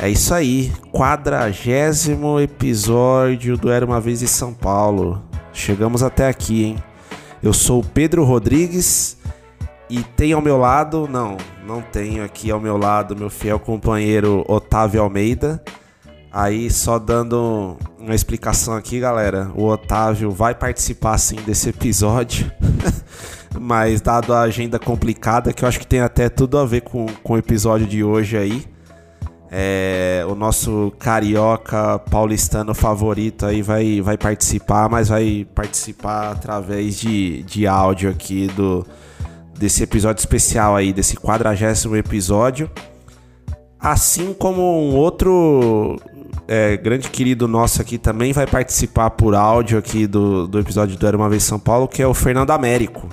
É isso aí, quadragésimo episódio do Era uma Vez em São Paulo. Chegamos até aqui, hein? Eu sou o Pedro Rodrigues e tem ao meu lado, não, não tenho aqui ao meu lado meu fiel companheiro Otávio Almeida. Aí, só dando uma explicação aqui, galera. O Otávio vai participar sim desse episódio. Mas, dado a agenda complicada, que eu acho que tem até tudo a ver com, com o episódio de hoje aí. É, o nosso carioca paulistano favorito aí vai, vai participar, mas vai participar através de, de áudio aqui do, desse episódio especial aí, desse quadragésimo episódio. Assim como um outro é, grande querido nosso aqui também vai participar por áudio aqui do, do episódio do Era Uma Vez São Paulo, que é o Fernando Américo,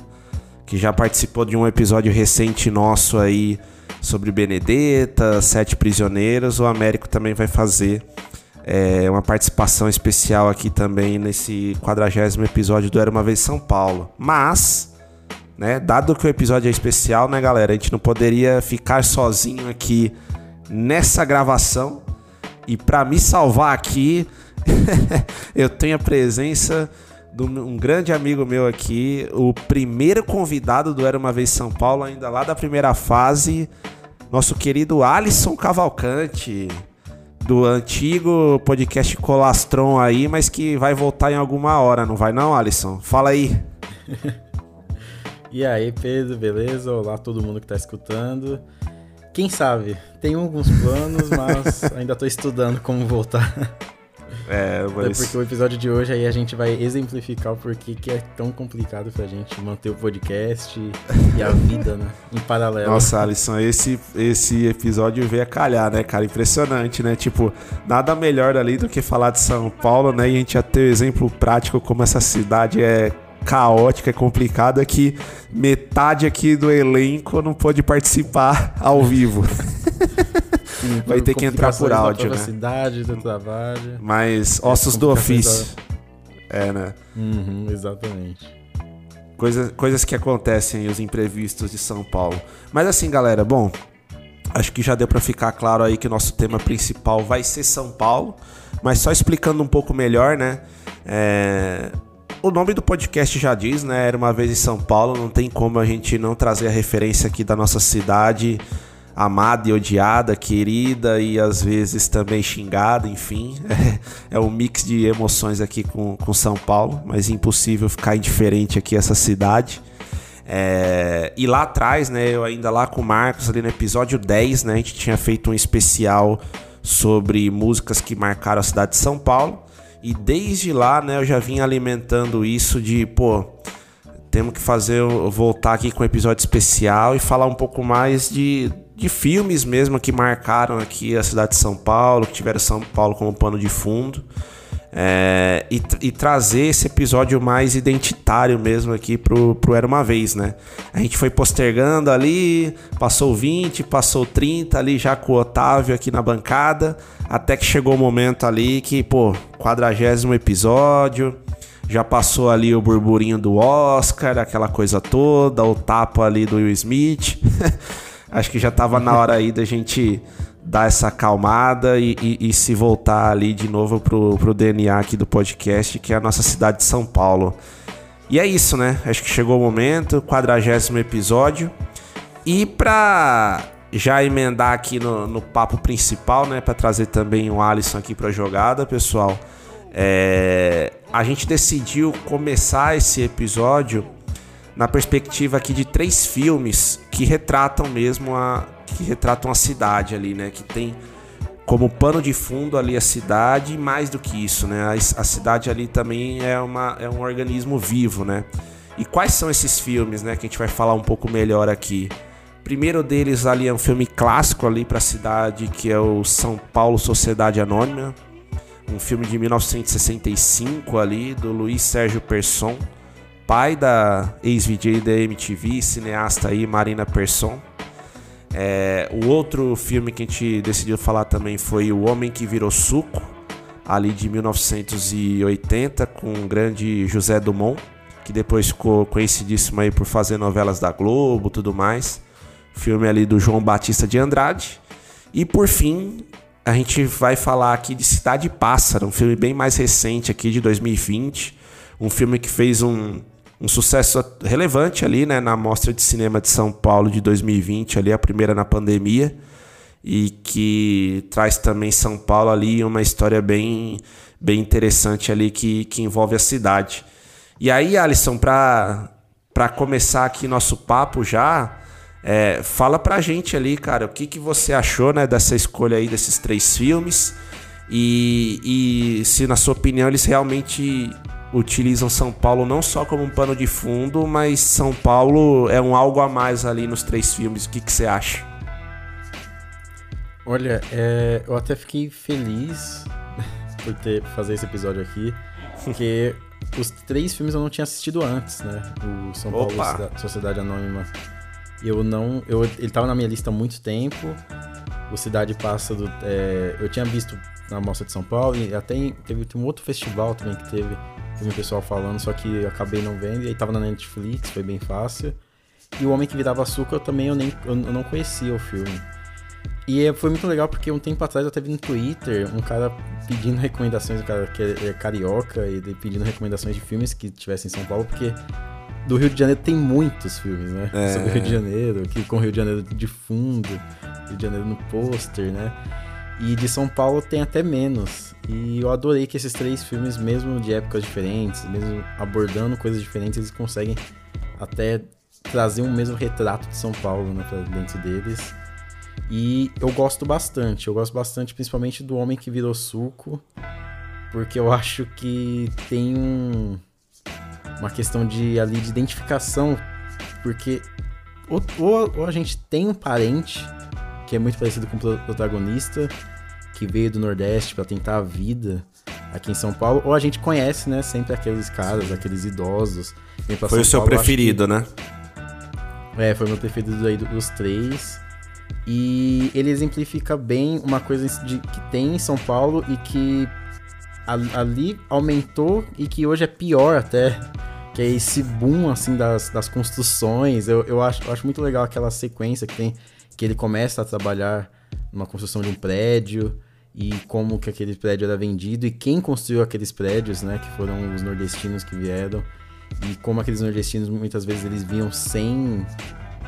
que já participou de um episódio recente nosso aí sobre Benedetta, Sete Prisioneiros. O Américo também vai fazer é, uma participação especial aqui também nesse quadragésimo episódio do Era Uma Vez São Paulo. Mas, né, dado que o episódio é especial, né, galera, a gente não poderia ficar sozinho aqui nessa gravação. E para me salvar aqui, eu tenho a presença de um grande amigo meu aqui, o primeiro convidado do Era Uma Vez São Paulo, ainda lá da primeira fase, nosso querido Alisson Cavalcante, do antigo podcast Colastron aí, mas que vai voltar em alguma hora, não vai não, Alisson? Fala aí. E aí, Pedro, beleza? Olá, todo mundo que tá escutando. Quem sabe? Tenho alguns planos, mas ainda tô estudando como voltar. É, Até mas... porque o episódio de hoje aí a gente vai exemplificar o porquê que é tão complicado pra gente manter o podcast e a vida, né? Em paralelo. Nossa, Alisson, esse, esse episódio veio a calhar, né, cara? Impressionante, né? Tipo, nada melhor ali do que falar de São Paulo, né? E a gente já ter o exemplo prático como essa cidade é caótica, é complicada, que metade aqui do elenco não pôde participar ao vivo. Sim, vai ter que entrar por áudio, né? cidade, trabalho. Mas ossos do ofício. É, né? Uhum, exatamente. Coisa, coisas que acontecem, os imprevistos de São Paulo. Mas assim, galera, bom, acho que já deu pra ficar claro aí que o nosso tema principal vai ser São Paulo, mas só explicando um pouco melhor, né? É, O nome do podcast já diz, né? Era uma vez em São Paulo, não tem como a gente não trazer a referência aqui da nossa cidade amada e odiada, querida e às vezes também xingada, enfim. É, é um mix de emoções aqui com, com São Paulo, mas impossível ficar indiferente aqui essa cidade. É, e lá atrás, né, eu ainda lá com o Marcos, ali no episódio 10, né, a gente tinha feito um especial sobre músicas que marcaram a cidade de São Paulo. E desde lá, né, eu já vim alimentando isso de, pô, temos que fazer voltar aqui com um episódio especial e falar um pouco mais de, de filmes mesmo que marcaram aqui a cidade de São Paulo, que tiveram São Paulo como pano de fundo. É, e, e trazer esse episódio mais identitário mesmo aqui pro, pro Era Uma Vez, né? A gente foi postergando ali, passou 20, passou 30 ali já com o Otávio aqui na bancada, até que chegou o momento ali que, pô, quadragésimo episódio, já passou ali o burburinho do Oscar, aquela coisa toda, o tapa ali do Will Smith. Acho que já tava na hora aí da gente dar essa acalmada e, e- e se voltar ali de novo pro, pro DNA aqui do podcast, que é a nossa cidade de São Paulo. E é isso, né? Acho que chegou o momento, quadragésimo episódio. E pra já emendar aqui no, no papo principal, né? Pra trazer também o Alisson aqui pra jogada, pessoal. é, a gente decidiu começar esse episódio na perspectiva aqui de três filmes que retratam mesmo a que retratam a cidade ali, né? Que tem como pano de fundo ali a cidade e mais do que isso, né? A, a cidade ali também é, uma, é um organismo vivo, né? E quais são esses filmes, né? Que a gente vai falar um pouco melhor aqui. Primeiro deles ali é um filme clássico ali para a cidade, que é o São Paulo Sociedade Anônima, um filme de 1965 ali do Luiz Sérgio Persson, pai da ex-VJ da MTV, cineasta aí Marina Persson. É, o outro filme que a gente decidiu falar também foi O Homem que Virou Suco, ali de 1980, com o grande José Dumont, que depois ficou conhecidíssimo aí por fazer novelas da Globo tudo mais. Filme ali do João Batista de Andrade. E por fim, a gente vai falar aqui de Cidade Pássaro, um filme bem mais recente aqui de 2020. Um filme que fez um, um sucesso relevante ali, né, na Mostra de Cinema de São Paulo de 2020, ali a primeira na pandemia, e que traz também São Paulo ali uma história bem bem interessante ali que, que envolve a cidade. E aí, Alisson, para para começar aqui nosso papo já, é, fala pra gente ali, cara, o que, que você achou, né, dessa escolha aí desses três filmes e, e se na sua opinião eles realmente utilizam São Paulo não só como um pano de fundo, mas São Paulo é um algo a mais ali nos três filmes. O que, que você acha? Olha, é, eu até fiquei feliz por ter fazer esse episódio aqui, porque os três filmes eu não tinha assistido antes, né? O São Paulo Opa. Sociedade Anônima. Eu não, eu, ele tava na minha lista há muito tempo. O Cidade Pássaro, é, eu tinha visto na Mostra de São Paulo e até teve um outro festival também que teve vi o pessoal falando, só que eu acabei não vendo. E aí tava na Netflix, foi bem fácil. E O Homem que Virava Açúcar eu também eu nem, eu não conhecia o filme. E é, foi muito legal porque um tempo atrás eu até vi no Twitter um cara pedindo recomendações, um cara que é, é carioca, e pedindo recomendações de filmes que tivessem em São Paulo, porque do Rio de Janeiro tem muitos filmes, né? É. Sobre o Rio de Janeiro, que com o Rio de Janeiro de fundo, Rio de Janeiro no pôster, né? E de São Paulo tem até menos. E eu adorei que esses três filmes, mesmo de épocas diferentes, mesmo abordando coisas diferentes, eles conseguem até trazer um mesmo retrato de São Paulo né, pra dentro deles. E eu gosto bastante, eu gosto bastante principalmente do Homem que Virou Suco, porque eu acho que tem um, uma questão de ali de identificação, porque ou, ou, ou a gente tem um parente que é muito parecido com o protagonista, que veio do Nordeste para tentar a vida aqui em São Paulo, ou a gente conhece, né, sempre aqueles caras, aqueles idosos. Foi São o seu Paulo, preferido, que... né? É, foi o meu preferido aí dos três. E ele exemplifica bem uma coisa de, que tem em São Paulo e que ali aumentou e que hoje é pior até. Que é esse boom, assim, das, das construções. Eu, eu, acho, eu acho muito legal aquela sequência que tem que ele começa a trabalhar numa construção de um prédio e como que aquele prédio era vendido e quem construiu aqueles prédios, né, que foram os nordestinos que vieram e como aqueles nordestinos muitas vezes eles vinham sem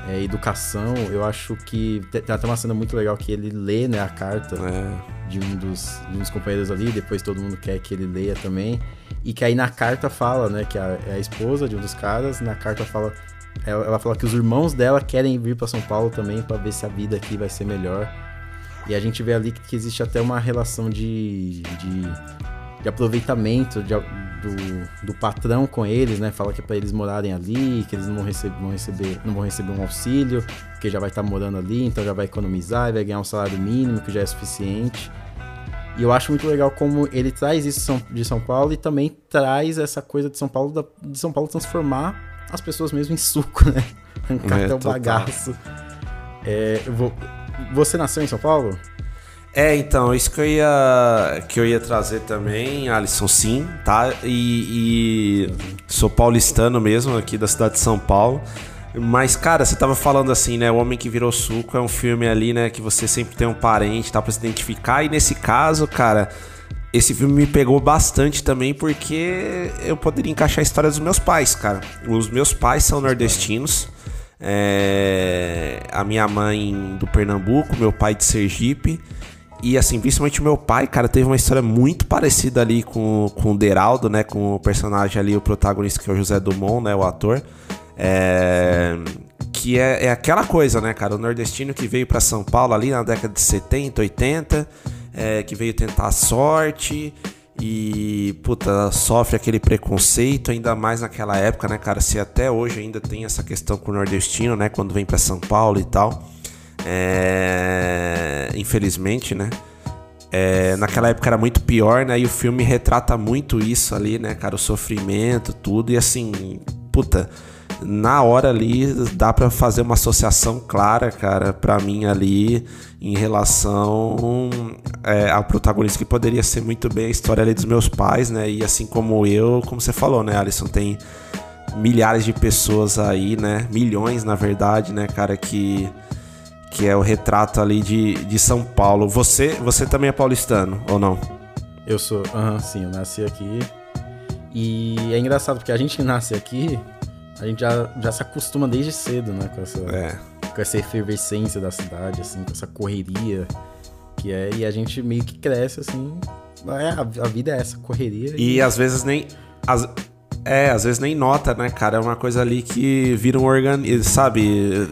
é, educação. Eu acho que tem até uma cena muito legal que ele lê, né, a carta é. de, um dos, de um dos companheiros ali, depois todo mundo quer que ele leia também e que aí na carta fala, né, que é a esposa de um dos caras, na carta fala ela, ela fala que os irmãos dela querem vir para São Paulo também para ver se a vida aqui vai ser melhor. E a gente vê ali que existe até uma relação de, de, de aproveitamento de, do, do patrão com eles, né? Fala que é para eles morarem ali, que eles não vão, receber, vão receber, não vão receber um auxílio, porque já vai estar tá morando ali, então já vai economizar e vai ganhar um salário mínimo, que já é suficiente. E eu acho muito legal como ele traz isso de São Paulo e também traz essa coisa de São Paulo, de São Paulo transformar as pessoas mesmo em suco, né? Arrancar é, até o bagaço. É, vou... Você nasceu em São Paulo? É, então, isso que eu ia, que eu ia trazer também, Alisson, sim, tá? E, e sou paulistano mesmo, aqui da cidade de São Paulo. Mas, cara, você tava falando assim, né? O Homem que Virou Suco é um filme ali, né? Que você sempre tem um parente, tá? Pra se identificar. E nesse caso, cara, esse filme me pegou bastante também porque eu poderia encaixar a história dos meus pais, cara. Os meus pais são nordestinos. É... A minha mãe do Pernambuco, meu pai de Sergipe. E assim, principalmente meu pai, cara, teve uma história muito parecida ali com, com o Deraldo, né? Com o personagem ali, o protagonista que é o José Dumont, né? O ator. É, que é, é, aquela coisa, né, cara? O nordestino que veio para São Paulo ali na década de 70, 80, é, que veio tentar a sorte e, puta, sofre aquele preconceito, ainda mais naquela época, né, cara? Se até hoje ainda tem essa questão com o nordestino, né, quando vem para São Paulo e tal. É, infelizmente, né? É, naquela época era muito pior, né? E o filme retrata muito isso ali, né, cara? O sofrimento, tudo. E assim, puta, na hora ali dá para fazer uma associação clara, cara, para mim ali em relação é, ao protagonista que poderia ser muito bem a história ali dos meus pais, né? E assim como eu, como você falou, né, Alisson, tem milhares de pessoas aí, né? Milhões, na verdade, né, cara, que que é o retrato ali de, de São Paulo. Você, você também é paulistano ou não? Eu sou, aham, sim, eu nasci aqui. E é engraçado porque a gente nasce aqui, a gente já, já se acostuma desde cedo, né? Com essa, é. com essa efervescência da cidade, assim, com essa correria que é. E a gente meio que cresce, assim. É, a, a vida é essa, correria. E, e... às vezes nem. As, é, às vezes nem nota, né, cara? É uma coisa ali que vira um organismo, sabe?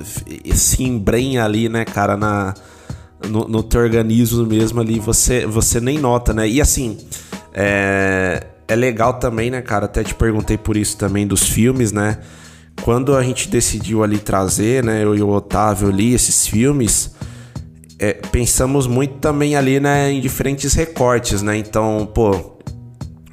Se embrenha ali, né, cara, na, no, no teu organismo mesmo ali, você, você nem nota, né? E assim, é, é legal também, né, cara? Até te perguntei por isso também dos filmes, né? quando a gente decidiu ali trazer, né, eu e o Otávio ali, esses filmes, é, pensamos muito também ali, né, em diferentes recortes, né? Então, pô,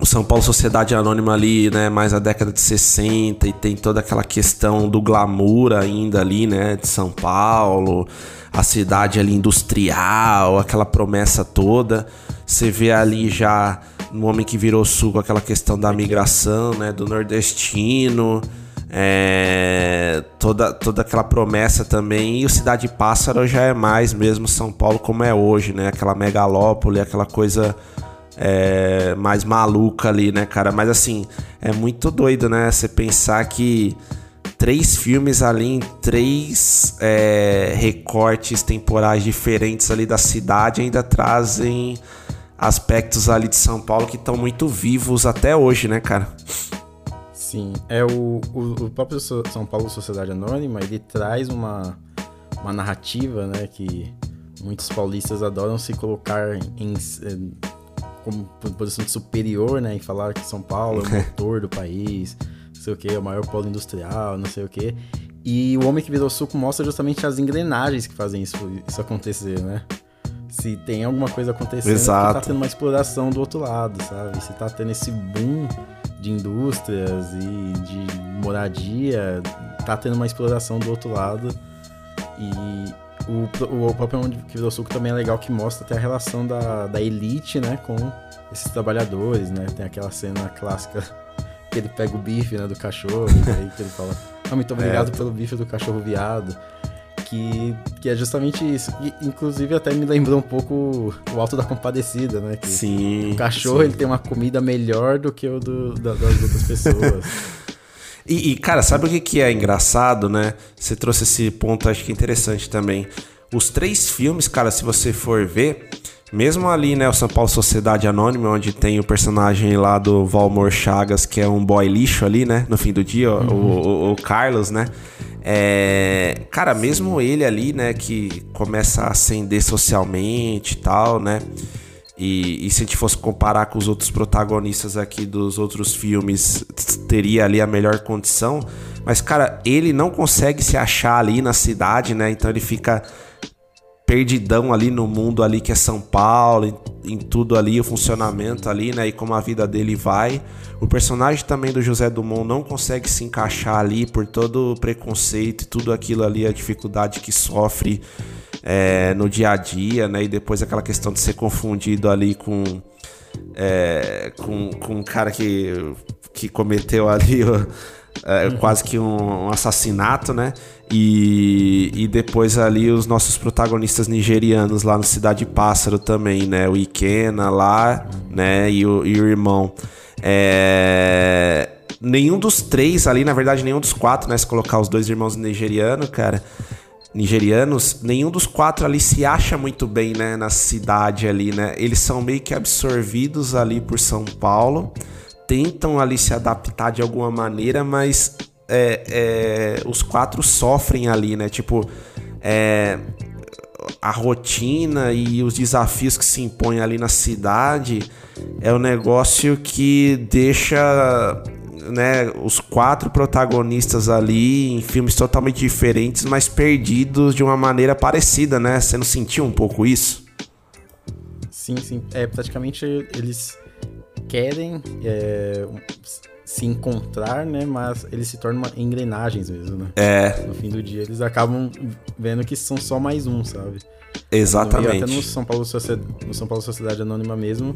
o São Paulo Sociedade Anônima ali, né, mais a década de 60 e tem toda aquela questão do glamour ainda ali, né, de São Paulo, a cidade ali industrial, aquela promessa toda. Você vê ali já no Homem que Virou Sul aquela questão da migração, né, do nordestino, é, toda, toda aquela promessa também. E o Cidade Pássaro já é mais mesmo São Paulo como é hoje, né? Aquela megalópole, aquela coisa é, mais maluca ali, né, cara? Mas assim, é muito doido, né? Você pensar que três filmes ali em três é, recortes temporais diferentes ali da cidade ainda trazem aspectos ali de São Paulo que estão muito vivos até hoje, né, cara? Sim, é o, o, o, próprio São Paulo Sociedade Anônima, ele traz uma, uma narrativa, né, que muitos paulistas adoram se colocar em, como posição de superior, né, e falar que São Paulo é o motor do país, não sei o que, é o maior polo industrial, não sei o que. E o Homem que Virou Suco mostra justamente as engrenagens que fazem isso, isso acontecer, né? Se tem alguma coisa acontecendo, Exato. tá tendo uma exploração do outro lado, sabe? Se tá tendo esse boom de indústrias e de moradia, tá tendo uma exploração do outro lado. E o, o próprio Onde que virou suco também é legal que mostra até a relação da, da elite, né, com esses trabalhadores, né? Tem aquela cena clássica que ele pega o bife, né, do cachorro, aí que ele fala, ah, muito obrigado é. pelo bife do cachorro viado que, que é justamente isso. E, inclusive até me lembrou um pouco o Alto da Compadecida, né? Que sim. O cachorro sim. ele tem uma comida melhor do que o do, da, das outras pessoas. e, e, cara, sabe o que, que é engraçado, né? Você trouxe esse ponto, acho que interessante também. Os três filmes, cara, se você for ver, mesmo ali, né, o São Paulo Sociedade Anônima, onde tem o personagem lá do Valmor Chagas, que é um boy lixo ali, né, no fim do dia, uhum. o, o, o, Carlos, né, é, cara, mesmo ele ali, né, que começa a ascender socialmente e tal, né? E, e, se a gente fosse comparar com os outros protagonistas aqui dos outros filmes, teria ali a melhor condição. Mas, cara, ele não consegue se achar ali na cidade, né? Então ele fica perdidão ali no mundo ali que é São Paulo, em, em, tudo ali, o funcionamento ali, né? E como a vida dele vai. O personagem também do José Dumont não consegue se encaixar ali por todo o preconceito e tudo aquilo ali, a dificuldade que sofre é, no dia a dia, né? E depois aquela questão de ser confundido ali com. É, com, com um cara que, que cometeu ali é, uhum. quase que um, um, assassinato, né? E, e depois ali os nossos protagonistas nigerianos lá no Cidade Pássaro também, né? O Ikena lá, né? E o, e o irmão. É... Nenhum dos três ali, na verdade, nenhum dos quatro, né? Se colocar os dois irmãos nigerianos, cara, nigerianos, nenhum dos quatro ali se acha muito bem, né? Na cidade ali, né? Eles são meio que absorvidos ali por São Paulo tentam ali se adaptar de alguma maneira, mas é, é, os quatro sofrem ali, né? Tipo, é, a rotina e os desafios que se impõem ali na cidade é um negócio que deixa né, os quatro protagonistas ali em filmes totalmente diferentes, mas perdidos de uma maneira parecida, né? Você não sentiu um pouco isso? Sim, sim. É, praticamente eles querem é, se encontrar, né? Mas eles se tornam engrenagens mesmo, né? É. No fim do dia, eles acabam vendo que são só mais um, sabe? Exatamente. No até no São, Paulo Sociedade, no São Paulo Sociedade Anônima mesmo,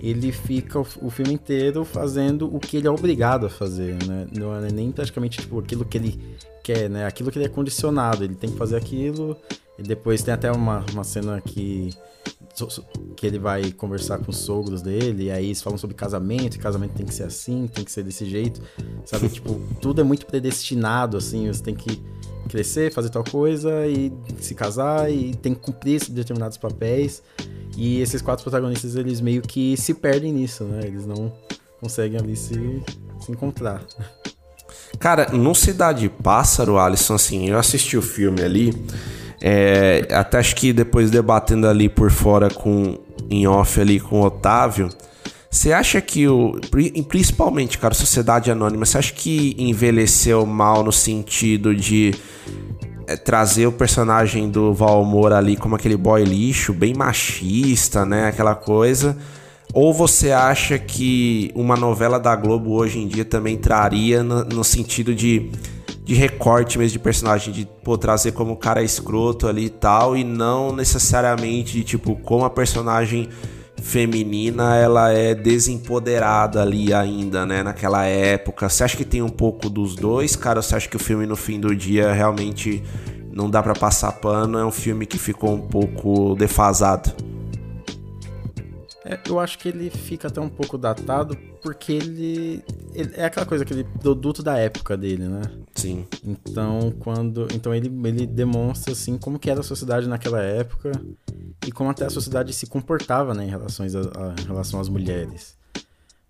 ele fica o, o, filme inteiro fazendo o que ele é obrigado a fazer, né? Não é nem praticamente tipo, aquilo que ele quer, né? Aquilo que ele é condicionado. Ele tem que fazer aquilo. E depois tem até uma, uma cena que que ele vai conversar com os sogros dele, e aí eles falam sobre casamento, e casamento tem que ser assim, tem que ser desse jeito, sabe? tipo, tudo é muito predestinado, assim, você tem que crescer, fazer tal coisa, e se casar, e tem que cumprir determinados papéis, e esses quatro protagonistas, eles meio que se perdem nisso, né? Eles não conseguem ali se, se encontrar. Cara, no Cidade Pássaro, Alisson, assim, eu assisti o filme ali, é, até acho que depois debatendo ali por fora com em off ali com o Otávio, você acha que o principalmente, cara, Sociedade Anônima, você acha que envelheceu mal no sentido de é, trazer o personagem do Valmor ali como aquele boy lixo, bem machista, né, aquela coisa? Ou você acha que uma novela da Globo hoje em dia também traria no, no sentido de de recorte mesmo de personagem, de pô, trazer como cara escroto ali e tal, e não necessariamente de tipo, como a personagem feminina ela é desempoderada ali ainda, né, naquela época. Você acha que tem um pouco dos dois, cara? Ou você acha que o filme no fim do dia realmente não dá para passar pano? É um filme que ficou um pouco defasado? É, eu acho que ele fica até um pouco datado porque ele, ele, é aquela coisa aquele produto da época dele, né? Sim. Então quando então ele, ele demonstra assim como que era a sociedade naquela época e como até a sociedade se comportava, né, em relação, a, a, em relação às mulheres.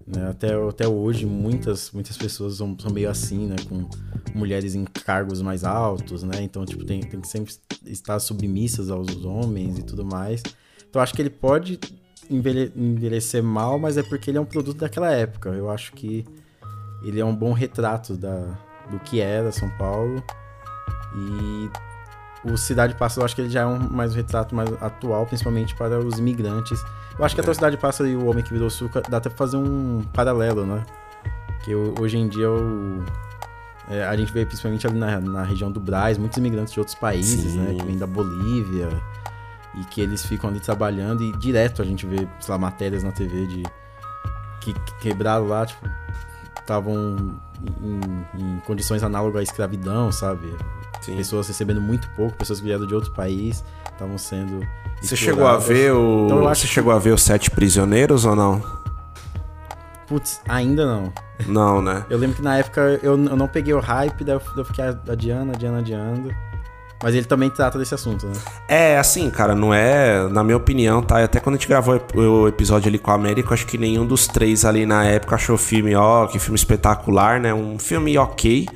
Né? Até, até hoje muitas muitas pessoas são, são meio assim, né, com mulheres em cargos mais altos, né? Então tipo tem, tem que sempre estar submissas aos homens e tudo mais. Então acho que ele pode envelhecer mal, mas é porque ele é um produto daquela época. Eu acho que ele é um bom retrato da, do que era São Paulo. E o Cidade Pássaro, eu acho que ele já é um, mais um retrato mais atual, principalmente para os imigrantes. Eu acho que até o Cidade Pássaro e o Homem que Virou Suca dá até pra fazer um paralelo, né? Que hoje em dia o, é, a gente vê principalmente ali na, na região do Braz, muitos imigrantes de outros países, Sim. né? Que vêm da Bolívia, e que eles ficam ali trabalhando e direto a gente vê, sei lá, matérias na TV de que quebraram lá, tipo, estavam em, em, condições análogas à escravidão, sabe? Sim. Pessoas recebendo muito pouco, pessoas que vieram de outro país estavam sendo. Você chegou a ver o. Então, Você que... chegou a ver os Sete Prisioneiros ou não? Putz, ainda não. Não, né? eu lembro que na época eu, eu não peguei o hype, daí eu, eu fiquei adiando, adiando, adiando. Mas ele também trata desse assunto, né? É, assim, cara, não é, na minha opinião, tá? Até quando a gente gravou o episódio ali com a América, acho que nenhum dos três ali na época achou o filme, ó, que filme espetacular, né? Um filme ok.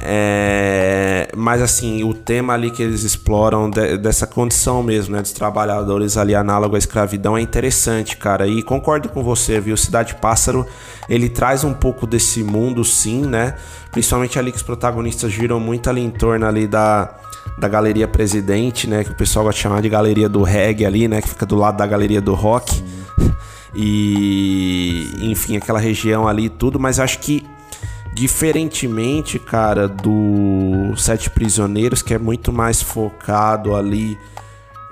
É, mas assim, o tema ali que eles exploram de, dessa condição mesmo, né, dos trabalhadores ali análogo à escravidão é interessante, cara. E concordo com você, viu? Cidade Pássaro, ele traz um pouco desse mundo, sim, né? Principalmente ali que os protagonistas giram muito ali em torno ali da da Galeria Presidente, né? Que o pessoal gosta de chamar de Galeria do Reggae ali, né? Que fica do lado da Galeria do Rock. E, enfim, aquela região ali e tudo. Mas acho que, diferentemente, cara, do Sete Prisioneiros, que é muito mais focado ali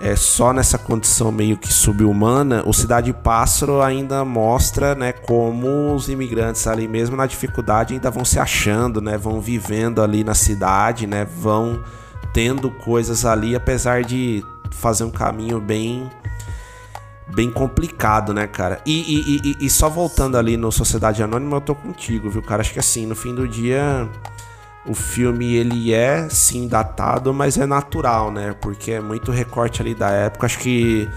é, só nessa condição meio que subhumana, o Cidade Pássaro ainda mostra, né, como os imigrantes ali mesmo na dificuldade ainda vão se achando, né, vão vivendo ali na cidade, né, vão tendo coisas ali, apesar de fazer um caminho bem bem complicado, né, cara? E, e, e, e, só voltando ali no Sociedade Anônima, eu tô contigo, viu, cara? Acho que assim, no fim do dia, o filme ele é sim datado, mas é natural, né? Porque é muito recorte ali da época. Acho que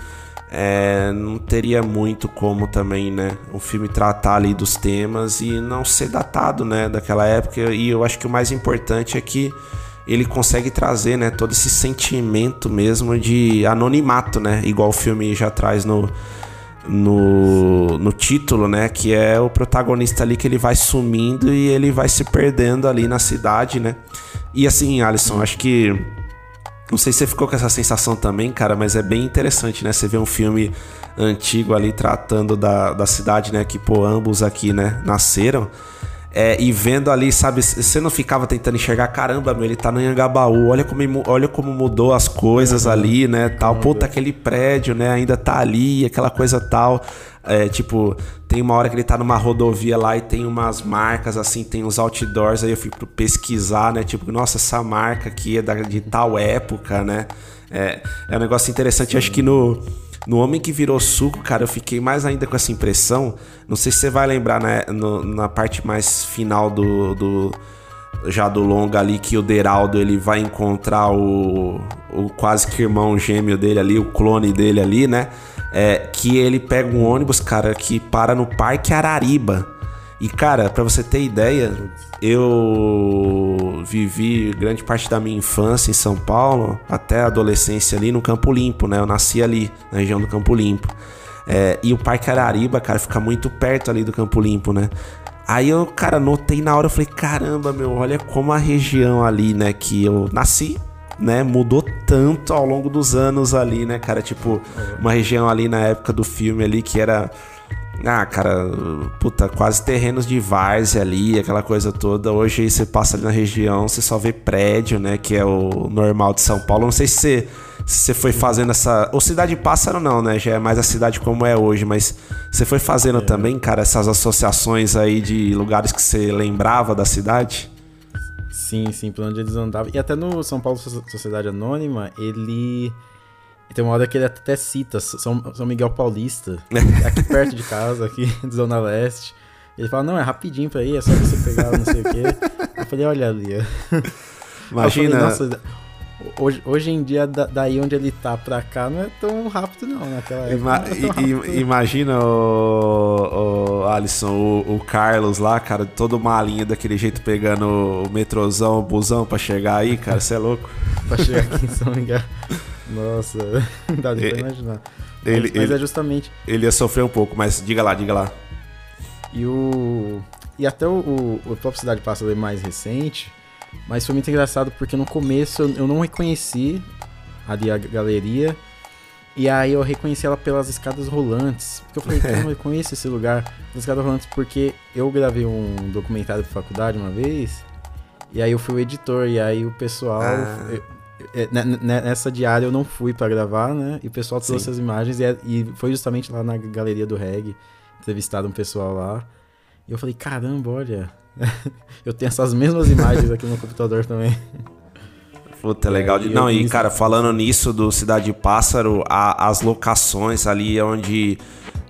é, não teria muito como também, né, o filme tratar ali dos temas e não ser datado, né, daquela época. E eu acho que o mais importante é que ele consegue trazer, né, todo esse sentimento mesmo de anonimato, né, igual o filme já traz no, no, no título, né, que é o protagonista ali que ele vai sumindo e ele vai se perdendo ali na cidade, né. E assim, Alisson, acho que não sei se você ficou com essa sensação também, cara, mas é bem interessante, né? Você vê um filme antigo ali tratando da, da cidade, né? Que, pô, ambos aqui, né, nasceram. É, e vendo ali, sabe, você não ficava tentando enxergar, caramba, meu, ele tá no Anhangabaú, olha como, olha como mudou as coisas uhum. ali, né, tal, puta, aquele prédio, né, ainda tá ali, aquela coisa tal, é, tipo, tem uma hora que ele tá numa rodovia lá e tem umas marcas, assim, tem uns outdoors, aí eu fui pesquisar, né, tipo, nossa, essa marca aqui é da, de tal época, né, é, é um negócio interessante, Sim. acho que no no Homem que Virou Suco, cara, eu fiquei mais ainda com essa impressão. Não sei se você vai lembrar né, no, na parte mais final do, do já do longa ali que o Deraldo ele vai encontrar o, o quase que irmão gêmeo dele ali, o clone dele ali, né? É, que ele pega um ônibus, cara, que para no Parque Arariba. E cara, para você ter ideia, eu vivi grande parte da minha infância em São Paulo, até a adolescência ali no Campo Limpo, né? Eu nasci ali, na região do Campo Limpo. É, e o Parque Arariba, cara, fica muito perto ali do Campo Limpo, né? Aí eu, cara, notei na hora, eu falei, caramba, meu, olha como a região ali, né, que eu nasci, né, mudou tanto ao longo dos anos ali, né, cara? Tipo, uma região ali na época do filme ali que era ah, cara, puta, quase terrenos de várzea ali, aquela coisa toda. Hoje você passa ali na região, você só vê prédio, né? Que é o normal de São Paulo. Não sei se você, se você foi fazendo essa. Ou Cidade Pássaro não, né? Já é mais a cidade como é hoje, mas você foi fazendo é. também, cara, essas associações aí de lugares que você lembrava da cidade? Sim, sim, por onde eles andavam. E até no São Paulo Sociedade Anônima, ele tem uma hora que ele até cita São, São Miguel Paulista, aqui perto de casa, aqui de Zona Leste. Ele fala, não, é rapidinho pra ir, é só você pegar não sei o quê. Eu falei, olha ali. Imagina. Falei, hoje, hoje em dia, daí onde ele tá pra cá, não é tão rápido, não. Naquela Ima é imagina o, o Alisson, o, o, Carlos lá, cara, todo malinho daquele jeito, pegando o metrozão, o busão pra chegar aí, cara, você é louco. pra chegar aqui em São Miguel. Nossa, não dá nem pra imaginar. Ele, mas, ele, é justamente. Ele ia sofrer um pouco, mas diga lá, diga lá. E o. E até o, o, o Top Cidade Pássaro é mais recente, mas foi muito engraçado porque no começo eu, eu não reconheci ali a galeria. E aí eu reconheci ela pelas escadas rolantes. Porque eu falei, eu reconheço esse lugar das escadas rolantes, porque eu gravei um documentário de faculdade uma vez. E aí eu fui o editor, e aí o pessoal. Ah. Né, nessa diária eu não fui para gravar, né? E o pessoal trouxe Sim. as imagens e, é, e, foi justamente lá na galeria do reggae, entrevistado um pessoal lá. E eu falei, caramba, olha, eu tenho essas mesmas imagens aqui no computador também. Puta, legal. De... Não, e cara, falando nisso do Cidade Pássaro, a, as locações ali onde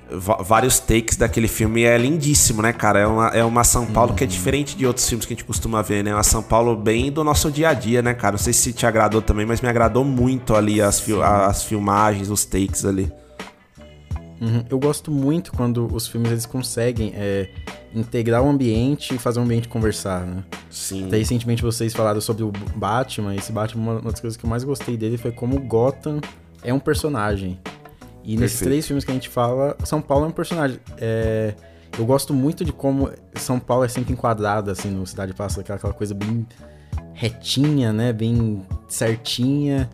vários takes daquele filme é lindíssimo, né, cara? É uma, é uma São Paulo uhum. que é diferente de outros filmes que a gente costuma ver, né? É uma São Paulo bem do nosso dia a dia, né, cara? Não sei se te agradou também, mas me agradou muito ali as, fil as filmagens, os takes ali. Uhum. Eu gosto muito quando os filmes eles conseguem é, integrar o ambiente e fazer o ambiente conversar, né? Sim. Até recentemente vocês falaram sobre o Batman. Esse Batman, uma das coisas que eu mais gostei dele foi como o Gotham é um personagem. E Perfeito. nesses três filmes que a gente fala, São Paulo é um personagem. É, eu gosto muito de como São Paulo é sempre enquadrado, assim, no Cidade Passa, aquela coisa bem retinha, né? Bem certinha.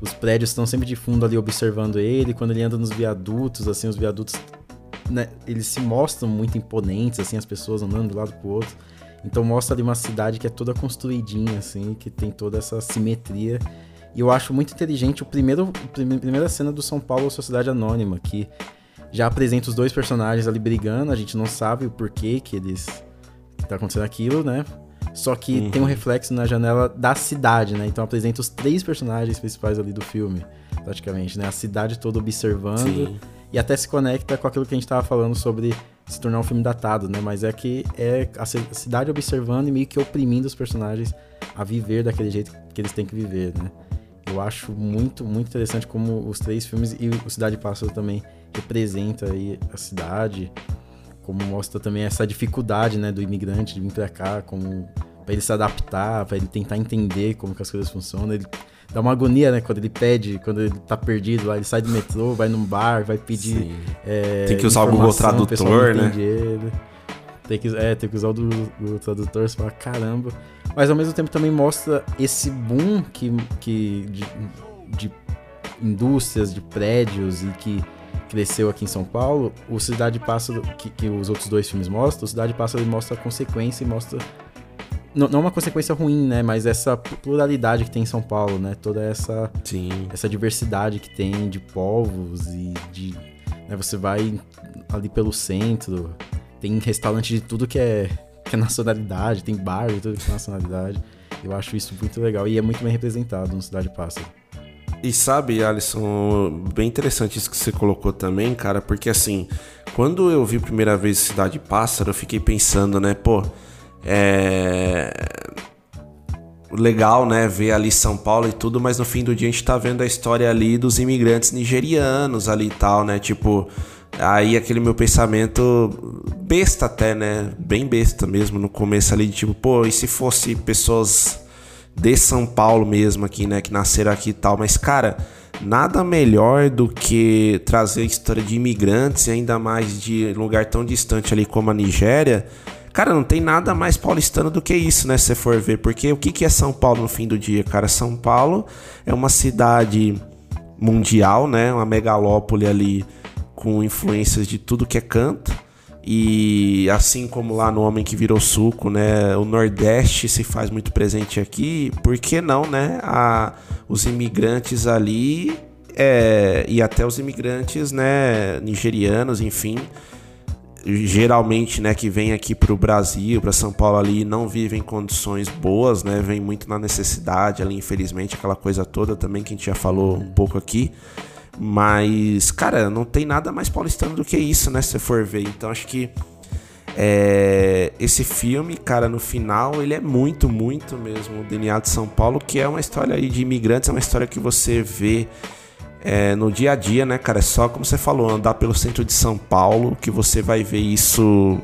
Os prédios estão sempre de fundo ali observando ele. Quando ele anda nos viadutos, assim, os viadutos, né? Eles se mostram muito imponentes, assim, as pessoas andando de um lado pro outro. Então mostra ali uma cidade que é toda construidinha, assim, que tem toda essa simetria e eu acho muito inteligente o primeiro, a primeira cena do São Paulo Sociedade Anônima, que já apresenta os dois personagens ali brigando, a gente não sabe o porquê que eles. que tá acontecendo aquilo, né? Só que uhum. tem um reflexo na janela da cidade, né? Então apresenta os três personagens principais ali do filme, praticamente, né? A cidade toda observando. Sim. E até se conecta com aquilo que a gente tava falando sobre se tornar um filme datado, né? Mas é que é a cidade observando e meio que oprimindo os personagens a viver daquele jeito que eles têm que viver, né? Eu acho muito, muito interessante como os três filmes e o Cidade Pássaro também representa aí a cidade, como mostra também essa dificuldade, né, do imigrante de vir para cá, como para ele se adaptar, para ele tentar entender como que as coisas funcionam. Ele dá uma agonia, né, quando ele pede, quando ele tá perdido lá, ele sai do metrô, vai num bar, vai pedir. É, tem que usar o Google Tradutor, né? Ele. Tem que, é, tem que usar o do, do tradutor, você fala, caramba. Mas ao mesmo tempo também mostra esse boom que, que de, de indústrias, de prédios e que cresceu aqui em São Paulo, o Cidade Pássaro, que, que os outros dois filmes mostram, o Cidade Pássaro mostra a consequência e mostra. Não, não uma consequência ruim, né? Mas essa pluralidade que tem em São Paulo, né? Toda essa, Sim. essa diversidade que tem de povos e de. Né? Você vai ali pelo centro, tem restaurante de tudo que é, que é nacionalidade, tem bar de tudo nacionalidade. Eu acho isso muito legal e é muito bem representado no Cidade Pássaro. E sabe, Alisson, bem interessante isso que você colocou também, cara, porque assim, quando eu vi a primeira vez Cidade Pássaro, eu fiquei pensando, né, pô, é. Legal, né, ver ali São Paulo e tudo, mas no fim do dia a gente tá vendo a história ali dos imigrantes nigerianos ali e tal, né, tipo. Aí aquele meu pensamento besta até, né? Bem besta mesmo no começo ali, de tipo, pô, e se fosse pessoas de São Paulo mesmo aqui, né, que nasceram aqui e tal, mas cara, nada melhor do que trazer a história de imigrantes, ainda mais de lugar tão distante ali como a Nigéria. Cara, não tem nada mais paulistano do que isso, né? Se você for ver. Porque o que é São Paulo no fim do dia, cara? São Paulo é uma cidade mundial, né? Uma megalópole ali com influências de tudo que é canto. E assim como lá no Homem que Virou Suco, né, o Nordeste se faz muito presente aqui, por que não, né? A, os imigrantes ali é, e até os imigrantes, né, nigerianos, enfim, geralmente, né, que vêm aqui para o Brasil, para São Paulo ali, não vivem em condições boas, né, vem muito na necessidade ali, infelizmente, aquela coisa toda também que a gente já falou um pouco aqui. Mas, cara, não tem nada mais paulistano do que isso, né? Se for ver. Então acho que é, esse filme, cara, no final, ele é muito, muito mesmo o DNA de São Paulo, que é uma história aí de imigrantes, é uma história que você vê é, no dia a dia, né, cara? É só, como você falou, andar pelo centro de São Paulo, que você vai ver isso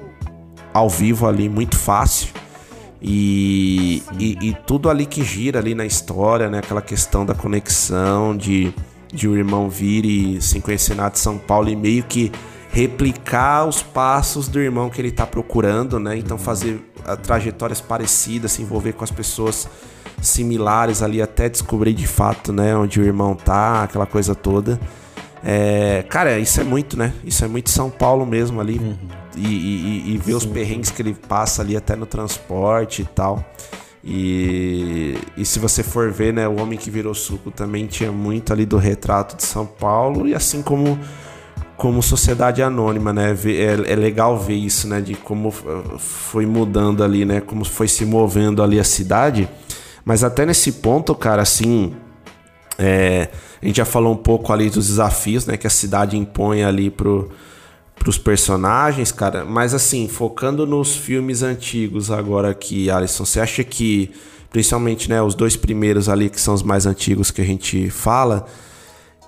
ao vivo ali, muito fácil. E, e, e, tudo ali que gira ali na história, né? Aquela questão da conexão, de de um irmão vir e se conhecer na de São Paulo e meio que replicar os passos do irmão que ele está procurando, né? Então fazer ah, trajetórias parecidas, se envolver com as pessoas similares ali até descobrir de fato, né, onde o irmão tá, aquela coisa toda. É, cara, isso é muito, né? Isso é muito São Paulo mesmo ali. Uhum. E, e, e, ver Sim. os perrengues que ele passa ali até no transporte e tal. E, e se você for ver, né, o Homem que Virou Suco também tinha muito ali do retrato de São Paulo, e assim como como sociedade anônima, né? É, é, legal ver isso, né? De como foi mudando ali, né? Como foi se movendo ali a cidade. Mas até nesse ponto, cara, assim, é, a gente já falou um pouco ali dos desafios, né? Que a cidade impõe ali pro, pros personagens, cara. Mas assim, focando nos filmes antigos agora aqui, Alisson, você acha que, principalmente, né, os dois primeiros ali, que são os mais antigos que a gente fala,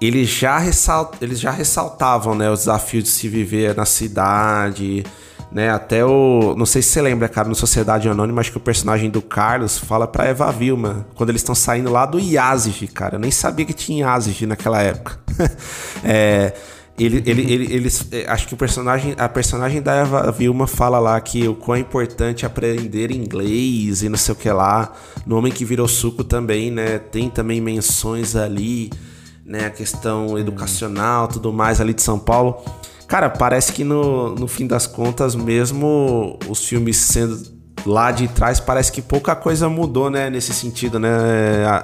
eles já, ressalt, eles já ressaltavam, né, os desafios de se viver na cidade, né, até o... Não sei se você lembra, cara, no Sociedade Anônima, acho que o personagem do Carlos fala pra Eva Vilma, quando eles estão saindo lá do Yazig, cara. Eu nem sabia que tinha Yazig naquela época. é... Ele, ele, ele, eles, é, acho que o personagem, a personagem da Eva Vilma fala lá que o quão é importante aprender inglês e não sei o que lá. No Homem que Virou Suco também, né? Tem também menções ali, né? A questão educacional, tudo mais ali de São Paulo. Cara, parece que no, no fim das contas, mesmo os filmes sendo lá de trás, parece que pouca coisa mudou, né? Nesse sentido, né,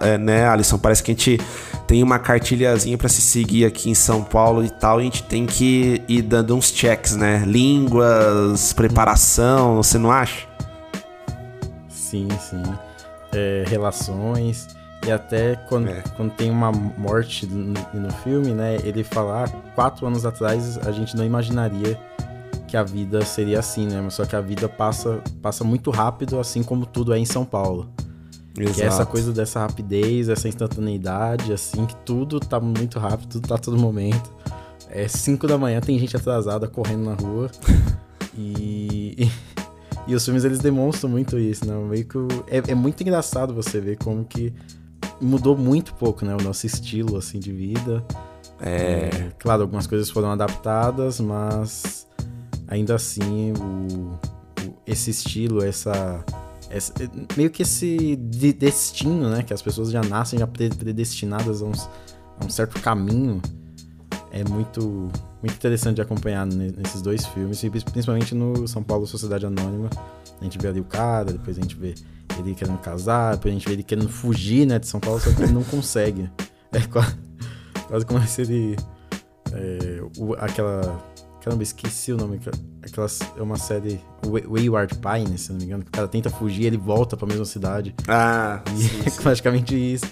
é, né Alisson? Parece que a gente tem uma cartilhazinha para se seguir aqui em São Paulo e tal, e a gente tem que ir dando uns checks, né? Línguas, preparação, você não acha? Sim, sim. É, relações. E até quando, é. quando tem uma morte no, no filme, né? Ele fala, ah, quatro anos atrás a gente não imaginaria que a vida seria assim, né? Mas só que a vida passa, passa muito rápido, assim como tudo é em São Paulo. Exato. Que é essa coisa dessa rapidez, essa instantaneidade, assim, que tudo tá muito rápido, tudo tá a todo momento. É 5 da manhã, tem gente atrasada correndo na rua. e, e os filmes eles demonstram muito isso, né? Meio que é, é, muito engraçado você ver como que mudou muito pouco, né? O nosso estilo, assim, de vida. É... é claro, algumas coisas foram adaptadas, mas ainda assim o, o esse estilo, essa, essa, meio que esse de destino, né? Que as pessoas já nascem já predestinadas a, uns, a um certo caminho é muito, muito interessante de acompanhar nesses dois filmes, principalmente no São Paulo Sociedade Anônima. A gente vê ali o cara, depois a gente vê ele querendo casar, depois a gente vê ele querendo fugir né, de São Paulo, só que ele não consegue. É quase, quase como se ele. É, o, aquela. Caramba, esqueci o nome. Aquela, é uma série Wayward Pine, se não me engano, que o cara tenta fugir ele volta pra mesma cidade. Ah, e sim, é praticamente isso.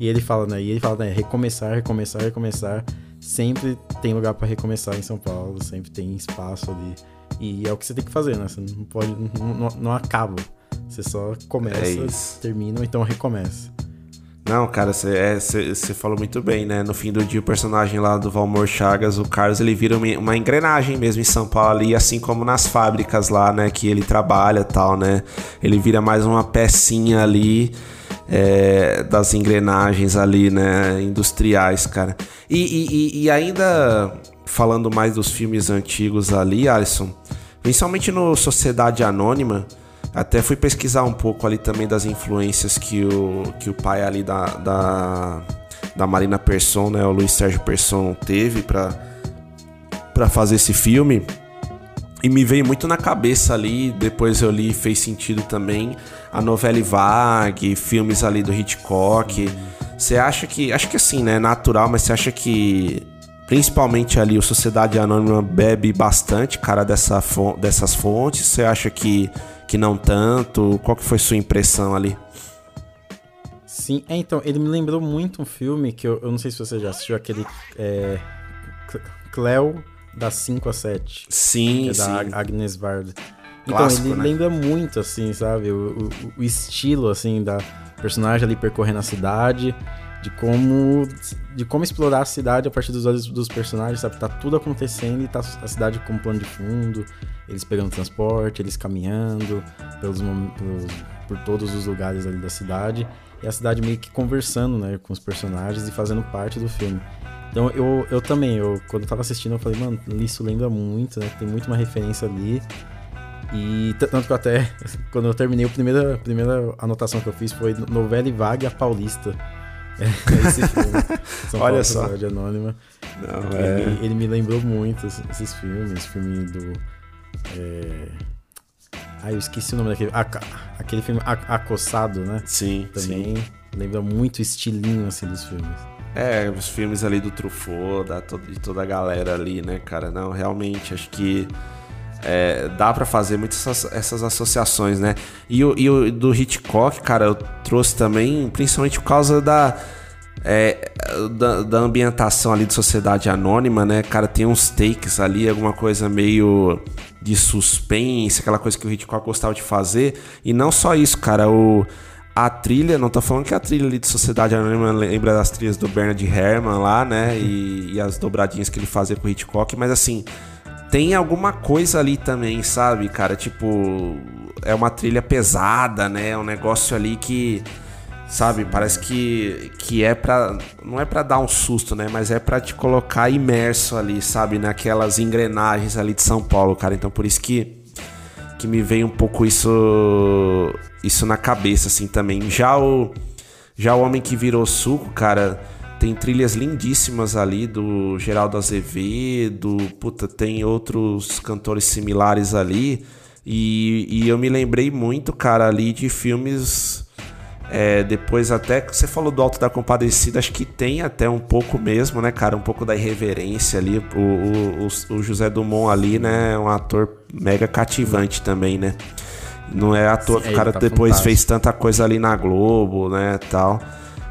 E ele fala, né? E ele fala, né? Recomeçar, recomeçar, recomeçar sempre tem lugar para recomeçar em São Paulo, sempre tem espaço ali. E é o que você tem que fazer, né? Você não pode. Não, não, não acaba. Você só começa, é termina ou então recomeça. Não, cara, você é, falou muito bem, né? No fim do dia, o personagem lá do Valmor Chagas, o Carlos, ele vira uma, engrenagem mesmo em São Paulo ali, assim como nas fábricas lá, né? Que ele trabalha tal, né? Ele vira mais uma pecinha ali é, das engrenagens ali, né, industriais, cara. E, e, e, ainda falando mais dos filmes antigos ali, Alisson, principalmente no Sociedade Anônima, até fui pesquisar um pouco ali também das influências que o, que o pai ali da, da, da Marina Persson, né, o Luiz Sérgio Persson, teve para fazer esse filme. E me veio muito na cabeça ali, depois eu li fez sentido também, a novela Vague, filmes ali do Hitchcock. Você acha que. Acho que assim, né? Natural, mas você acha que. Principalmente ali o Sociedade Anônima bebe bastante, cara, dessa, dessas fontes. Você acha que, que não tanto? Qual que foi sua impressão ali? Sim, é, então, ele me lembrou muito um filme que eu, eu não sei se você já assistiu, aquele. É, Cleo das 5 a 7. Sim, que é sim. da Agnes Varda. Então, ele né? lembra muito, assim, sabe? O, o, o, estilo, assim, da personagem ali percorrendo a cidade, de como de como explorar a cidade a partir dos olhos dos personagens, sabe? Tá tudo acontecendo e tá a cidade como plano de fundo, eles pegando transporte, eles caminhando pelos, pelos, por todos os lugares ali da cidade, e a cidade meio que conversando, né, com os personagens e fazendo parte do filme. Então eu, eu também, eu, quando eu tava assistindo, eu falei, mano, isso lembra muito, né? Tem muito uma referência ali. E tanto que até, quando eu terminei, a primeira, a primeira anotação que eu fiz foi novela e vaga paulista. É, esse filme. São Olha só. Anônima. Não, é... ele, ele, me lembrou muito esses filmes, filme do. É... Ah, eu esqueci o nome daquele. aquele filme Acossado, né? Sim. Também sim. lembra muito o estilinho assim dos filmes. É, os filmes ali do Truffaut, da, de toda a galera ali, né, cara? Não, realmente, acho que é, dá para fazer muitas essas, essas, associações, né? E o, e o do Hitchcock, cara, eu trouxe também, principalmente por causa da, é, da, da, ambientação ali de Sociedade Anônima, né? Cara, tem uns takes ali, alguma coisa meio de suspense, aquela coisa que o Hitchcock gostava de fazer. E não só isso, cara, o a trilha, não tô falando que a trilha ali de Sociedade Anônima lembra das trilhas do Bernard Herrmann lá, né? E, e, as dobradinhas que ele fazia com o Hitchcock, mas assim, tem alguma coisa ali também, sabe, cara? Tipo, é uma trilha pesada, né? É um negócio ali que, sabe, parece que, que é pra. Não é pra dar um susto, né? Mas é pra te colocar imerso ali, sabe? Naquelas engrenagens ali de São Paulo, cara. Então por isso que que me veio um pouco isso isso na cabeça assim também. Já o já o Homem que Virou Suco, cara, tem trilhas lindíssimas ali do Geraldo Azevedo, puta, tem outros cantores similares ali. E, e eu me lembrei muito, cara, ali de filmes é, depois até você falou do Alto da Compadecida, acho que tem até um pouco mesmo, né, cara? Um pouco da irreverência ali. O, o, o José Dumont ali, né? É um ator mega cativante também, né? Não é ator que o cara tá depois fantástico. fez tanta coisa ali na Globo, né, tal.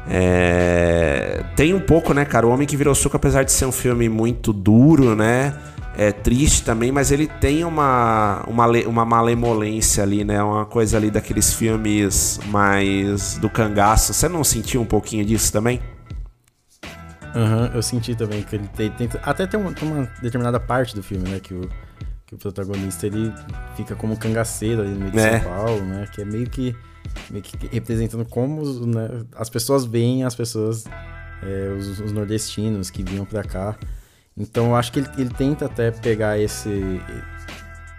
É... Tem um pouco, né, cara? O Homem que Virou Suco, apesar de ser um filme muito duro, né? é triste também, mas ele tem uma, uma, uma malemolência ali, né? Uma coisa ali daqueles filmes mais do cangaço. Você não sentiu um pouquinho disso também? Aham, uhum, eu senti também que ele tem, tem até tem uma, tem uma, determinada parte do filme, né, que o, que o protagonista ele fica como cangaceiro ali no meio de é. São Paulo, né, que é meio que, meio que representando como né, as pessoas veem as pessoas, é, os, os, nordestinos que vinham para cá. Então eu acho que ele, ele tenta até pegar esse,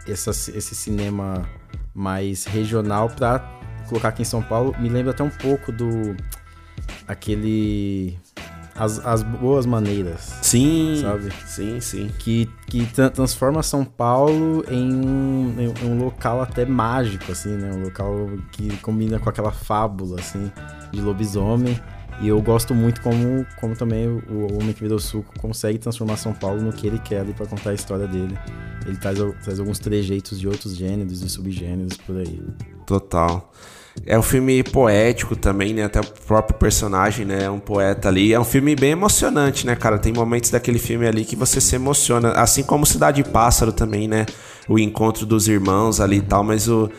essa, esse cinema mais regional para colocar aqui em São Paulo. Me lembra até um pouco do aquele as, as boas maneiras. Sim, sabe? Sim, sim. Que, que transforma São Paulo em um, em um local até mágico, assim, né? Um local que combina com aquela fábula, assim, de lobisomem. E eu gosto muito como, como também o Homem que Virou Suco consegue transformar São Paulo no que ele quer ali pra contar a história dele. Ele traz, traz alguns trejeitos de outros gêneros e subgêneros por aí. Total. É um filme poético também, né? Até o próprio personagem, né? É um poeta ali. É um filme bem emocionante, né, cara? Tem momentos daquele filme ali que você se emociona. Assim como Cidade Pássaro também, né? O encontro dos irmãos ali e tal. Mas o,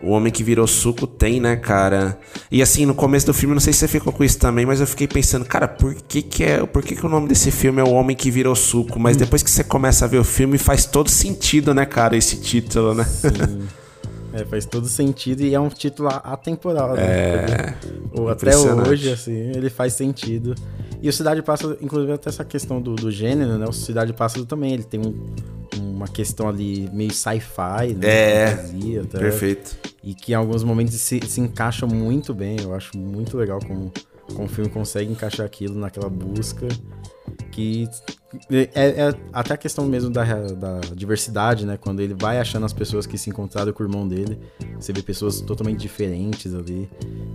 o Homem que Virou Suco tem, né, cara? E assim, no começo do filme, não sei se você ficou com isso também, mas eu fiquei pensando, cara, por que que, é, por que, que o nome desse filme é O Homem que Virou Suco? Mas hum. depois que você começa a ver o filme, faz todo sentido, né, cara, esse título, né? Sim. É, faz todo sentido e é um título atemporal, né? É. Ou até hoje, assim, ele faz sentido. E o Cidade Pássaro, inclusive até essa questão do, do gênero, né? O Cidade Pássaro também, ele tem um, uma questão ali meio sci-fi, né? É, fantasia, até, perfeito. E que em alguns momentos se, se encaixa muito bem, eu acho muito legal como, como o filme consegue encaixar aquilo naquela busca que é, é, até a questão mesmo da, da, diversidade, né? Quando ele vai achando as pessoas que se encontraram com o irmão dele, você vê pessoas totalmente diferentes ali.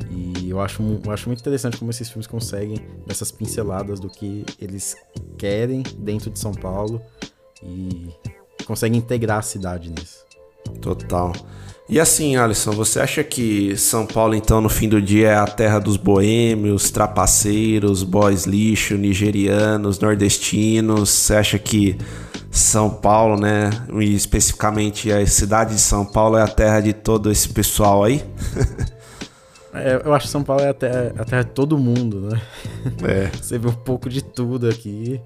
E eu acho, eu acho muito interessante como esses filmes conseguem dessas pinceladas do que eles querem dentro de São Paulo e conseguem integrar a cidade nisso. Total. E assim, Alisson, você acha que São Paulo, então, no fim do dia é a terra dos boêmios, trapaceiros, boys lixo, nigerianos, nordestinos? Você acha que São Paulo, né, e especificamente a cidade de São Paulo, é a terra de todo esse pessoal aí? É, eu acho que São Paulo é a terra, a terra de todo mundo, né? É. Você vê um pouco de tudo aqui.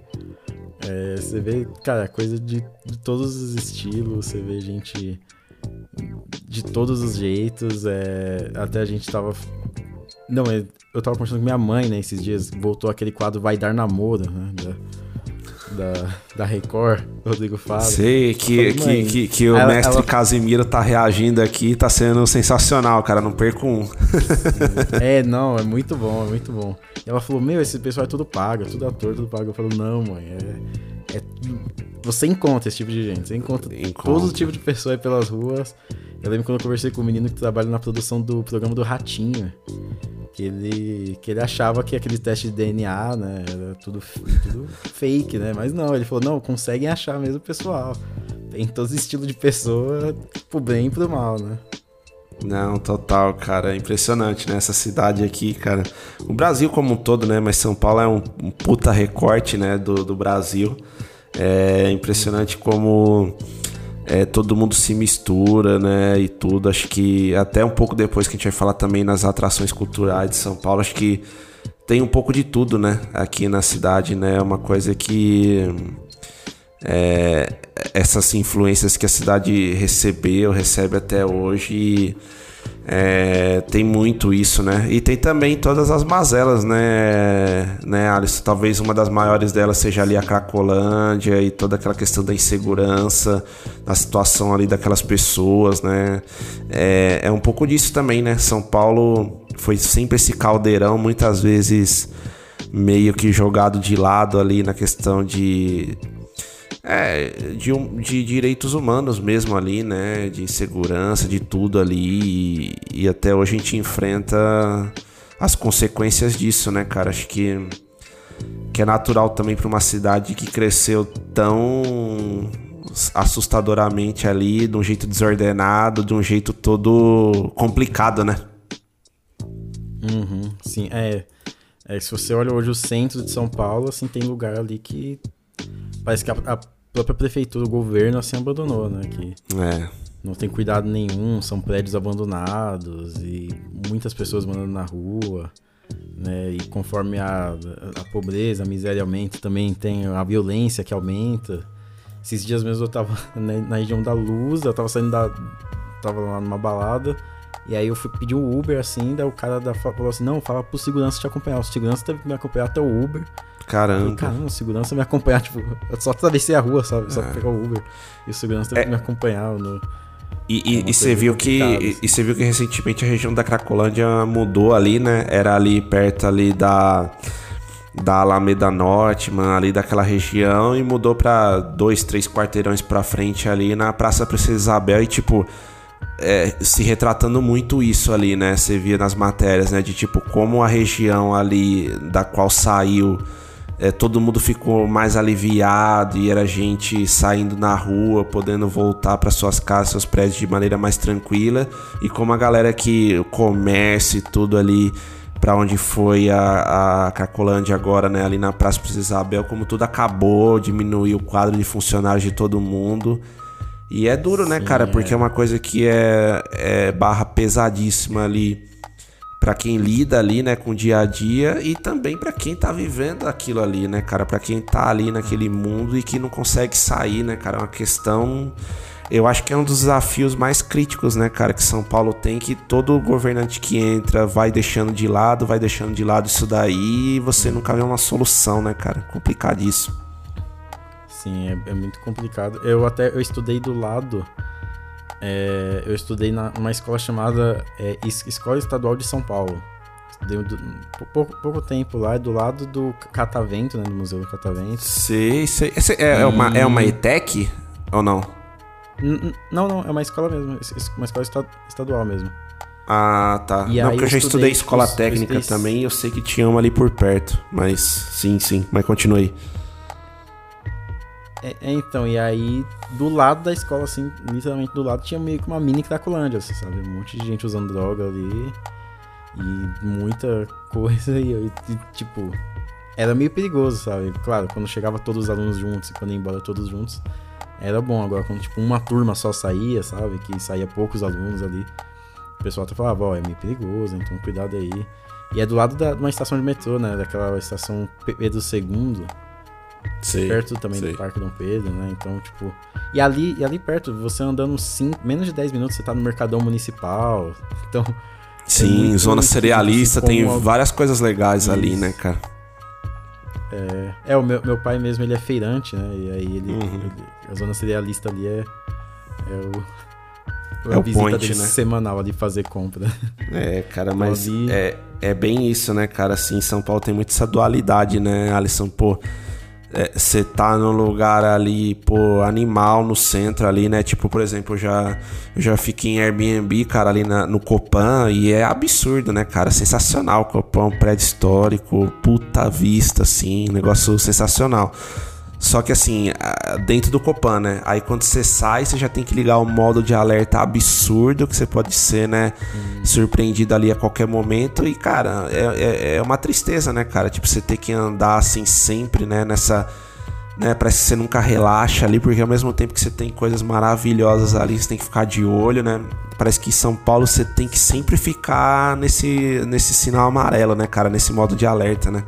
É, você vê, cara, coisa de, de todos os estilos. Você vê gente de todos os jeitos. É, até a gente tava. Não, eu tava conversando com minha mãe, né, esses dias. Voltou aquele quadro Vai Dar Namoro, né? Da, da, da Record, Rodrigo fala. Sei, que, falei, que, que, que, o ela, mestre ela... Casimiro tá reagindo aqui, tá sendo sensacional, cara. Não perco um. é, não, é muito bom, é muito bom. E ela falou: Meu, esse pessoal é tudo pago, é tudo ator, tudo pago. Eu falo: Não, mãe, é, é você encontra esse tipo de gente. Você encontra, encontra. todo os tipos de pessoa aí pelas ruas. Eu lembro quando eu conversei com um menino que trabalha na produção do programa do Ratinho. Que ele, que ele achava que aquele teste de DNA, né, era tudo, tudo fake, né? Mas não, ele falou, não, conseguem achar mesmo o pessoal. Tem todo estilo de pessoa, pro bem e pro mal, né? Não, total, cara. É impressionante, né? Essa cidade aqui, cara. O Brasil como um todo, né? Mas São Paulo é um, um puta recorte, né? Do, do Brasil. É impressionante como é, todo mundo se mistura, né? E tudo. Acho que até um pouco depois que a gente vai falar também nas atrações culturais de São Paulo, acho que tem um pouco de tudo, né? Aqui na cidade, né? É uma coisa que. É, essas influências que a cidade recebeu, recebe até hoje. E, é, tem muito isso, né? E tem também todas as mazelas, né, né, Alice? Talvez uma das maiores delas seja ali a Cracolândia e toda aquela questão da insegurança, da situação ali daquelas pessoas, né? É, é um pouco disso também, né? São Paulo foi sempre esse caldeirão, muitas vezes meio que jogado de lado ali na questão de é, de, de direitos humanos mesmo ali, né? De segurança, de tudo ali. E, e até hoje a gente enfrenta as consequências disso, né, cara? Acho que, que é natural também para uma cidade que cresceu tão assustadoramente ali, de um jeito desordenado, de um jeito todo complicado, né? Uhum, sim, é, é. Se você olha hoje o centro de São Paulo, assim, tem lugar ali que parece que a, a própria prefeitura, o governo, assim, abandonou, né? Que É. não tem cuidado nenhum, são prédios abandonados e muitas pessoas morando na rua, né? E conforme a, a pobreza, a miséria aumenta, também tem a violência que aumenta. Esses dias mesmo eu tava na, na região da Luz, eu tava saindo da. tava lá numa balada. E aí eu fui pedir um Uber assim, daí o cara da, falou assim, não, fala pro segurança te acompanhar. O segurança teve que me acompanhar até o Uber. Caramba. Caramba, o segurança me acompanhar, tipo, eu só atravessei a rua, sabe? Só pra pegar o Uber. E o segurança teve É. que me acompanhar no. E, É e, e você viu que e, assim. e você viu que recentemente a região da Cracolândia mudou ali, né? Era ali perto ali da da Alameda Norte, mano, ali daquela região e mudou pra dois, três quarteirões pra frente ali na Praça Princesa Isabel e tipo é, se retratando muito isso ali, né? Você via nas matérias, né? De tipo como a região ali da qual saiu é, todo mundo ficou mais aliviado e era gente saindo na rua, podendo voltar para suas casas, seus prédios de maneira mais tranquila. E como a galera que o comércio e tudo ali para onde foi a, a Cracolândia agora, né, ali na Praça Princesa Isabel, como tudo acabou, diminuiu o quadro de funcionários de todo mundo. E é duro, né, Sim, cara? é. Porque é uma coisa que é, é barra pesadíssima ali Pra quem lida ali, né, com o dia a dia e também pra quem tá vivendo aquilo ali, né, cara, Pra quem tá ali naquele mundo e que não consegue sair, né, cara, é uma questão eu acho que é um dos desafios mais críticos, né, cara, que São Paulo tem, que todo governante que entra vai deixando de lado, vai deixando de lado isso daí e você nunca vê uma solução, né, cara? Complicadíssimo. Sim, é, é muito complicado. Eu até eu estudei do lado. É, eu estudei na, numa escola chamada é, Es- Escola Estadual de São Paulo. Estudei do- pouco, pouco tempo lá, do lado do Catavento, né? Do Museu do Catavento. Sei, sei. Esse é, é uma, é uma ETEC ou não? N- Não, não, é uma escola mesmo. es- es- Uma escola esta- estadual mesmo. Ah, tá. E não, porque eu já estudei estudei, escola técnica eu estudei- também e eu sei que tinha uma ali por perto. Mas sim, sim. Mas continue. É, é, então, e aí, do lado da escola, assim, literalmente do lado, tinha meio que uma mini Cracolândia, você sabe? Um monte de gente usando droga ali. E muita coisa, e, e, tipo, era meio perigoso, sabe? Claro, quando chegava todos os alunos juntos e quando ia embora todos juntos, era bom. Agora, quando, tipo, uma turma só saía, sabe? Que saía poucos alunos ali, o pessoal até falava, ó, é meio perigoso, então cuidado aí. E é do lado da- de uma estação de metrô, né? Daquela estação Pedro II Sei. perto também sei. do Parque Dom Pedro, né? Então, tipo. E ali, e ali perto, você andando cinco, menos de 10 minutos, você tá no Mercadão Municipal. Então. Sim, muito zona cerealista, assim, tem como a- várias coisas legais ali, Isso. né, cara? É, é, o meu, meu pai mesmo, ele é feirante, né? E aí ele. Uhum. ele- a zona cerealista ali é. É o. É a o visita point, né? semanal ali fazer compra. É, cara, mas ali- é, é bem isso, né, cara? Assim, São Paulo tem muito essa dualidade, né, Alisson? Pô, você tá num lugar ali, pô, animal no centro ali, né? Tipo, por exemplo, eu já, eu já fiquei em Airbnb, cara, ali na- no Copan e é absurdo, né, cara? Sensacional. Copan, um prédio histórico, puta vista, assim, negócio sensacional. Só que assim, dentro do Copan, né? Aí quando você sai, você já tem que ligar o modo de alerta absurdo, que você pode ser, né? Surpreendido ali a qualquer momento. E, cara, é, é, é uma tristeza, né, cara? Tipo, você ter que andar assim sempre, né? Nessa. Né, parece que você nunca relaxa ali, porque ao mesmo tempo que você tem coisas maravilhosas ali, você tem que ficar de olho, né? Parece que em São Paulo você tem que sempre ficar nesse, nesse sinal amarelo, né, cara? Nesse modo de alerta, né?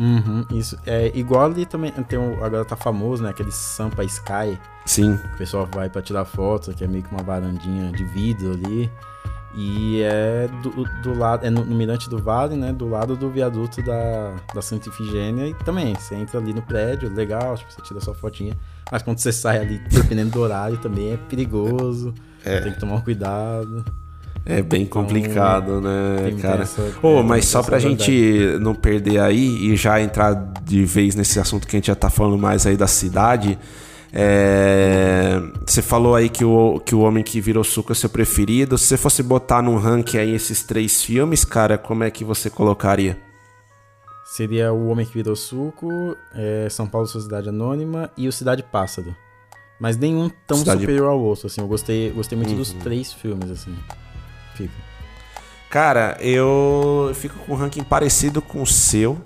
Uhum, isso. É igual ali também. Tem um, agora tá famoso, né? Aquele Sampa Sky. Sim. O pessoal vai pra tirar foto, que é meio que uma varandinha de vidro ali. E é do, do lado, é no, no Mirante do Vale, né? Do lado do viaduto da, da Santa Ifigênia. E também, você entra ali no prédio, legal, tipo, você tira sua fotinha. Mas quando você sai ali, dependendo do horário, também é perigoso. Tem que tomar um cuidado. É bem complicado, né, tem- tem cara? é, mas só pra gente não perder aí e já entrar de vez nesse assunto que a gente já tá falando mais aí da cidade. é, Você falou aí que o, que o Homem que Virou Suco é seu preferido. Se você fosse botar num ranking aí esses três filmes, cara, como é que você colocaria? Seria O Homem que Virou Suco, é, São Paulo Sociedade Anônima e o Cidade Pássaro. Mas nenhum tão Cidade- superior ao outro, assim. Eu gostei, gostei muito dos Uhum. três filmes, assim. Cara, eu fico com um ranking parecido com o seu.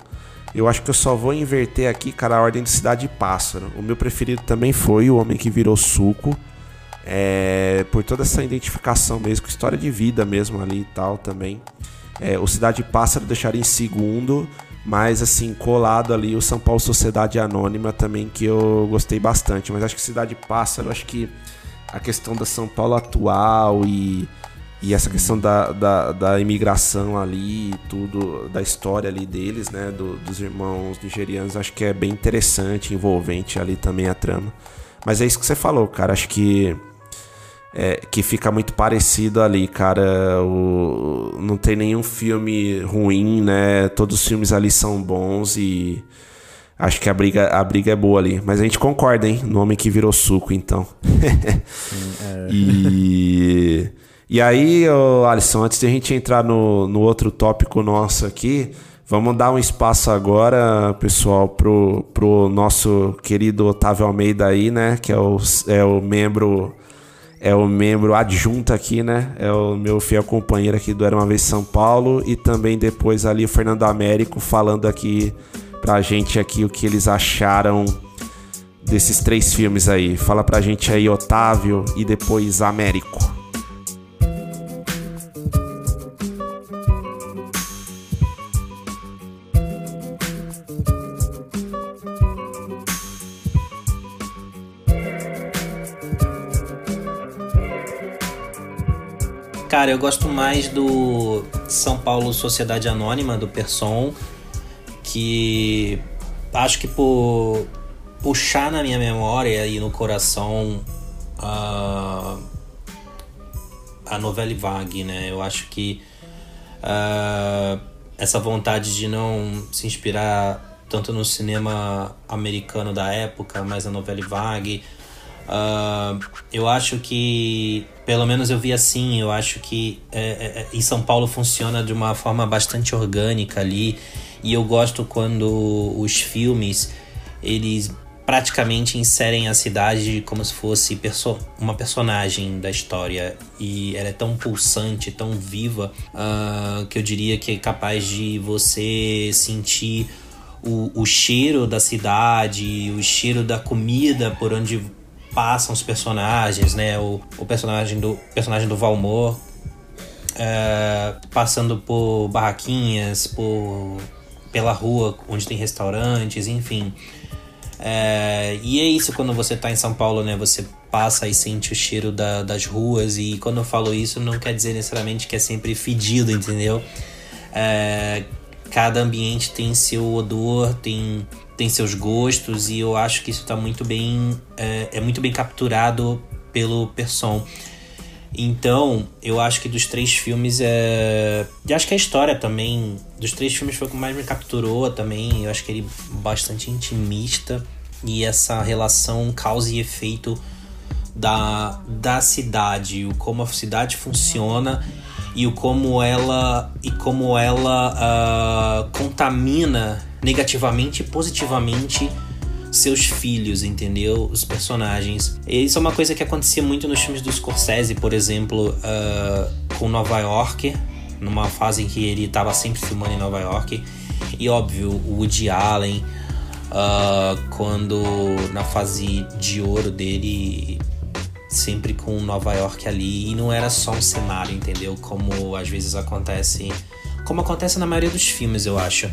Eu acho que eu só vou inverter aqui, cara, a ordem de Cidade Pássaro. O meu preferido também foi O Homem que Virou Suco. É, por toda essa identificação mesmo, com história de vida mesmo ali e tal também. É, o Cidade Pássaro deixaria em segundo, mas assim, colado ali o São Paulo Sociedade Anônima também, que eu gostei bastante. Mas acho que Cidade Pássaro, acho que a questão da São Paulo atual e, e essa questão da, da, da imigração ali e tudo, da história ali deles, né, do, dos irmãos nigerianos, acho que é bem interessante, envolvente ali também a trama. Mas é isso que você falou, cara, acho que é, que fica muito parecido ali, cara. O, não tem nenhum filme ruim, né? Todos os filmes ali são bons e acho que a briga, a briga é boa ali. Mas a gente concorda, hein? No Homem que Virou Suco, então. Sim, é. e, e aí, Alisson, antes de a gente entrar no, no outro tópico nosso aqui, vamos dar um espaço agora, pessoal, pro, pro nosso querido Otávio Almeida aí, né? Que é o, é o membro é o membro adjunto aqui, né? É o meu fiel companheiro aqui do Era Uma Vez São Paulo e também depois ali o Fernando Américo falando aqui pra gente aqui o que eles acharam desses três filmes aí. Fala pra gente aí, Otávio e depois Américo. Cara, eu gosto mais do São Paulo Sociedade Anônima, do Person, que acho que por puxar na minha memória e no coração a, a novela vague, né? Eu acho que essa vontade de não se inspirar tanto no cinema americano da época, mas a novela vague Uh, eu acho que, pelo menos eu vi assim, eu acho que é, é, é, em São Paulo funciona de uma forma bastante orgânica ali. E eu gosto quando os filmes, eles praticamente inserem a cidade como se fosse perso uma personagem da história. E ela é tão pulsante, tão viva, uh, que eu diria que é capaz de você sentir o, o cheiro da cidade, o cheiro da comida por onde passam os personagens, né? O, o personagem do personagem do Valmor é, passando por barraquinhas, por pela rua onde tem restaurantes, enfim. É, e é isso quando você está em São Paulo, né? Você passa e sente o cheiro da, das ruas. E quando eu falo isso, não quer dizer necessariamente que é sempre fedido, entendeu? É, cada ambiente tem seu odor, tem tem seus gostos e eu acho que isso está muito bem é, é, muito bem capturado pelo Person. Então, eu acho que dos três filmes é. E acho que a história também. Dos três filmes foi o que mais me capturou também. Eu acho que ele é bastante intimista. E essa relação causa e efeito da, da cidade. O como a cidade funciona e o como ela. E como ela uh, contamina negativamente e positivamente seus filhos, entendeu? Os personagens. E isso é uma coisa que acontecia muito nos filmes do Scorsese, por exemplo, uh, com Nova York, numa fase em que ele estava sempre filmando em Nova York. E óbvio, o Woody Allen, uh, quando na fase de ouro dele, sempre com Nova York ali. E não era só um cenário, entendeu? Como às vezes acontece. Como acontece na maioria dos filmes, eu acho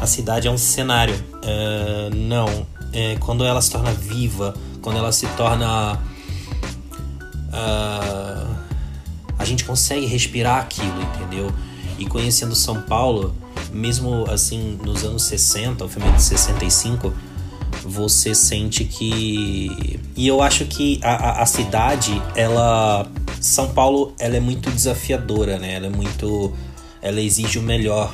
a cidade é um cenário. Uh, não. É, quando ela se torna viva, quando ela se torna. Uh, a gente consegue respirar aquilo, entendeu? E conhecendo São Paulo, mesmo assim nos anos 60, o filme é de 65, você sente que. E eu acho que a, a, a cidade, ela. São Paulo, ela é muito desafiadora, né? Ela é muito. Ela exige o melhor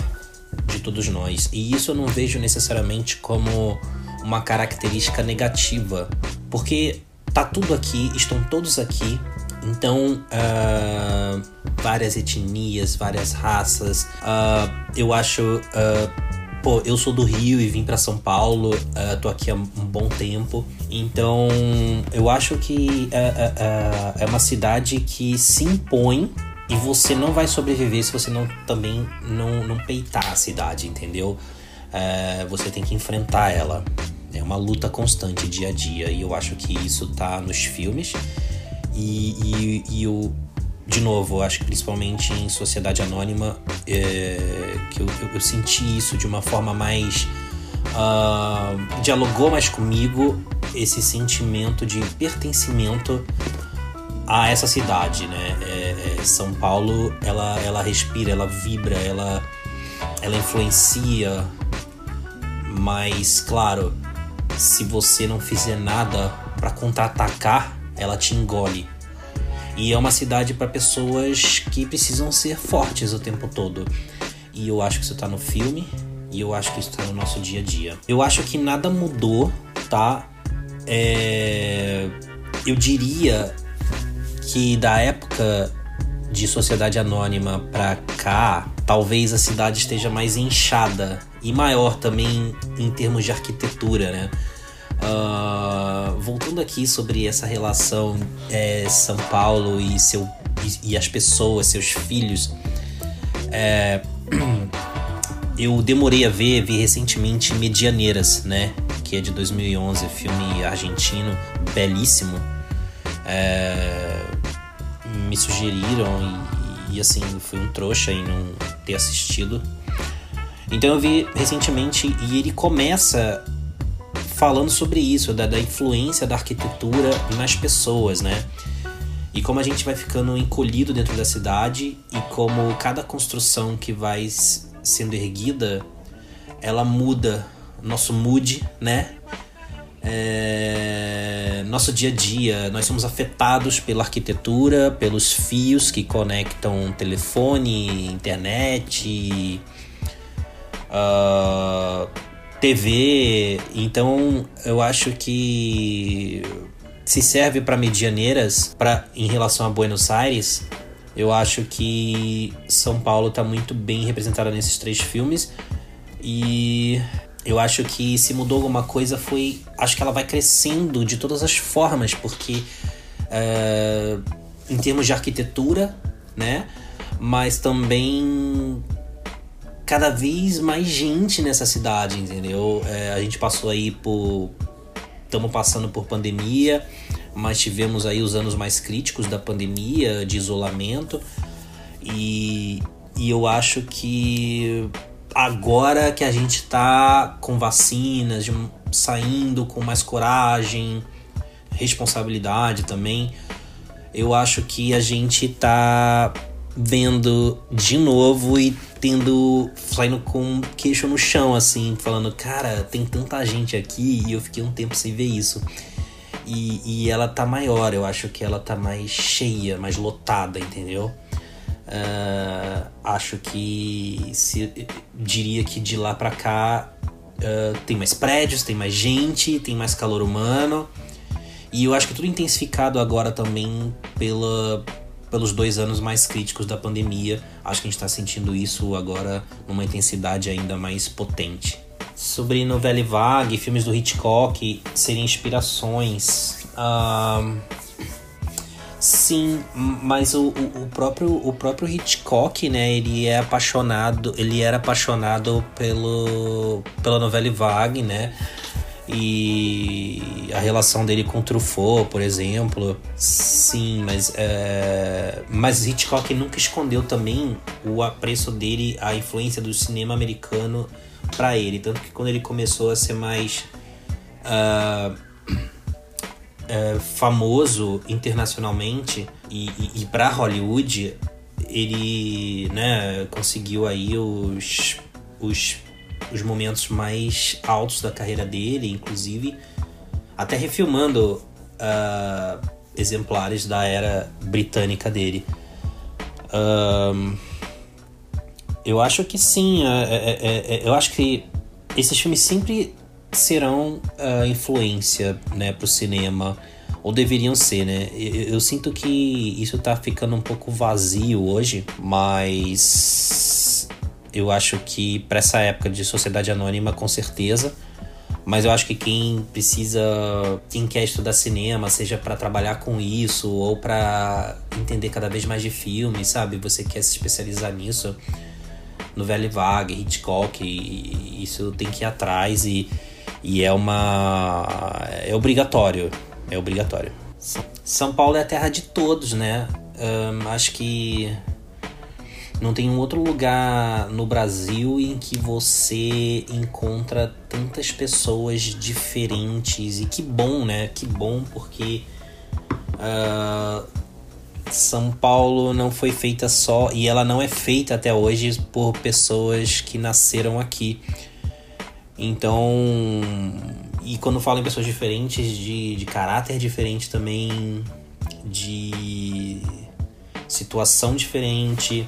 de todos nós. E isso eu não vejo necessariamente como uma característica negativa, porque tá tudo aqui, estão todos aqui. Então, uh, várias etnias, várias raças. Uh, eu acho. Uh, pô, eu sou do Rio e vim para São Paulo, uh, tô aqui há um bom tempo. Então, eu acho que uh, uh, é uma cidade que se impõe e você não vai sobreviver se você não também não, não peitar a cidade, entendeu? é, você tem que enfrentar ela. É uma luta constante dia a dia e eu acho que isso tá nos filmes e, e, e o de novo, eu acho que principalmente em Sociedade Anônima, é, que eu, eu, eu, senti isso de uma forma mais. Uh, dialogou mais comigo esse sentimento de pertencimento a essa cidade, né? É, é, São Paulo, ela, ela respira, ela vibra, ela, ela influencia, mas claro, se você não fizer nada para contra-atacar, ela te engole. E é uma cidade para pessoas que precisam ser fortes o tempo todo. E eu acho que isso tá no filme e eu acho que isso tá no nosso dia a dia. Eu acho que nada mudou, tá? É... Eu diria que da época de Sociedade Anônima pra cá, talvez a cidade esteja mais inchada e maior também em termos de arquitetura, né? Uh, voltando aqui sobre essa relação é, São Paulo e, seu, e, e, as pessoas, seus filhos, é, eu demorei a ver, vi recentemente Medianeiras, né? Que é de 2011, filme argentino, belíssimo. É, me sugeriram e, e assim, fui um trouxa em não ter assistido. Então eu vi recentemente e ele começa falando sobre isso, da, da influência da arquitetura nas pessoas, né? E como a gente vai ficando encolhido dentro da cidade e como cada construção que vai sendo erguida, ela muda nosso mood, né? É... nosso dia a dia, nós somos afetados pela arquitetura, pelos fios que conectam telefone, internet, uh, TV. Então eu acho que se serve para medianeiras, para em relação a Buenos Aires, eu acho que São Paulo está muito bem representada nesses três filmes e eu acho que se mudou alguma coisa foi, acho que ela vai crescendo de todas as formas porque é, em termos de arquitetura, né? Mas também cada vez mais gente nessa cidade, entendeu? É, a gente passou aí por. Estamos passando por pandemia, mas tivemos aí os anos mais críticos da pandemia, de isolamento. E, e eu acho que agora que a gente tá com vacinas, saindo com mais coragem, responsabilidade também, eu acho que a gente tá vendo de novo e tendo. saindo com queixo no chão, assim, falando, cara, tem tanta gente aqui e eu fiquei um tempo sem ver isso. E, e ela tá maior, eu acho que ela tá mais cheia, mais lotada, entendeu? Uh, acho que se, diria que de lá para cá uh, tem mais prédios, tem mais gente, tem mais calor humano. E eu acho que tudo intensificado agora também pela, pelos dois anos mais críticos da pandemia. Acho que a gente está sentindo isso agora numa intensidade ainda mais potente. Sobre novela vague, filmes do Hitchcock serem inspirações. Uh, sim, mas o, o, próprio, o próprio Hitchcock, né? Ele é apaixonado, ele era apaixonado pelo, pela novela vague, né? e a relação dele com Truffaut, por exemplo. Sim, mas, é... mas Hitchcock nunca escondeu também o apreço dele, a influência do cinema americano para ele. Tanto que quando ele começou a ser mais uh, uh, famoso internacionalmente e, e, e para Hollywood, ele né, conseguiu aí os, os os momentos mais altos da carreira dele, inclusive até refilmando uh, exemplares da era britânica dele. Eu acho que sim, é, é, é, é, eu acho que esses filmes sempre serão uh, influência né, para o cinema, ou deveriam ser, né? Eu, eu, sinto que isso tá ficando um pouco vazio hoje, mas eu acho que para essa época de sociedade anônima, com certeza. Mas eu acho que quem precisa, quem quer estudar cinema, seja para trabalhar com isso ou para entender cada vez mais de filmes, sabe? Você quer se especializar nisso. novela vaga, Hitchcock, e isso tem que ir atrás e, e é uma. é obrigatório. É obrigatório. São Paulo é a terra de todos, né? Um, acho que não tem um outro lugar no Brasil em que você encontra tantas pessoas diferentes e que bom, né? Que bom porque uh, São Paulo não foi feita só e ela não é feita até hoje por pessoas que nasceram aqui. Então, e quando falo em pessoas diferentes, de, de caráter diferente também, de situação diferente,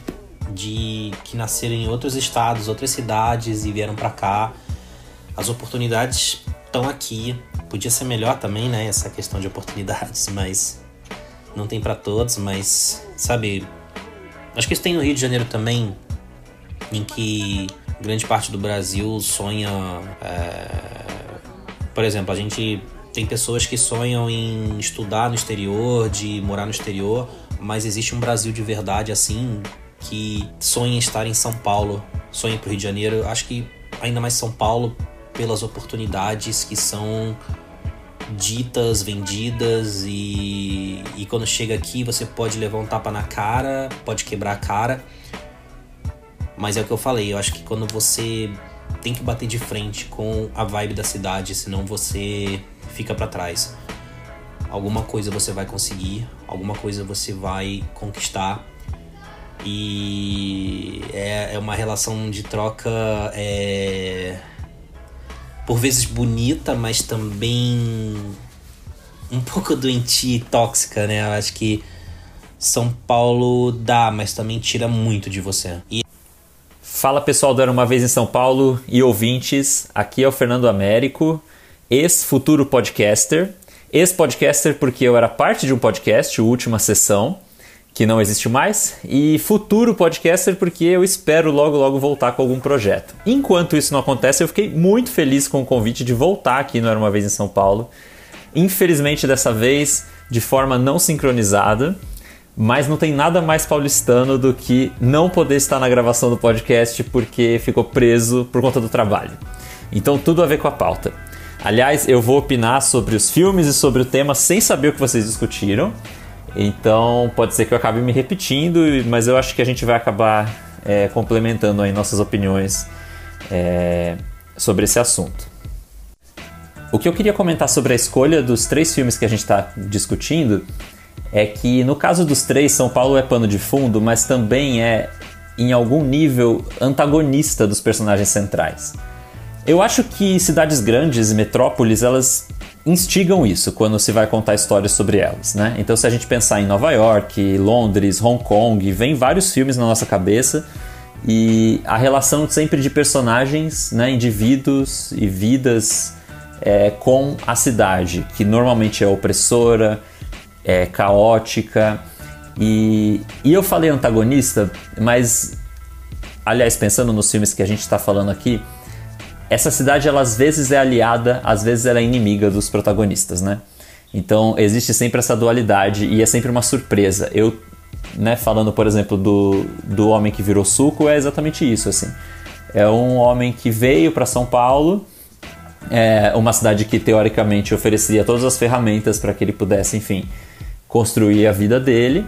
de que nasceram em outros estados, outras cidades e vieram para cá. As oportunidades estão aqui. Podia ser melhor também, né, essa questão de oportunidades, mas não tem para todos, mas sabe, acho que isso tem no Rio de Janeiro também, em que grande parte do Brasil sonha, é... por exemplo, a gente tem pessoas que sonham em estudar no exterior, de morar no exterior, mas existe um Brasil de verdade assim que sonha em estar em São Paulo, sonha para o Rio de Janeiro. Acho que ainda mais São Paulo pelas oportunidades que são ditas, vendidas e, e quando chega aqui você pode levar um tapa na cara, pode quebrar a cara. Mas é o que eu falei, eu acho que quando você tem que bater de frente com a vibe da cidade, senão você fica para trás. Alguma coisa você vai conseguir, alguma coisa você vai conquistar e é, é uma relação de troca é, por vezes bonita, mas também um pouco doentia e tóxica, né? Eu acho que São Paulo dá, mas também tira muito de você. E... Fala pessoal do Era Uma Vez em São Paulo e ouvintes, aqui é o Fernando Américo, ex-futuro podcaster. Ex-podcaster porque eu era parte de um podcast, Última Sessão, que não existe mais, e futuro podcaster, porque eu espero logo logo voltar com algum projeto. Enquanto isso não acontece, eu fiquei muito feliz com o convite de voltar aqui no Era Uma Vez em São Paulo. Infelizmente, dessa vez, de forma não sincronizada, mas não tem nada mais paulistano do que não poder estar na gravação do podcast porque ficou preso por conta do trabalho. Então, tudo a ver com a pauta. Aliás, eu vou opinar sobre os filmes e sobre o tema sem saber o que vocês discutiram. Então pode ser que eu acabe me repetindo, mas eu acho que a gente vai acabar é, complementando aí nossas opiniões é, sobre esse assunto. O que eu queria comentar sobre a escolha dos três filmes que a gente está discutindo é que no caso dos três, São Paulo é pano de fundo, mas também é em algum nível antagonista dos personagens centrais. Eu acho que cidades grandes e metrópoles elas instigam isso quando se vai contar histórias sobre elas, né? Então, se a gente pensar em Nova York, Londres, Hong Kong, vem vários filmes na nossa cabeça e a relação sempre de personagens, né, indivíduos e vidas é, com a cidade, que normalmente é opressora, é caótica. E, e eu falei antagonista, mas aliás, pensando nos filmes que a gente está falando aqui, essa cidade ela às vezes é aliada, às vezes ela é inimiga dos protagonistas, né? Então existe sempre essa dualidade e é sempre uma surpresa. Eu, né, falando por exemplo do, do homem que virou suco, é exatamente isso, assim. É um homem que veio para São Paulo, é uma cidade que teoricamente oferecia todas as ferramentas para que ele pudesse, enfim, construir a vida dele,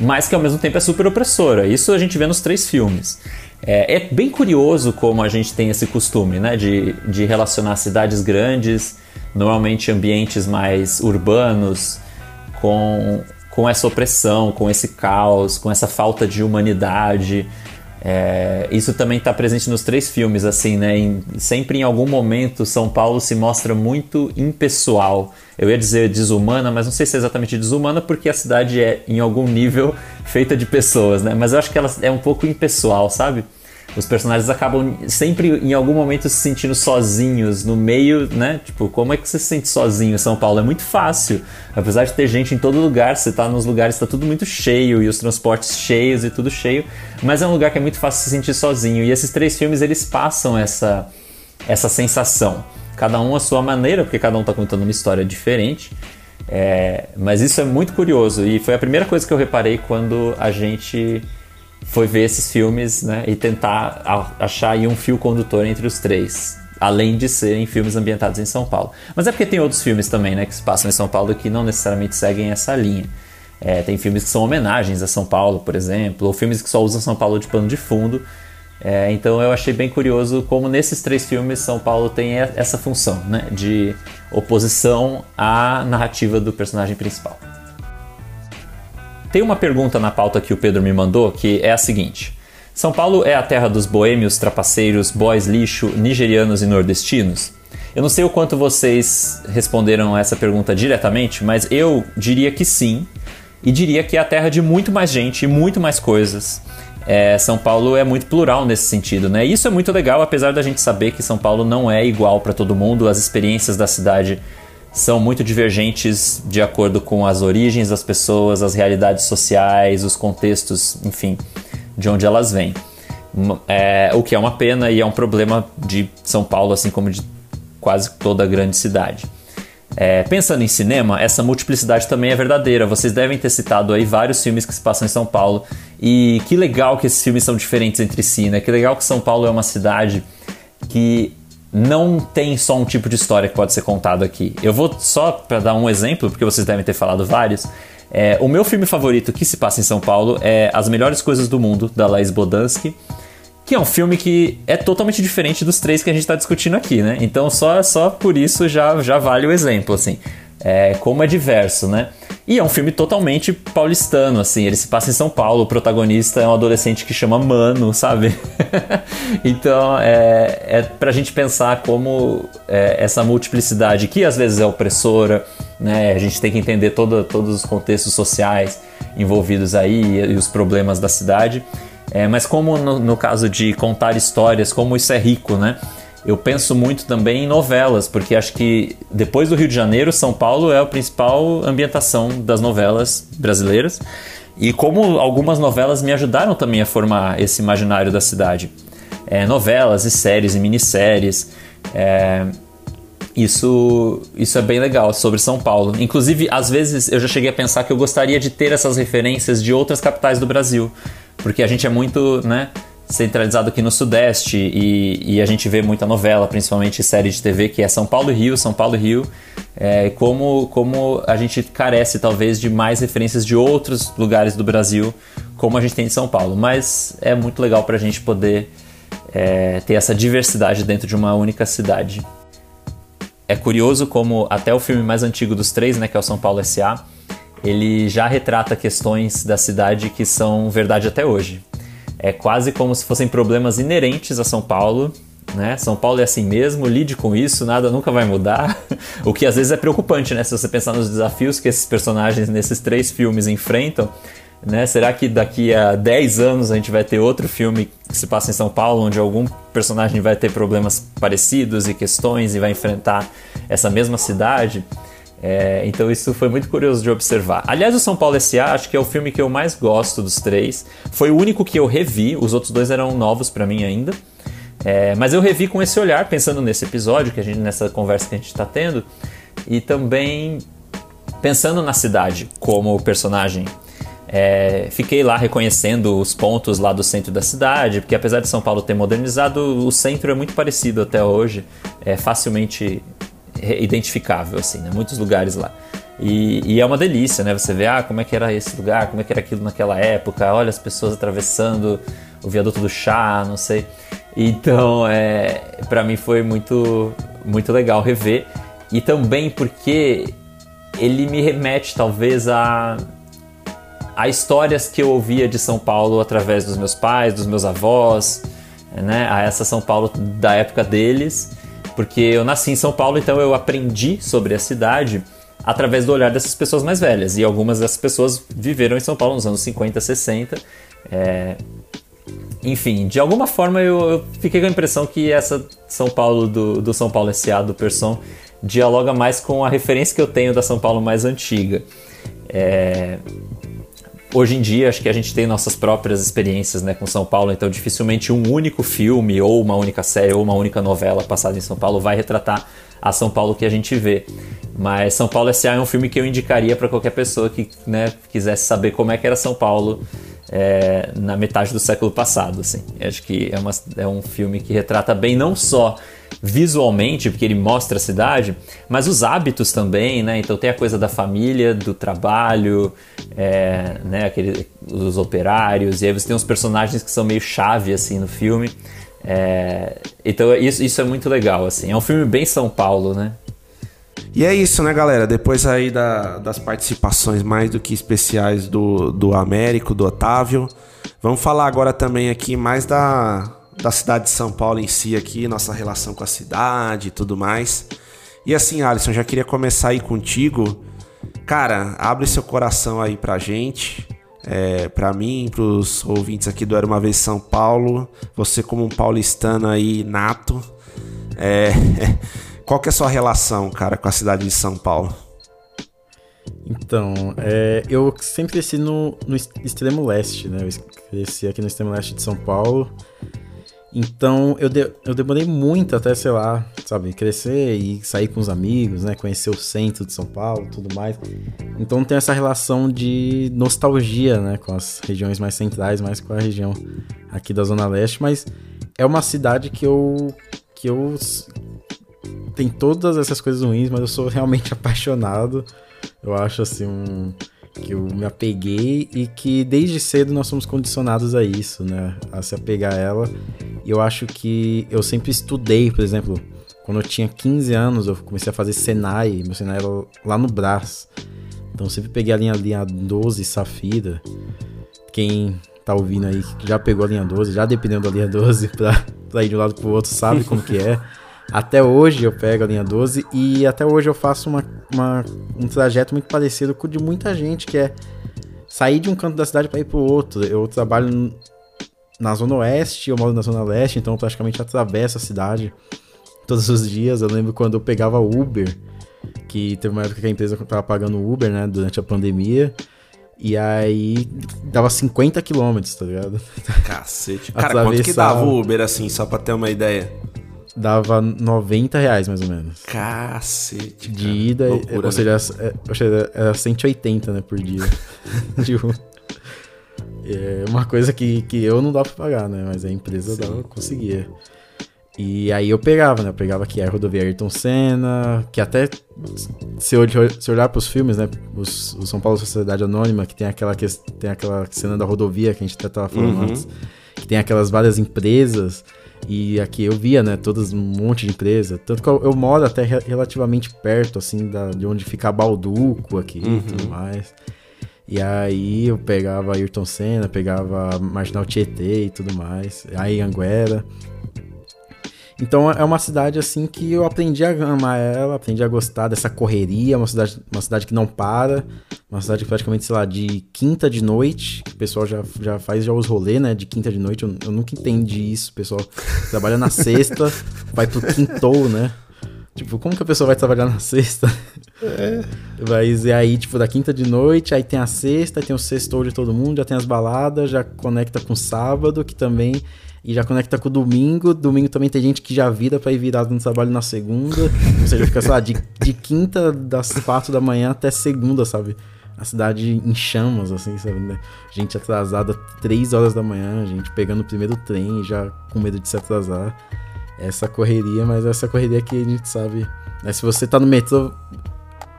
mas que ao mesmo tempo é super opressora. Isso a gente vê nos três filmes. É, é, bem curioso como a gente tem esse costume né, de, de relacionar cidades grandes, normalmente ambientes mais urbanos, com, com essa opressão, com esse caos, com essa falta de humanidade. É, isso também está presente nos três filmes, assim, né? Em, sempre em algum momento São Paulo se mostra muito impessoal. Eu ia dizer desumana, mas não sei se é exatamente desumana porque a cidade é em algum nível feita de pessoas, né? Mas eu acho que ela é um pouco impessoal, sabe? Os personagens acabam sempre em algum momento se sentindo sozinhos no meio, né? Tipo, como é que você se sente sozinho em São Paulo? É muito fácil. Apesar de ter gente em todo lugar, você tá nos lugares, tá tudo muito cheio e os transportes cheios e tudo cheio, mas é um lugar que é muito fácil se sentir sozinho. E esses três filmes eles passam essa essa sensação. Cada um à sua maneira, porque cada um tá contando uma história diferente. É, mas isso é muito curioso e foi a primeira coisa que eu reparei quando a gente foi ver esses filmes né, e tentar achar aí um fio condutor entre os três. Além de serem filmes ambientados em São Paulo. Mas é porque tem outros filmes também, né, que se passam em São Paulo que não necessariamente seguem essa linha. É, tem filmes que são homenagens a São Paulo, por exemplo, ou filmes que só usam São Paulo de pano de fundo. É, então eu achei bem curioso como nesses três filmes São Paulo tem essa função né, de oposição à narrativa do personagem principal. Tem uma pergunta na pauta que o Pedro me mandou que é a seguinte: São Paulo é a terra dos boêmios, trapaceiros, boys lixo, nigerianos e nordestinos? Eu não sei o quanto vocês responderam essa pergunta diretamente, mas eu diria que sim, e diria que é a terra de muito mais gente e muito mais coisas. É, São Paulo é muito plural nesse sentido, né? Isso é muito legal, apesar da gente saber que São Paulo não é igual para todo mundo, as experiências da cidade são muito divergentes de acordo com as origens das pessoas, as realidades sociais, os contextos, enfim, de onde elas vêm. É, o que é uma pena e é um problema de São Paulo, assim como de quase toda grande cidade. É, pensando em cinema, essa multiplicidade também é verdadeira. Vocês devem ter citado aí vários filmes que se passam em São Paulo. E que legal que esses filmes são diferentes entre si, né? Que legal que São Paulo é uma cidade que não tem só um tipo de história que pode ser contado aqui. Eu vou só para dar um exemplo, porque vocês devem ter falado vários. É, o meu filme favorito que se passa em São Paulo é As Melhores Coisas do Mundo, da Laís Bodansky, que é um filme que é totalmente diferente dos três que a gente está discutindo aqui, né? Então só, só por isso já, já vale o exemplo, assim. É, como é diverso, né? E é um filme totalmente paulistano, assim. Ele se passa em São Paulo. O protagonista é um adolescente que chama Mano, sabe? então é, é pra gente pensar como é, essa multiplicidade, que às vezes é opressora, né? A gente tem que entender todo, todos os contextos sociais envolvidos aí e, e os problemas da cidade. É, mas como no, no caso de contar histórias, como isso é rico, né? Eu penso muito também em novelas, porque acho que depois do Rio de Janeiro, São Paulo é a principal ambientação das novelas brasileiras. E como algumas novelas me ajudaram também a formar esse imaginário da cidade. É, novelas e séries e minisséries. É, isso, isso é bem legal sobre São Paulo. Inclusive, às vezes eu já cheguei a pensar que eu gostaria de ter essas referências de outras capitais do Brasil. Porque a gente é muito, né? Centralizado aqui no Sudeste e, e, a gente vê muita novela, principalmente série de TV, que é São Paulo e Rio, São Paulo e Rio. É, como, como a gente carece talvez de mais referências de outros lugares do Brasil, como a gente tem em São Paulo. Mas é muito legal para a gente poder é, ter essa diversidade dentro de uma única cidade. É curioso como até o filme mais antigo dos três, né, que é o São Paulo S.A., ele já retrata questões da cidade que são verdade até hoje. É quase como se fossem problemas inerentes a São Paulo. Né? São Paulo é assim mesmo, lide com isso, nada nunca vai mudar. o que às vezes é preocupante, né? Se você pensar nos desafios que esses personagens nesses três filmes enfrentam, né? Será que daqui a 10 anos a gente vai ter outro filme que se passa em São Paulo, onde algum personagem vai ter problemas parecidos e questões e vai enfrentar essa mesma cidade? É, então isso foi muito curioso de observar. Aliás, o São Paulo S.A. acho que é o filme que eu mais gosto dos três. Foi o único que eu revi, os outros dois eram novos para mim ainda. É, mas eu revi com esse olhar, pensando nesse episódio, que a gente, nessa conversa que a gente está tendo, e também pensando na cidade como personagem. É, fiquei lá reconhecendo os pontos lá do centro da cidade, porque apesar de São Paulo ter modernizado, o centro é muito parecido até hoje, é facilmente identificável, assim, né? Muitos lugares lá. E, e, é uma delícia, né? Você vê, ah, como é que era esse lugar, como é que era aquilo naquela época, olha as pessoas atravessando o viaduto do chá, não sei. Então, é, para mim foi muito, muito legal rever. E também porque ele me remete, talvez, a, a histórias que eu ouvia de São Paulo através dos meus pais, dos meus avós, né? A essa São Paulo da época deles porque eu nasci em São Paulo, então eu aprendi sobre a cidade através do olhar dessas pessoas mais velhas. E algumas dessas pessoas viveram em São Paulo nos anos 50, 60. É... Enfim, de alguma forma eu, eu, fiquei com a impressão que essa São Paulo do, do São Paulo S.A. do Person dialoga mais com a referência que eu tenho da São Paulo mais antiga. É... Hoje em dia, acho que a gente tem nossas próprias experiências né, com São Paulo, então dificilmente um único filme, ou uma única série, ou uma única novela passada em São Paulo vai retratar a São Paulo que a gente vê. Mas São Paulo S.A. é um filme que eu indicaria para qualquer pessoa que né, quisesse saber como é que era São Paulo é, na metade do século passado. Assim. Acho que é, uma, é um filme que retrata bem não só visualmente, porque ele mostra a cidade, mas os hábitos também, né? Então tem a coisa da família, do trabalho, é, né? Aquele, os operários, e aí você tem uns personagens que são meio chave assim no filme. É, então isso, isso é muito legal, assim. É um filme bem São Paulo, né? E é isso, né, galera? Depois aí da, das participações mais do que especiais do, do Américo, do Otávio, vamos falar agora também aqui mais da, da cidade de São Paulo em si aqui, nossa relação com a cidade e tudo mais. E assim, Alisson, já queria começar aí contigo. Cara, abre seu coração aí pra gente, é, pra mim, pros ouvintes aqui do Era Uma Vez São Paulo. Você como um paulistano aí nato, é, qual que é a sua relação, cara, com a cidade de São Paulo? Então, é, eu sempre cresci no, no extremo leste, né? Eu cresci aqui no extremo leste de São Paulo. Então eu, de, eu demorei muito até, sei lá, sabe, crescer e sair com os amigos, né? Conhecer o centro de São Paulo tudo mais. Então tem essa relação de nostalgia, né? Com as regiões mais centrais, mais com a região aqui da Zona Leste. Mas é uma cidade que eu. que eu. tem todas essas coisas ruins, mas eu sou realmente apaixonado. Eu acho assim um que eu me apeguei e que desde cedo nós somos condicionados a isso, né? A se apegar a ela. E eu acho que eu sempre estudei, por exemplo, quando eu tinha 15 anos, eu comecei a fazer Senai, meu Senai era lá no Brás. Então eu sempre peguei a linha, linha 12 Safira. Quem tá ouvindo aí já pegou a linha 12, já dependendo da linha 12 pra, pra ir de um lado pro outro, sabe como que é. Até hoje eu pego a linha 12 e até hoje eu faço uma, uma, um trajeto muito parecido com o de muita gente, que é sair de um canto da cidade para ir pro outro. Eu trabalho na Zona Oeste, eu moro na Zona Leste, então eu praticamente atravesso a cidade todos os dias. Eu lembro quando eu pegava Uber, que teve uma época que a empresa tava pagando Uber, né, durante a pandemia. E aí dava 50 quilômetros, tá ligado? Cacete. Cara, quanto que dava o Uber assim, só pra ter uma ideia? Dava 90 reais, mais ou menos. Cacete. De ida, Loucura, ou seja, né? era, era 180, né, por dia. tipo, é uma coisa que, que eu não dá pra pagar, né, mas a empresa dava, conseguia. E aí eu pegava, né, eu pegava aqui a rodovia Ayrton Senna, que até se, eu, se olhar pros filmes, né, os, o São Paulo Sociedade Anônima, que tem aquela, que, tem aquela cena da rodovia que a gente até tava falando uhum. antes, que tem aquelas várias empresas e aqui eu via, né, todas um monte de empresa. Tanto que eu, eu moro até re relativamente perto, assim, da, de onde fica Balduco aqui uhum. e tudo mais. E aí eu pegava Ayrton Senna, pegava Marginal Tietê e tudo mais. Aí Anguera. Então é uma cidade assim que eu aprendi a amar ela, aprendi a gostar dessa correria, uma cidade, uma cidade que não para, uma cidade que praticamente, sei lá, de quinta de noite, que o pessoal já, já faz já os rolês, né, de quinta de noite, eu, eu nunca entendi isso, o pessoal trabalha na sexta, vai pro quintou, né? Tipo, como que a pessoa vai trabalhar na sexta? É. Mas e aí, tipo, da quinta de noite, aí tem a sexta, aí tem o sextou de todo mundo, já tem as baladas, já conecta com sábado, que também e já conecta com o domingo. Domingo também tem gente que já vira pra ir virado no trabalho na segunda. Ou seja, fica, sei lá, de, de quinta das quatro da manhã até segunda, sabe? A cidade em chamas, assim, sabe? Né? Gente atrasada três horas da manhã, gente pegando o primeiro trem já com medo de se atrasar. Essa correria, mas essa correria que a gente sabe. Né? Se você tá no metrô,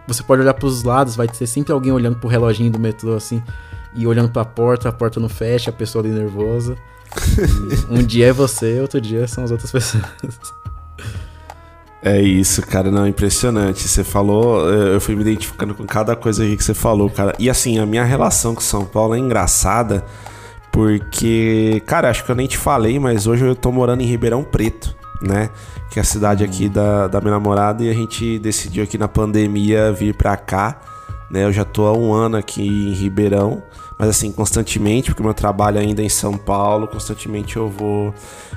você pode olhar pros lados, vai ter sempre alguém olhando pro reloginho do metrô, assim, e olhando pra porta, a porta não fecha, a pessoa ali nervosa um dia é você, outro dia são as outras pessoas. É isso, cara, não, impressionante. Você falou, eu fui me identificando com cada coisa aí que você falou, cara. E assim, a minha relação com São Paulo é engraçada, porque, cara, acho que eu nem te falei, mas hoje eu tô morando em Ribeirão Preto, né? Que é a cidade aqui da, da minha namorada, e a gente decidiu aqui na pandemia vir pra cá, né? Eu já tô há um ano aqui em Ribeirão mas assim, constantemente, porque meu trabalho ainda é em São Paulo, constantemente eu vou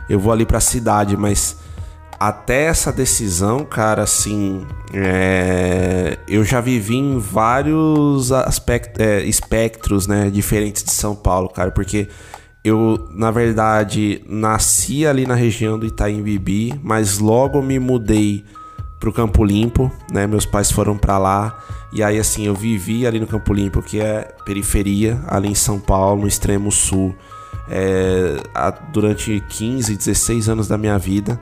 eu vou ali para a cidade, mas até essa decisão, cara, assim, é, eu já vivi em vários aspectos, é, espectros, né, diferentes de São Paulo, cara, porque eu, na verdade, nasci ali na região do Itaim Bibi, mas logo me mudei pro Campo Limpo, né? Meus pais foram para lá e aí assim eu vivi ali no Campo Limpo, que é periferia, ali em São Paulo, no extremo sul, é, durante 15, 16 anos da minha vida.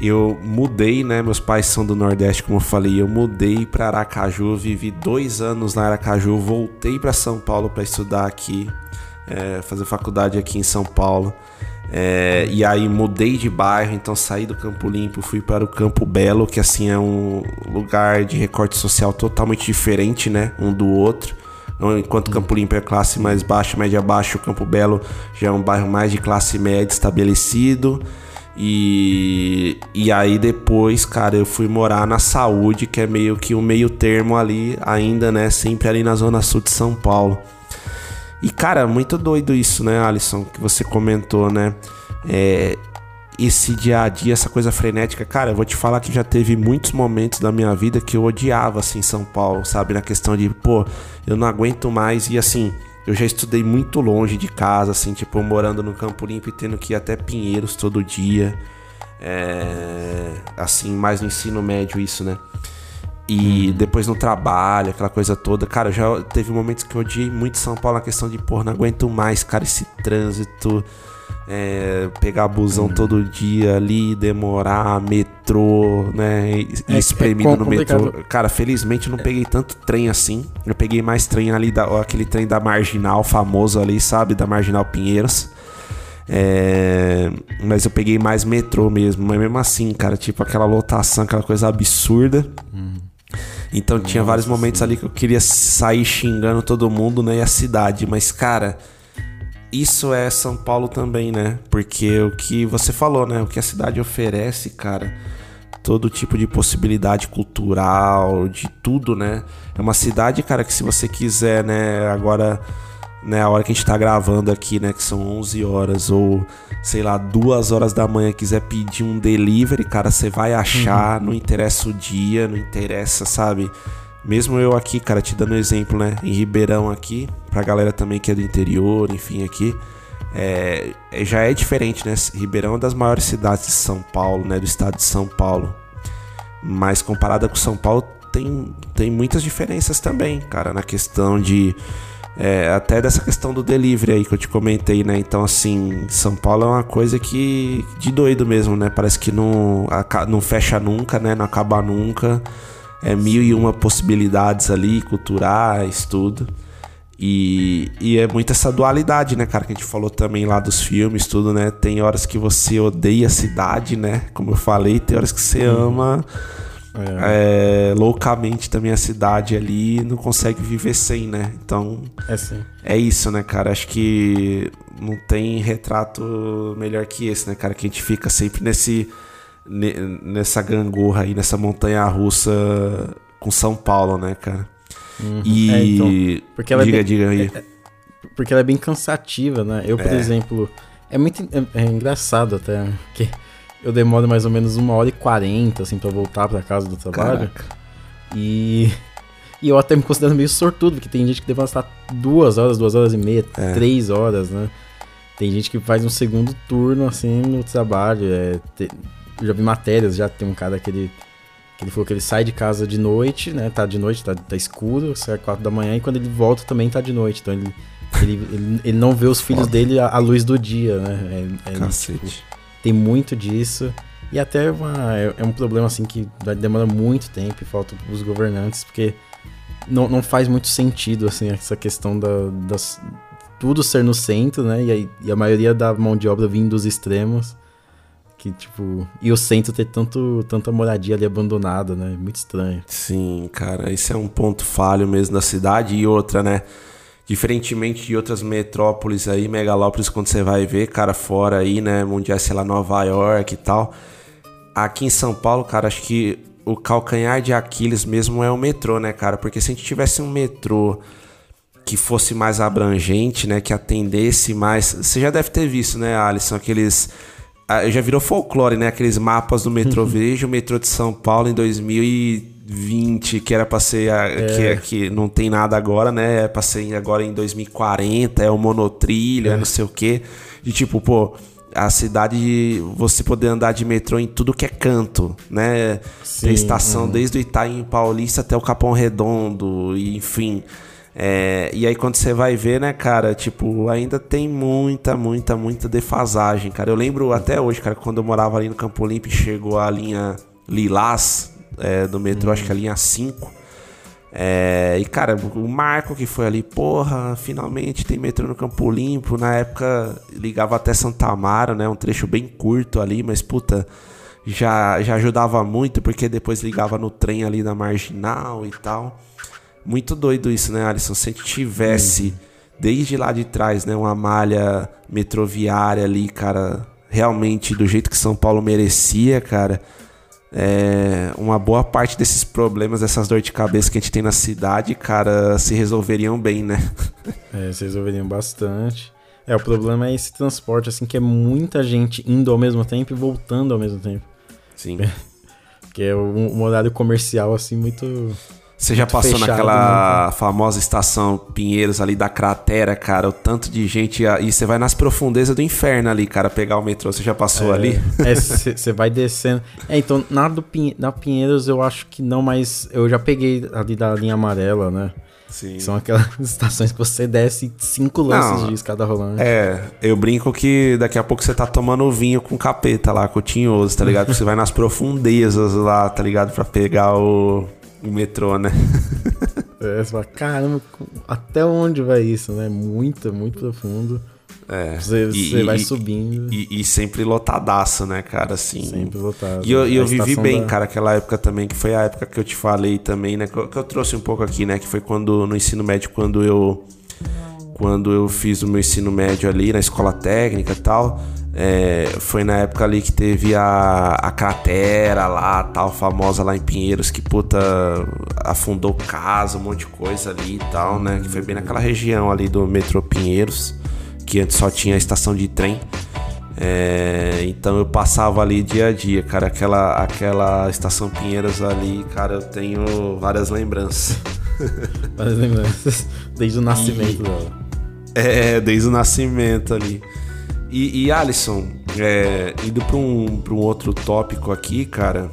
Eu mudei, né? Meus pais são do Nordeste, como eu falei. Eu mudei para Aracaju, vivi dois anos na Aracaju, voltei para São Paulo para estudar aqui, é, fazer faculdade aqui em São Paulo. É, e aí mudei de bairro, então saí do Campo Limpo, fui para o Campo Belo, que assim é um lugar de recorte social totalmente diferente, né, um do outro. Enquanto Campo Limpo é classe mais baixa, média baixa, o Campo Belo já é um bairro mais de classe média estabelecido. E, e aí depois, cara, eu fui morar na Saúde, que é meio que o um meio termo ali, ainda, né, sempre ali na zona sul de São Paulo. E, cara, muito doido isso, né, Alisson, que você comentou, né? É, esse dia a dia, essa coisa frenética. Cara, eu vou te falar que já teve muitos momentos da minha vida que eu odiava, assim, São Paulo, sabe? Na questão de, pô, eu não aguento mais. E, assim, eu já estudei muito longe de casa, assim, tipo, morando no Campo Limpo e tendo que ir até Pinheiros todo dia. É, assim, mais no ensino médio, isso, né? E depois no trabalho, aquela coisa toda. Cara, já teve momentos que eu odiei muito São Paulo na questão de, pô, não aguento mais, cara, esse trânsito. É, pegar busão hum. todo dia ali, demorar, metrô, né? É, espremido é no metrô. Cara, felizmente não peguei tanto trem assim. Eu peguei mais trem ali, da, aquele trem da Marginal famoso ali, sabe? Da Marginal Pinheiros. É, mas eu peguei mais metrô mesmo. Mas mesmo assim, cara, tipo aquela lotação, aquela coisa absurda. Hum. Então tinha vários momentos ali que eu queria sair xingando todo mundo, né? E a cidade. Mas, cara, isso é São Paulo também, né? Porque o que você falou, né? O que a cidade oferece, cara. Todo tipo de possibilidade cultural, de tudo, né? É uma cidade, cara, que se você quiser, né? Agora né, a hora que a gente tá gravando aqui, né, que são 11 horas ou sei lá, 2 horas da manhã, quiser pedir um delivery, cara, você vai achar, uhum. não interessa o dia, não interessa, sabe? Mesmo eu aqui, cara, te dando exemplo, né, em Ribeirão aqui, pra galera também que é do interior, enfim, aqui, é, é já é diferente, né? Ribeirão é uma das maiores cidades de São Paulo, né, do estado de São Paulo. Mas comparada com São Paulo, tem, tem muitas diferenças também, cara, na questão de é, até dessa questão do delivery aí que eu te comentei, né? Então, assim, São Paulo é uma coisa que. de doido mesmo, né? Parece que não, não fecha nunca, né? Não acaba nunca. É mil e uma possibilidades ali, culturais, tudo. E, e é muito essa dualidade, né, cara? Que a gente falou também lá dos filmes, tudo, né? Tem horas que você odeia a cidade, né? Como eu falei, tem horas que você ama é. É, loucamente também a cidade ali não consegue viver sem, né? Então. É sim. É isso, né, cara? Acho que não tem retrato melhor que esse, né, cara? Que a gente fica sempre nesse. nessa gangorra aí, nessa montanha russa com São Paulo, né, cara? Uhum. E. É, então, porque ela é diga, é bem, diga aí. É, porque ela é bem cansativa, né? Eu, por é. exemplo. É muito é, engraçado até. Que eu demoro mais ou menos uma hora e quarenta, assim, pra voltar pra casa do trabalho. Caraca. E. E eu até me considero meio sortudo, porque tem gente que deve estar duas horas, duas horas e meia, é. três horas, né? Tem gente que faz um segundo turno, assim, no trabalho. É, te... Já vi matérias, já tem um cara que ele, que ele falou que ele sai de casa de noite, né? Tá de noite, tá, tá escuro, sai quatro da manhã, e quando ele volta também tá de noite. Então ele, ele, ele, ele não vê os filhos Foda. dele à, à, luz do dia, né? É, é, Cacete. Tipo, tem muito disso. E até uma, é, é um problema assim que demora muito tempo e falta os governantes, porque não, não faz muito sentido assim essa questão da, das, tudo ser no centro, né? E a, e a maioria da mão de obra vindo dos extremos. Que, tipo. E o centro ter tanto, tanta moradia ali abandonada, né? Muito estranho. Sim, cara. Esse é um ponto falho mesmo da cidade. E outra, né? Diferentemente de outras metrópoles aí, megalópolis, quando você vai ver, cara, fora aí, né, mundial, sei lá, Nova York e tal. Aqui em São Paulo, cara, acho que o calcanhar de Aquiles mesmo é o metrô, né, cara? Porque se a gente tivesse um metrô que fosse mais abrangente, né, que atendesse mais... Você já deve ter visto, né, Alisson, aqueles... Ah, já virou folclore, né? Aqueles mapas do metrô. Veja o metrô de São Paulo em 2000 e 20, que era pra ser. A, é. que, é, que não tem nada agora, né? É pra ser agora em 2040, é o monotrilho, é, é não sei o quê. De tipo, pô. a cidade, você poder andar de metrô em tudo que é canto, né? Sim, Tem estação uhum. desde o Itaim Paulista até o Capão Redondo, e, enfim. É, e aí quando você vai ver, né, cara, tipo, ainda tem muita, muita, muita defasagem, cara. Eu lembro até hoje, cara, quando eu morava ali no Campo Limpo e chegou a linha Lilás é, do metrô, acho que a linha 5. É, e cara, o Marco que foi ali, porra, finalmente tem metrô no Campo Limpo. Na época ligava até Santa Amaro, né? Um trecho bem curto ali, mas puta, já, já ajudava muito porque depois ligava no trem ali na marginal e tal. Muito doido isso, né, Alisson? Se a gente tivesse desde lá de trás, né, uma malha metroviária ali, cara, realmente do jeito que São Paulo merecia, cara é, uma boa parte desses problemas, dessas dores de cabeça que a gente tem na cidade, cara, se resolveriam bem, né? É, se resolveriam bastante. É, o problema é esse transporte, assim, que é muita gente indo ao mesmo tempo e voltando ao mesmo tempo. Sim. Que é um, um horário comercial, assim, muito. Você já passou fechado, naquela famosa estação Pinheiros ali da cratera, cara? O tanto de gente. E você vai nas profundezas do inferno ali, cara, pegar o metrô. Você já passou ali? É, você vai descendo. É, então, na do Pinhe- da Pinheiros eu acho que não, mas eu já peguei ali da linha amarela, né? Sim. São aquelas estações que você desce cinco lances Não, de escada rolante. É, eu brinco que daqui a pouco você tá tomando vinho com capeta lá, com o tinhoso, tá ligado? Porque você vai nas profundezas lá, tá ligado? Pra pegar o, o metrô, né? É, você fala, caramba, até onde vai isso, né? Muito, muito profundo. É. Você, E- você vai e- subindo, E, e sempre lotadaço, né, cara? Assim. sempre lotado. E eu, e eu vivi bem, da- cara, aquela época também, que foi a época que eu te falei também, né? Que eu, que eu trouxe um pouco aqui, né? Que foi quando, no ensino médio, quando eu. Quando eu fiz o meu ensino médio ali na escola técnica e tal. É, foi na época ali que teve a, a cratera lá, tal, famosa lá em Pinheiros, que puta afundou casa, um monte de coisa ali e tal, né? Que foi bem naquela região ali do metrô Pinheiros, que antes só tinha a estação de trem. É, então eu passava ali dia a dia, cara. Aquela, aquela estação Pinheiros ali, cara, eu tenho várias lembranças. Várias lembranças desde o nascimento dela. É, desde o nascimento ali. E, e Alisson, é, indo para um, um outro tópico aqui, cara,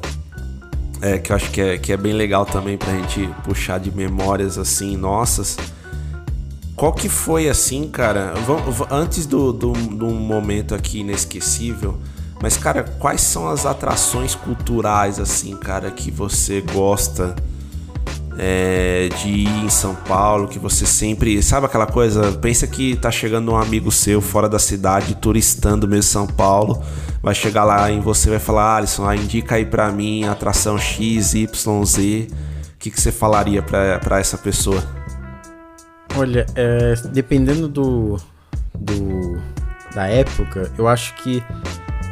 é, que eu acho que é, que é bem legal também pra gente puxar de memórias assim, nossas. Qual que foi assim, cara? antes do, do, do momento aqui inesquecível, mas, cara, quais são as atrações culturais, assim, cara, que você gosta é, de ir em São Paulo, que você sempre. Sabe aquela coisa? Pensa que tá chegando um amigo seu fora da cidade, turistando mesmo São Paulo. Vai chegar lá em você e vai falar, Alisson, ah, indica aí pra mim atração X, Y, Z. O que, que você falaria pra, pra essa pessoa? Olha, é, dependendo do, do da época, eu acho que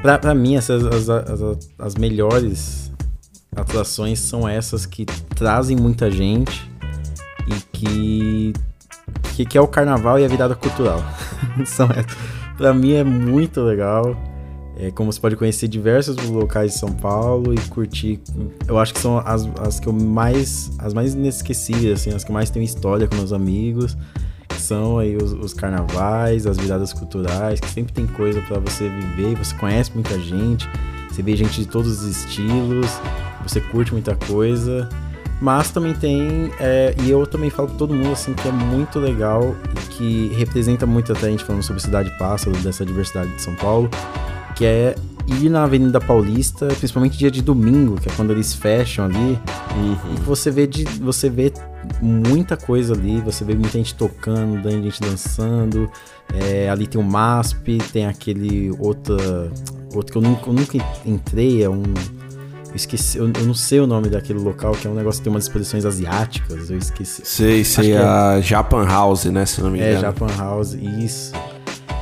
pra, pra mim essas as, as, as melhores atrações são essas que trazem muita gente e que que, que é o carnaval e a virada cultural. são. Pra mim é muito legal. É, como você pode conhecer diversos locais de São Paulo e curtir. Eu acho que são as, as que eu mais. as mais inesquecíveis, assim, as que mais tenho história com meus amigos. Que são aí os, os carnavais, as viradas culturais, que sempre tem coisa pra você viver, você conhece muita gente, você vê gente de todos os estilos, você curte muita coisa. Mas também tem, é, e eu também falo pra todo mundo assim que é muito legal e que representa muito até a gente falando sobre Cidade Pássaro, dessa diversidade de São Paulo, que é ir na Avenida Paulista, principalmente dia de domingo, que é quando eles fecham ali, e você vê de, você vê muita coisa ali, você vê muita gente tocando, dan- gente dançando, é, ali tem o MASP, tem aquele outra, outro que eu nunca, eu nunca entrei, é um esqueci, eu, eu não sei o nome daquele local, que é um negócio que tem umas exposições asiáticas, eu esqueci. Sei, sei, é- a Japan House, né? Se não me É, engano. Japan House, isso.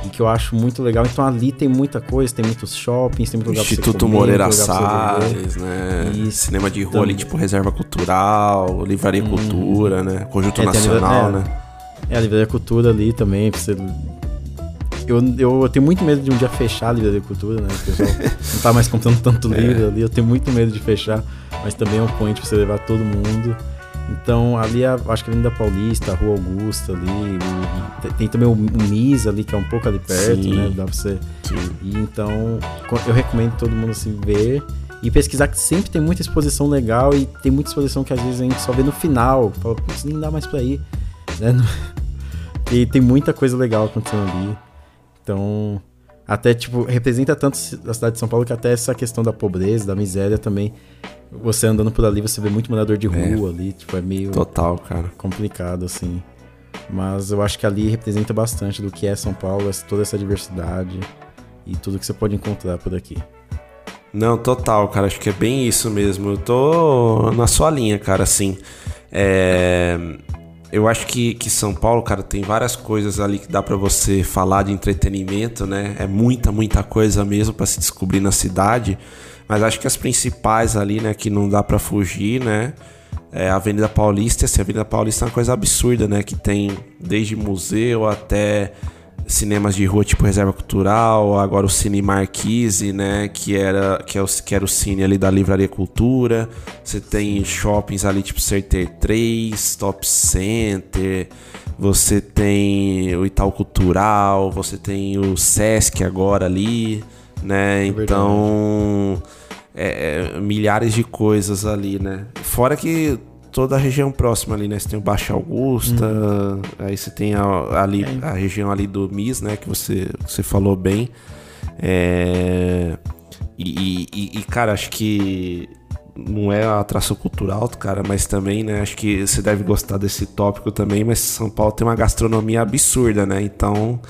E que eu acho muito legal. Então ali tem muita coisa, tem muitos shoppings, tem muito lugar Instituto comer, Moreira. Salles, né? Isso. Cinema de rua ali, tipo Reserva Cultural, Livraria Cultura, né? Conjunto É, tem a Nacional, livra- né? É, a Livraria Cultura ali também, pra você... Eu, eu tenho muito medo de um dia fechar a Livraria Cultura, né? O pessoal não tá mais comprando tanto É. livro ali, eu tenho muito medo de fechar, mas também é um point pra você levar todo mundo. Então, ali, a, acho que a Avenida Paulista, a Rua Augusta ali, o, tem, tem, também o, o MIS ali, que é um pouco ali perto, Sim. né? Dá pra você ir. Então, eu recomendo todo mundo, assim, ver e pesquisar que sempre tem muita exposição legal e tem muita exposição que às vezes a gente só vê no final. Fala, putz, nem dá mais pra ir. Né? E tem muita coisa legal acontecendo ali. Então, até, tipo, representa tanto a cidade de São Paulo que até essa questão da pobreza, da miséria também. Você andando por ali, você vê muito morador de é. rua é. ali, tipo, é meio. Total, cara. Complicado, assim. Mas eu acho que ali representa bastante do que é São Paulo, toda essa diversidade e tudo que você pode encontrar por aqui. Não, total, cara. Acho que é bem isso mesmo. Eu tô na sua linha, cara, assim. É eu acho que, que São Paulo, cara, tem várias coisas ali que dá para você falar de entretenimento, né? É muita, muita coisa mesmo para se descobrir na cidade. Mas acho que as principais ali, né, que não dá para fugir, né? É a Avenida Paulista. Assim, a Avenida Paulista é uma coisa absurda, né? Que tem desde museu até cinemas de rua tipo Reserva Cultural, agora o Cine Marquise, né, que era que, é o, que era o cine ali da Livraria Cultura. Você tem shoppings ali tipo Center 3, Top Center, você tem o Itaú Cultural, você tem o Sesc agora ali, né? É então, é, é, milhares de coisas ali, né? Fora que toda a região próxima ali, né? Você tem o Baixa Augusta, uhum. aí você tem a, ali, a região ali do MIS, né? Que você, você falou bem. É... E, e, e, cara, acho que não é a atração cultural, cara, mas também, né? Acho que você deve gostar desse tópico também, mas São Paulo tem uma gastronomia absurda, né? Então,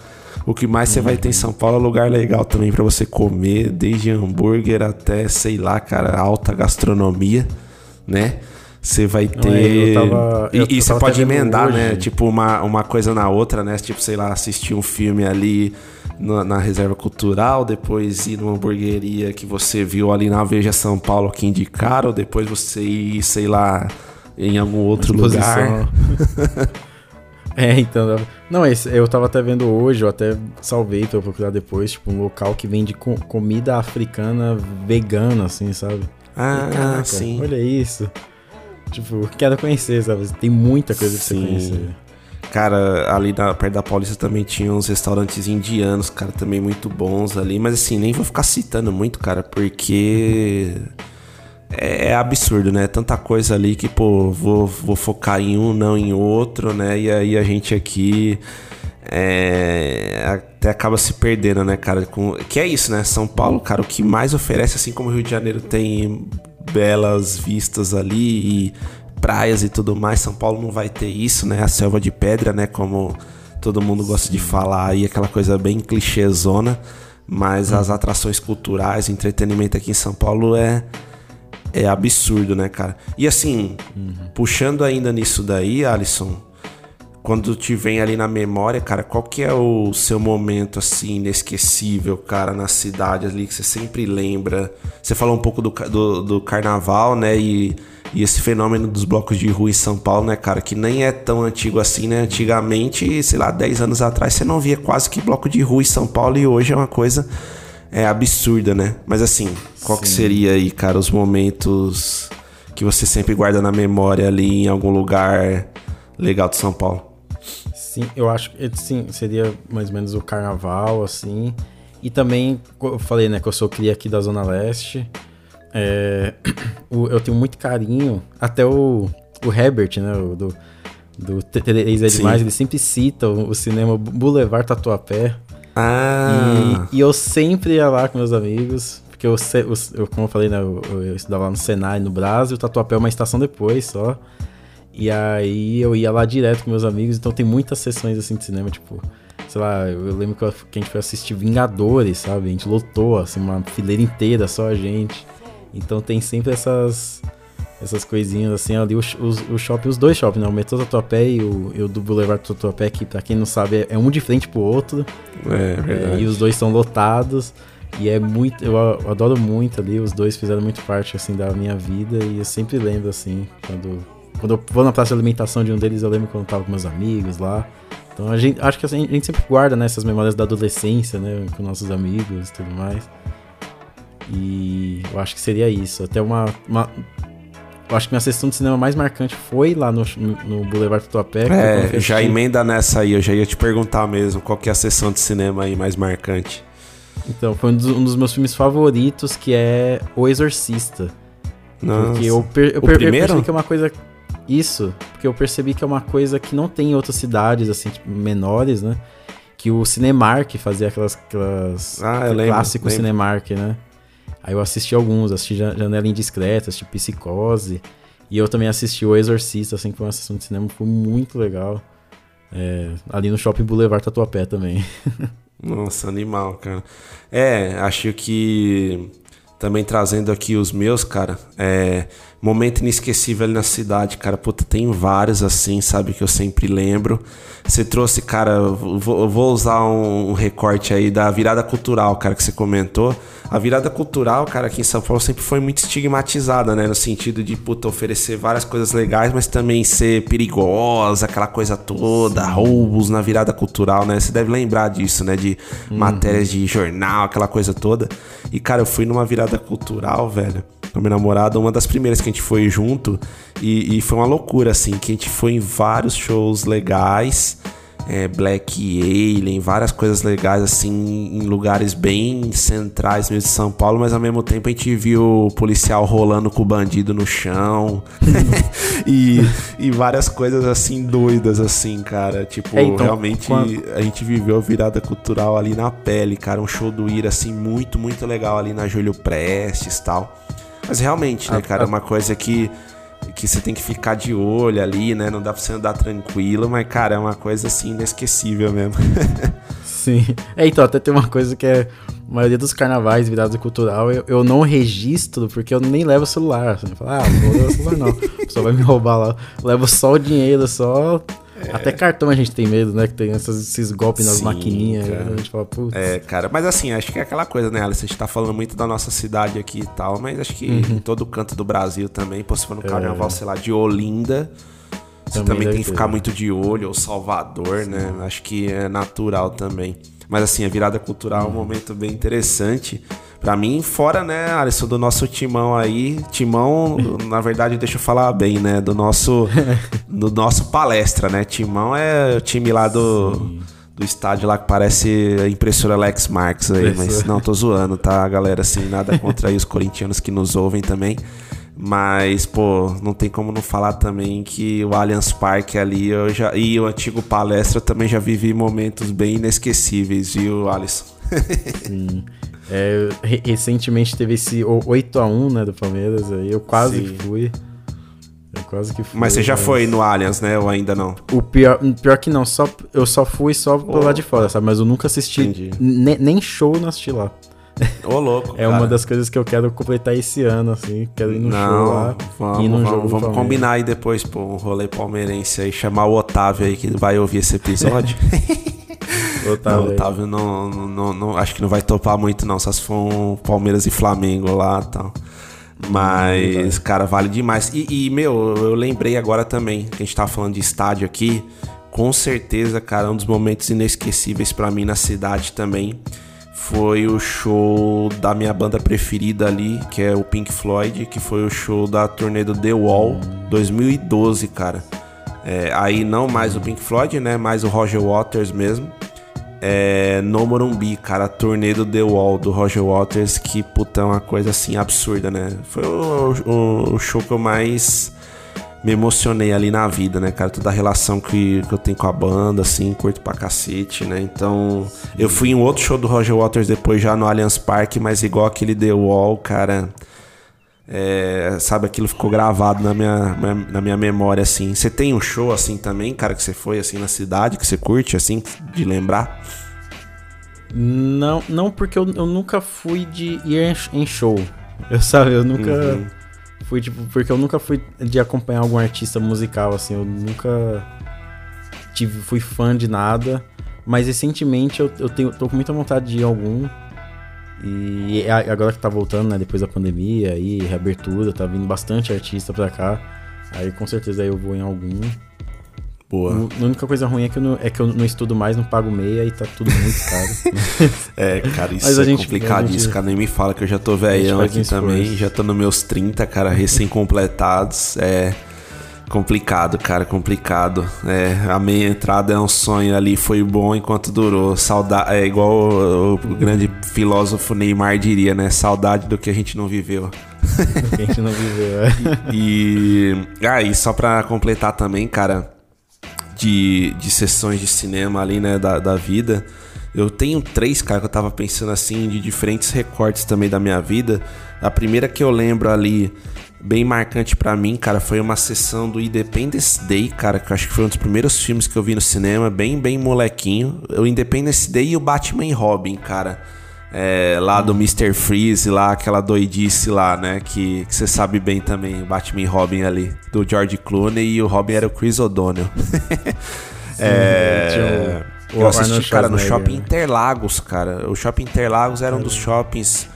o que mais você vai ter em São Paulo é lugar legal também para você comer, desde hambúrguer até, sei lá, cara, alta gastronomia, né? Você vai ter. Não, tava, e, você pode emendar, né, hoje. né? Tipo, uma, uma coisa na outra, né? Tipo, sei lá, assistir um filme ali na, na, reserva cultural, depois ir numa hamburgueria que você viu ali na Veja São Paulo que indicaram, depois você ir, sei lá, em algum outro lugar. é, então. Não, eu tava até vendo hoje, eu até salvei pra procurar depois, tipo, um local que vende comida africana vegana, assim, sabe? Ah, e, caraca, sim. Olha isso. Tipo, quero conhecer, sabe? Tem muita coisa pra você conhecer. Cara, ali na, perto da Paulista também tinha uns restaurantes indianos, cara, também muito bons ali. Mas assim, nem vou ficar citando muito, cara, porque é, é, absurdo, né? Tanta coisa ali que, pô, vou, vou focar em um, não em outro, né? E aí a gente aqui é, até acaba se perdendo, né, cara? Com, que é isso, né? São Paulo, cara, o que mais oferece, assim como o Rio de Janeiro tem belas vistas ali e praias e tudo mais. São Paulo não vai ter isso, né? A selva de pedra, né? Como todo mundo gosta de falar aí, aquela coisa bem clichêzona. Mas as atrações culturais, entretenimento aqui em São Paulo é é absurdo, né, cara? E assim, uhum. puxando ainda nisso daí, Alisson, quando te vem ali na memória, cara, qual que é o seu momento assim inesquecível, cara, na cidade ali que você sempre lembra? Você falou um pouco do, do, do, carnaval, né? E, e esse fenômeno dos blocos de rua em São Paulo, né, cara, que nem é tão antigo assim, né? Antigamente, sei lá, 10 anos atrás, você não via quase que bloco de rua em São Paulo e hoje é uma coisa é absurda, né? Mas assim, qual Sim. que seria aí, cara, os momentos que você sempre guarda na memória ali em algum lugar legal de São Paulo? Sim, eu acho que sim, seria mais ou menos o carnaval, assim. E também, eu falei, né, que eu sou cria aqui da Zona Leste. É, eu tenho muito carinho, até o, o Herbert, né, o, do, do Três é Demais, ele sempre cita o, o cinema Boulevard Tatuapé. Ah! E, e, eu sempre ia lá com meus amigos, porque eu, eu como eu falei, né, eu, eu estudava lá no Senai, no Brasil, o Tatuapé é uma estação depois só. E aí eu ia lá direto com meus amigos, então tem muitas sessões assim de cinema, tipo, sei lá, eu lembro que, a gente foi assistir Vingadores, sabe? A gente lotou, assim, uma fileira inteira, só a gente. Então tem sempre essas essas coisinhas assim ali, os, os, o shopping, os dois shoppings, né? O metrô Tatuapé e o, e o do Boulevard Tatuapé, que pra quem não sabe é um de frente pro outro. É, verdade. É, e os dois são lotados. E é muito, eu adoro muito ali, os dois fizeram muito parte assim da minha vida e eu sempre lembro assim, quando quando eu vou na praça de alimentação de um deles, eu lembro quando eu tava com meus amigos lá. Então a gente, acho que assim, a gente sempre guarda né, essas memórias da adolescência, né? Com nossos amigos e tudo mais. E eu acho que seria isso. Até uma, uma eu acho que minha sessão de cinema mais marcante foi lá no, no, Boulevard Tatuapé. É, já emenda nessa aí, eu já ia te perguntar mesmo, qual que é a sessão de cinema aí mais marcante? Então, foi um dos, um dos meus filmes favoritos, que é O Exorcista. Nossa. Porque eu, per, eu, per, eu percebi que é uma coisa... Isso, porque eu percebi que é uma coisa que não tem em outras cidades, assim, tipo, menores, né? Que o Cinemark fazia aquelas... aquelas ah, eu lembro, clássico lembro. Cinemark, né? Aí eu assisti alguns, assisti Janela Indiscreta, assisti Psicose. E eu também assisti O Exorcista, assim, que foi uma sessão de cinema, foi muito legal. É, ali no Shopping Boulevard Tatuapé também. Nossa, animal, cara. É, acho que também trazendo aqui os meus, cara, é momento inesquecível ali na cidade, cara. Puta, tem vários assim, sabe, que eu sempre lembro. Você trouxe, cara, vou, vou usar um, recorte aí da virada cultural, cara, que você comentou. A virada cultural, cara, aqui em São Paulo sempre foi muito estigmatizada, né? No sentido de, puta, oferecer várias coisas legais, mas também ser perigosa, aquela coisa toda, roubos na virada cultural, né? Você deve lembrar disso, né? De uhum. matérias de jornal, aquela coisa toda. E, cara, eu fui numa virada cultural, velho com a minha namorada, uma das primeiras que a gente foi junto. E, e foi uma loucura, assim, que a gente foi em vários shows legais. É, Black Alien, várias coisas legais assim, em lugares bem centrais mesmo de São Paulo, mas ao mesmo tempo a gente viu o policial rolando com o bandido no chão e, e várias coisas assim doidas, assim, cara. Tipo, é, então, realmente quando... a gente viveu a virada cultural ali na pele, cara. Um show do Ira, assim, muito, muito legal ali na Júlio Prestes tal. Mas realmente, né, cara, é uma coisa que, que você tem que ficar de olho ali, né? Não dá pra você andar tranquilo, mas, cara, é uma coisa assim inesquecível mesmo. Sim. É, então, até tem uma coisa que é. A maioria dos carnavais virados cultural, eu, eu não registro porque eu nem levo o celular. Você fala, ah, não vou levar o celular não. Só vai me roubar lá. Eu levo só o dinheiro, só é. Até cartão a gente tem medo, né? Que tem esses, esses golpes nas Sim, maquininhas. A gente fala, putz. É, cara, mas assim, acho que é aquela coisa, né, Alice? A gente tá falando muito da nossa cidade aqui e tal, mas acho que uhum. em todo canto do Brasil também, pô, se for no carnaval, é. sei lá, de Olinda. Você também, também tem que ficar muito de olho, ou Salvador, Sim. né? Acho que é natural também. Mas assim, a virada cultural é um uhum. momento bem interessante. Pra mim, fora, né, Alisson, do nosso timão aí. Timão, na verdade, deixa eu falar bem, né? Do nosso, do nosso palestra, né? Timão é o time lá do, do estádio lá que parece a impressora Alex Marques aí. Mas não, tô zoando, tá, galera? Assim, nada contra aí os corintianos que nos ouvem também. Mas, pô, não tem como não falar também que o Allianz Parque ali eu já, e o antigo palestra também já vivi momentos bem inesquecíveis, viu, Alisson? Sim. É, recentemente teve esse 8x1, né, do Palmeiras, aí eu quase Sim. fui. Eu quase que fui. Mas você já mas... foi no Allianz, né? Ou ainda não? O pior, pior que não, só, eu só fui só pelo oh, lado de fora, sabe? Mas eu nunca assisti. Nem show eu não assisti lá. Ô, louco. é cara. uma das coisas que eu quero completar esse ano, assim. Quero ir no não, show lá. Vamos, vamos, jogo vamos combinar aí depois, pô, um rolê palmeirense aí, chamar o Otávio aí que vai ouvir esse episódio. Otávio, não, Otávio não, não, não, acho que não vai topar muito, não. Só se for um Palmeiras e Flamengo lá e tal. Mas, cara, vale demais. E, e, meu, eu lembrei agora também que a gente tava falando de estádio aqui. Com certeza, cara, um dos momentos inesquecíveis para mim na cidade também foi o show da minha banda preferida ali, que é o Pink Floyd, que foi o show da turnê do The Wall 2012, cara. É, aí não mais o Pink Floyd, né? Mais o Roger Waters mesmo é, no Morumbi, cara, a turnê do The Wall do Roger Waters, que puta, é uma coisa assim absurda, né? Foi o, o, o, show que eu mais me emocionei ali na vida, né, cara? Toda a relação que, que eu tenho com a banda, assim, curto pra cacete, né? Então, eu fui em outro show do Roger Waters depois já no Allianz Parque, mas igual aquele The Wall, cara. É, sabe, aquilo ficou gravado na minha, na minha memória, assim. Você tem um show assim também, cara, que você foi assim na cidade, que você curte, assim, de lembrar? Não, não porque eu, eu nunca fui de ir em show. Eu sabe, eu nunca uhum. fui, tipo, porque eu nunca fui de acompanhar algum artista musical, assim, eu nunca tive, fui fã de nada. Mas recentemente eu, eu tenho, tô com muita vontade de ir algum. E agora que tá voltando, né, depois da pandemia e reabertura, tá vindo bastante artista pra cá. Aí com certeza eu vou em algum. Boa. A única coisa ruim é que, eu não, é que eu não estudo mais, não pago meia e tá tudo muito caro. é, cara, isso Mas é gente, complicadíssimo, gente, cara. Nem me fala que eu já tô velhão aqui também. Já tô nos meus 30, cara, recém-completados. É complicado, cara, complicado. É, a meia entrada é um sonho ali, foi bom enquanto durou. Saudade, é igual o, o grande filósofo Neymar diria, né? Saudade do que a gente não viveu. Do que a gente não viveu, é. E, e ah, e só pra completar também, cara, de, de sessões de cinema ali, né, da, da vida. Eu tenho três, cara, que eu tava pensando assim, de diferentes recortes também da minha vida. A primeira que eu lembro ali, bem marcante para mim, cara, foi uma sessão do Independence Day, cara, que eu acho que foi um dos primeiros filmes que eu vi no cinema, bem, bem molequinho. O Independence Day e o Batman e Robin, cara é, lá do Mr. Freeze, lá, aquela doidice lá, né? Que você sabe bem também, Batman e Robin ali, do George Clooney e o Robin era o Chris O'Donnell. é, eu assisti, cara, no Shopping né? Interlagos, cara. O Shopping Interlagos era um dos shoppings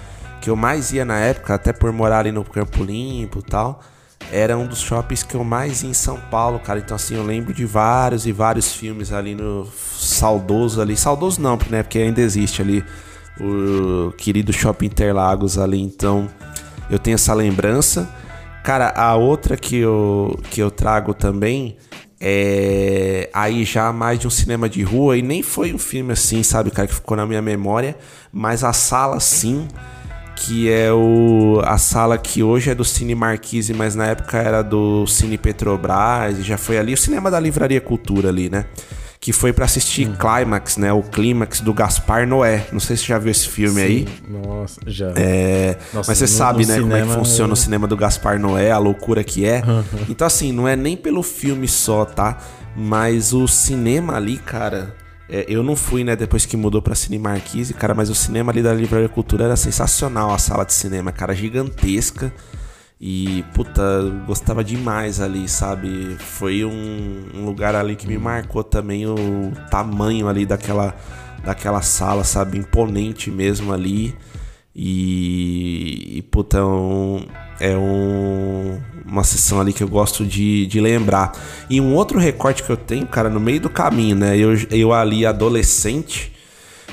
que eu mais ia na época, até por morar ali no Campo Limpo e tal. Era um dos shoppings que eu mais ia em São Paulo, cara. Então, assim, eu lembro de vários e vários filmes ali no saudoso ali. Saudoso não, né? Porque ainda existe ali o querido Shopping Interlagos ali, então eu tenho essa lembrança. Cara, a outra que eu, que eu trago também é aí já mais de um cinema de rua e nem foi um filme assim, sabe, cara, que ficou na minha memória, mas a sala sim, que é o a sala que hoje é do Cine Marquise, mas na época era do Cine Petrobras, e já foi ali o cinema da Livraria Cultura ali, né? que foi para assistir hum. Climax, né? O Clímax do Gaspar Noé. Não sei se você já viu esse filme Sim. aí. Nossa, já. É... Nossa, Mas você no, sabe, no né, cinema... como é que funciona o cinema do Gaspar Noé, a loucura que é. então, assim, não é nem pelo filme só, tá? Mas o cinema ali, cara. É, eu não fui, né, depois que mudou pra Cine Marquise, cara, mas o cinema ali da Livraria Cultura era sensacional, a sala de cinema, cara, gigantesca. E, puta, gostava demais ali, sabe? Foi um, um, lugar ali que me marcou também o tamanho ali daquela, daquela sala, sabe? Imponente mesmo ali. E, e puta, é, um, é um, uma sessão ali que eu gosto de, de lembrar. E um outro recorte que eu tenho, cara, no meio do caminho, né? Eu, eu ali adolescente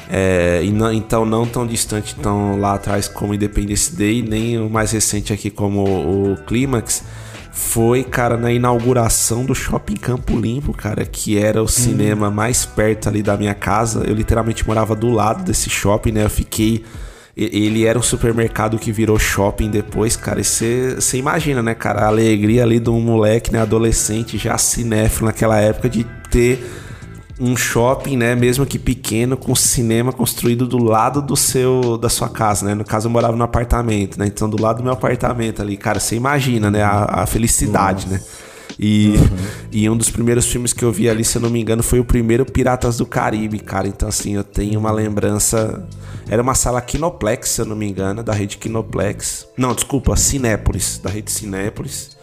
é, e não, então não tão distante tão lá atrás como Independence Day, nem o mais recente aqui como o, Clímax, foi, cara, na inauguração do Shopping Campo Limpo, cara, que era o hum. cinema mais perto ali da minha casa. Eu literalmente morava do lado desse shopping, né? Eu fiquei. Ele era um supermercado que virou shopping depois, cara. E você imagina, né, cara? A alegria ali de um moleque, né, adolescente, já cinéfilo naquela época, de ter um shopping, né, mesmo que pequeno, com cinema construído do lado do seu da sua casa, né? No caso eu morava no apartamento, né? Então do lado do meu apartamento ali, cara, você imagina, né, a, a felicidade, Nossa. né? E, uhum. e um dos primeiros filmes que eu vi ali, se eu não me engano, foi o primeiro Piratas do Caribe, cara. Então, assim, eu tenho uma lembrança. Era uma sala Kinoplex, se eu não me engano, da rede Kinoplex. Não, desculpa, Cinépolis, da rede Cinépolis.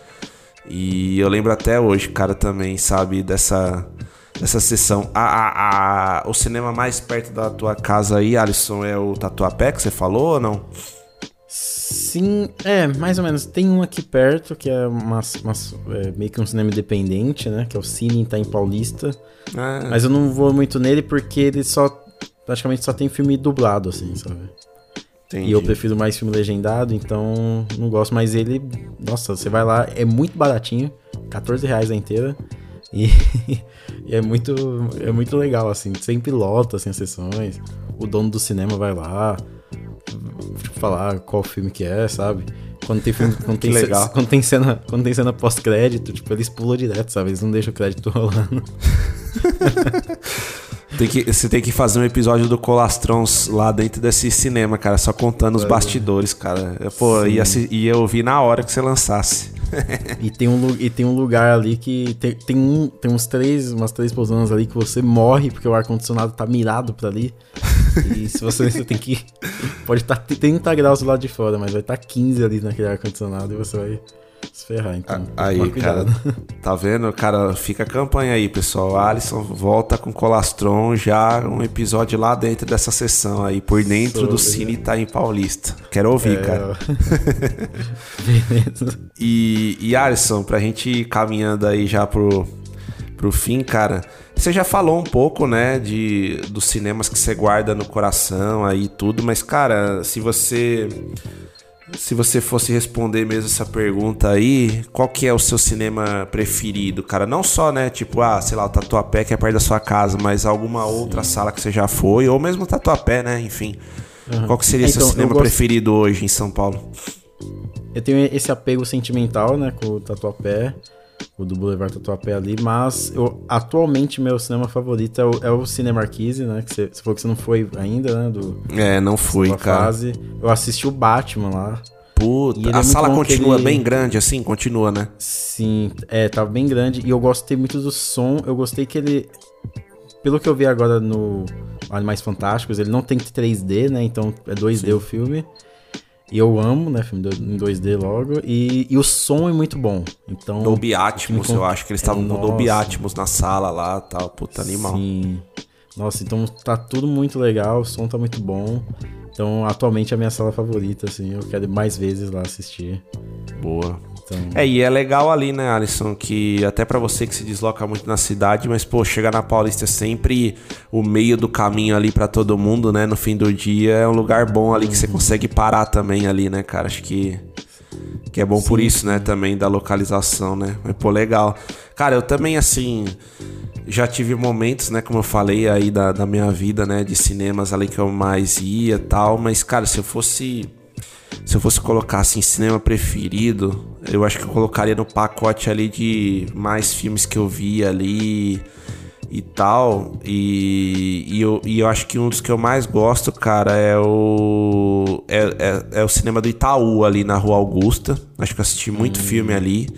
E eu lembro até hoje, cara, também, sabe, dessa dessa sessão. A, a, a, o cinema mais perto da tua casa aí, Alisson, é o Tatuapé que você falou ou não? Sim, é, mais ou menos. Tem um aqui perto, que é, uma, uma é meio que um cinema independente, né? Que é o Cine tá em Paulista. Ah. Mas eu não vou muito nele porque ele só. Praticamente só tem filme dublado, assim, sabe? Entendi. E eu prefiro mais filme legendado, então não gosto. Mas ele, nossa, você vai lá, é muito baratinho, 14 reais a inteira. E, e, é muito é muito legal, assim. Sempre lota assim, as sessões. O dono do cinema vai lá tipo, falar qual filme que é, sabe? Quando tem filme, quando tem, legal. quando tem cena, quando tem cena pós-crédito, tipo, eles pulam direto, sabe? Eles não deixam o crédito rolando. Tem que, você tem que fazer um episódio do Colastrons lá dentro desse cinema, cara, só contando os bastidores, cara. Pô, ia, ia ouvir na hora que você lançasse. E, tem um, e tem um lugar ali que tem, tem, um, tem uns três, umas três pousadas ali que você morre porque o ar-condicionado tá mirado pra ali. E se você, você tem que. Pode estar tá 30 graus lado de fora, mas vai estar tá 15 ali naquele ar-condicionado e você vai se ferrar, então. Aí, cara, tá vendo? Cara, fica a campanha aí, pessoal. Alisson volta com Colastron já um episódio lá dentro dessa sessão aí, por dentro Sobre. do Cine tá em Paulista. Quero ouvir, é... cara. Beleza. E, e Alisson, pra gente ir caminhando aí já pro, pro fim, cara. Você já falou um pouco, né, de dos cinemas que você guarda no coração aí tudo, mas cara, se você se você fosse responder mesmo essa pergunta aí, qual que é o seu cinema preferido, cara? Não só, né, tipo, ah, sei lá, o Tatuapé que é perto da sua casa, mas alguma Sim. outra sala que você já foi, ou mesmo o Tatuapé, né, enfim. Uhum. Qual que seria é, então, seu cinema gosto... preferido hoje em São Paulo? Eu tenho esse apego sentimental, né, com o Tatuapé o do Boulevard Tatuapé ali, mas eu, atualmente meu cinema favorito é o, é o né? Que você, você falou que você não foi ainda, né? Do, é, não fui, cara. Fase. Eu assisti o Batman lá. Puta, a é sala continua ele... bem grande assim? Continua, né? Sim, é, tava bem grande. E eu gostei muito do som. Eu gostei que ele. Pelo que eu vi agora no Animais Fantásticos, ele não tem 3D, né? Então é 2D Sim. o filme. E eu amo, né? Filme em 2D logo. E, e o som é muito bom. Então. Dolby Atmos, eu acho que eles estavam é, com Dolby Atmos na sala lá tal. Puta animal. Sim. Nossa, então tá tudo muito legal, o som tá muito bom. Então, atualmente é a minha sala favorita, assim. Eu quero mais vezes lá assistir. Boa. Então... É, e é legal ali, né, Alisson, que até para você que se desloca muito na cidade, mas, pô, chegar na Paulista é sempre o meio do caminho ali para todo mundo, né? No fim do dia é um lugar bom ali que você uhum. consegue parar também ali, né, cara? Acho que que é bom Sim. por isso, né, também da localização, né? Mas, pô, legal. Cara, eu também, assim, já tive momentos, né, como eu falei aí da, da minha vida, né, de cinemas ali que eu mais ia tal, mas, cara, se eu fosse se eu fosse colocar assim cinema preferido, eu acho que eu colocaria no pacote ali de mais filmes que eu vi ali e tal. E, e, eu, e eu acho que um dos que eu mais gosto, cara, é o. É, é, é o cinema do Itaú ali na Rua Augusta. Acho que eu assisti muito hum. filme ali.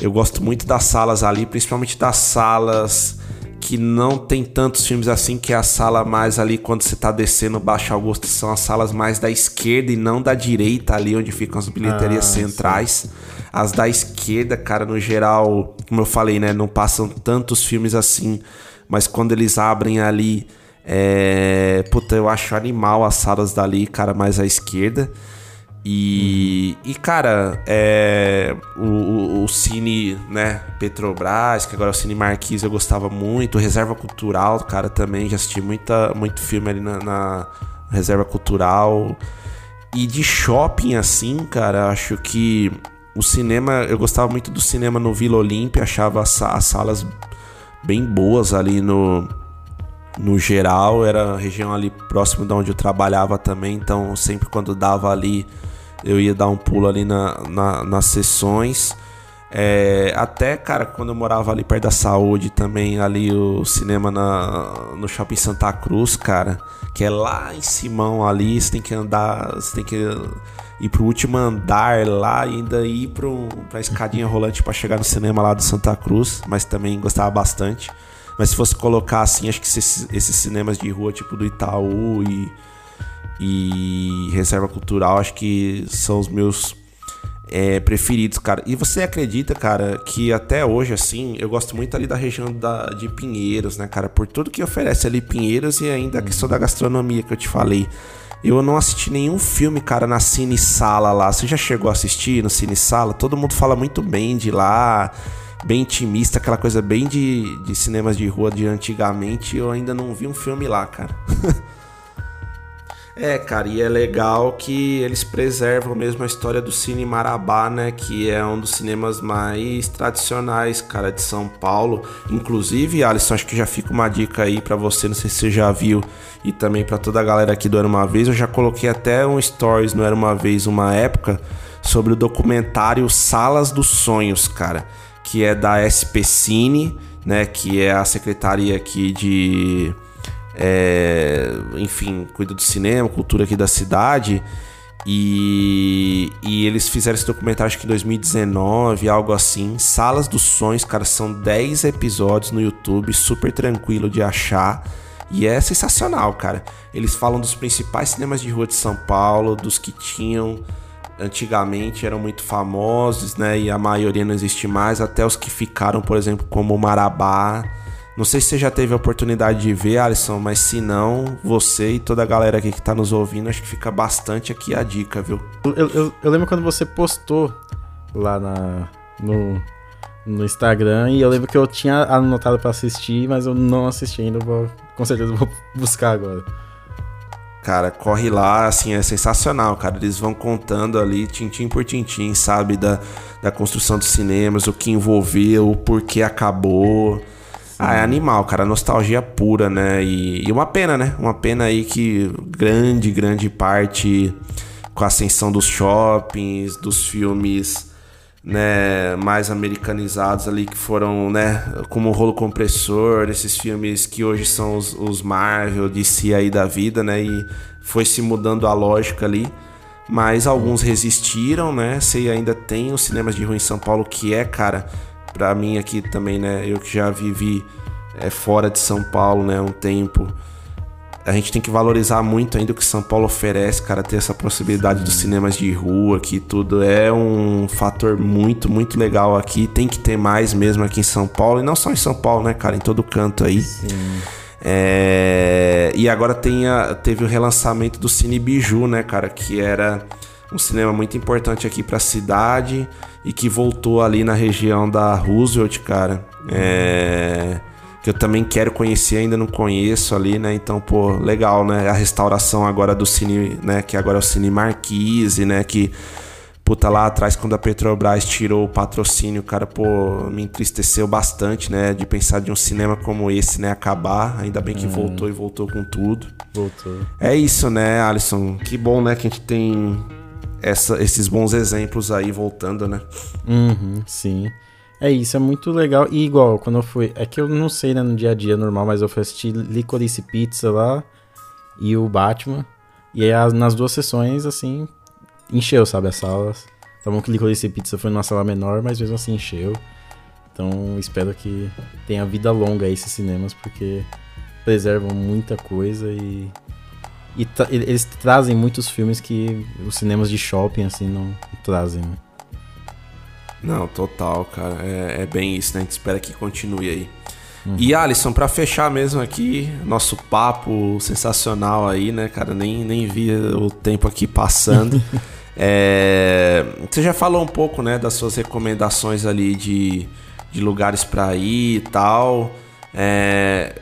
Eu gosto muito das salas ali, principalmente das salas que não tem tantos filmes assim, que é a sala mais ali quando você tá descendo Baixo Augusto, são as salas mais da esquerda e não da direita, ali onde ficam as bilheterias ah, centrais. Sim. As da esquerda, cara, no geral, como eu falei, né, não passam tantos filmes assim, mas quando eles abrem ali, é... Puta, eu acho animal as salas dali, cara, mais à esquerda. E, e cara, é, o, o, o, Cine né, Petrobras, que agora é o Cine Marquise, eu gostava muito. Reserva Cultural, cara, também já assisti muita, muito filme ali na, na Reserva Cultural. E de shopping, assim, cara, acho que o cinema, eu gostava muito do cinema no Vila Olímpia, achava as, as salas bem boas ali no, no geral. Era a região ali próximo de onde eu trabalhava também, então sempre quando dava ali eu ia dar um pulo ali na, na nas sessões. É, até, cara, quando eu morava ali perto da saúde também, ali o cinema na, no shopping Santa Cruz, cara, que é lá em Simão ali, você tem que andar, você tem que ir pro último andar lá e ainda ir pro, pra escadinha rolante para chegar no cinema lá do Santa Cruz, mas também gostava bastante. Mas se fosse colocar assim, acho que esses, esses cinemas de rua, tipo do Itaú e e reserva cultural, acho que são os meus é, preferidos, cara. E você acredita, cara, que até hoje, assim, eu gosto muito ali da região da, de Pinheiros, né, cara? Por tudo que oferece ali Pinheiros e ainda a questão da gastronomia que eu te falei. Eu não assisti nenhum filme, cara, na Cine Sala lá. Você já chegou a assistir no Cine Sala? Todo mundo fala muito bem de lá, bem intimista, aquela coisa bem de, de cinemas de rua de antigamente. Eu ainda não vi um filme lá, cara. É, cara, e é legal que eles preservam mesmo a história do Cine Marabá, né? Que é um dos cinemas mais tradicionais, cara, de São Paulo. Inclusive, Alisson, acho que já fica uma dica aí para você, não sei se você já viu, e também para toda a galera aqui do Era Uma Vez. Eu já coloquei até um stories no Era Uma Vez, uma época, sobre o documentário Salas dos Sonhos, cara, que é da SP Cine, né? Que é a secretaria aqui de é, enfim, cuida do cinema, cultura aqui da cidade. E, e eles fizeram esse documentário acho que em 2019, algo assim. Salas dos Sonhos, cara, são 10 episódios no YouTube, super tranquilo de achar. E é sensacional, cara. Eles falam dos principais cinemas de rua de São Paulo, dos que tinham antigamente eram muito famosos, né? E a maioria não existe mais, até os que ficaram, por exemplo, como o Marabá não sei se você já teve a oportunidade de ver, Alisson, mas se não, você e toda a galera aqui que tá nos ouvindo, acho que fica bastante aqui a dica, viu? Eu, eu, eu lembro quando você postou lá na, no, no Instagram e eu lembro que eu tinha anotado para assistir, mas eu não assisti ainda, vou, com certeza vou buscar agora. Cara, corre lá, assim, é sensacional, cara. Eles vão contando ali, tintim por tintim, sabe? Da, da construção dos cinemas, o que envolveu, o porquê acabou. Ah, é animal, cara. Nostalgia pura, né? E, e uma pena, né? Uma pena aí que grande, grande parte com a ascensão dos shoppings, dos filmes né, mais americanizados ali que foram, né, como o rolo compressor, esses filmes que hoje são os, os Marvel, DC aí da vida, né, e foi se mudando a lógica ali, mas alguns resistiram, né, você ainda tem os cinemas de rua em São Paulo que é, cara, para mim aqui também, né, eu que já vivi é, fora de São Paulo, né, um tempo, a gente tem que valorizar muito ainda o que São Paulo oferece, cara, ter essa possibilidade dos cinemas de rua aqui, tudo é um fator muito, muito legal aqui. Tem que ter mais mesmo aqui em São Paulo, e não só em São Paulo, né, cara, em todo canto aí. Sim. É... E agora tem a... teve o relançamento do Cine Biju, né, cara, que era um cinema muito importante aqui para a cidade e que voltou ali na região da Roosevelt, cara. É que eu também quero conhecer, ainda não conheço ali, né? Então, pô, legal, né? A restauração agora do Cine, né? Que agora é o Cine Marquise, né? Que, puta, lá atrás, quando a Petrobras tirou o patrocínio, cara, pô, me entristeceu bastante, né? De pensar de um cinema como esse, né? Acabar. Ainda bem que hum. voltou e voltou com tudo. Voltou. É isso, né, Alisson? Que bom, né? Que a gente tem essa, esses bons exemplos aí voltando, né? Uhum, sim. É isso, é muito legal. E igual, quando eu fui. É que eu não sei, né, no dia a dia normal, mas eu fui assistir Licorice Pizza lá e o Batman. E aí nas duas sessões, assim, encheu, sabe, as salas. Tá bom que Licorice Pizza foi numa sala menor, mas mesmo assim encheu. Então espero que tenha vida longa aí esses cinemas, porque preservam muita coisa e. E tra eles trazem muitos filmes que os cinemas de shopping, assim, não trazem, né? Não, total, cara. É, é, bem isso, né? A gente espera que continue aí. Uhum. E Alisson, para fechar mesmo aqui, nosso papo sensacional aí, né, cara? Nem, nem vi o tempo aqui passando. é, você já falou um pouco, né, das suas recomendações ali de, de lugares para ir e tal. É,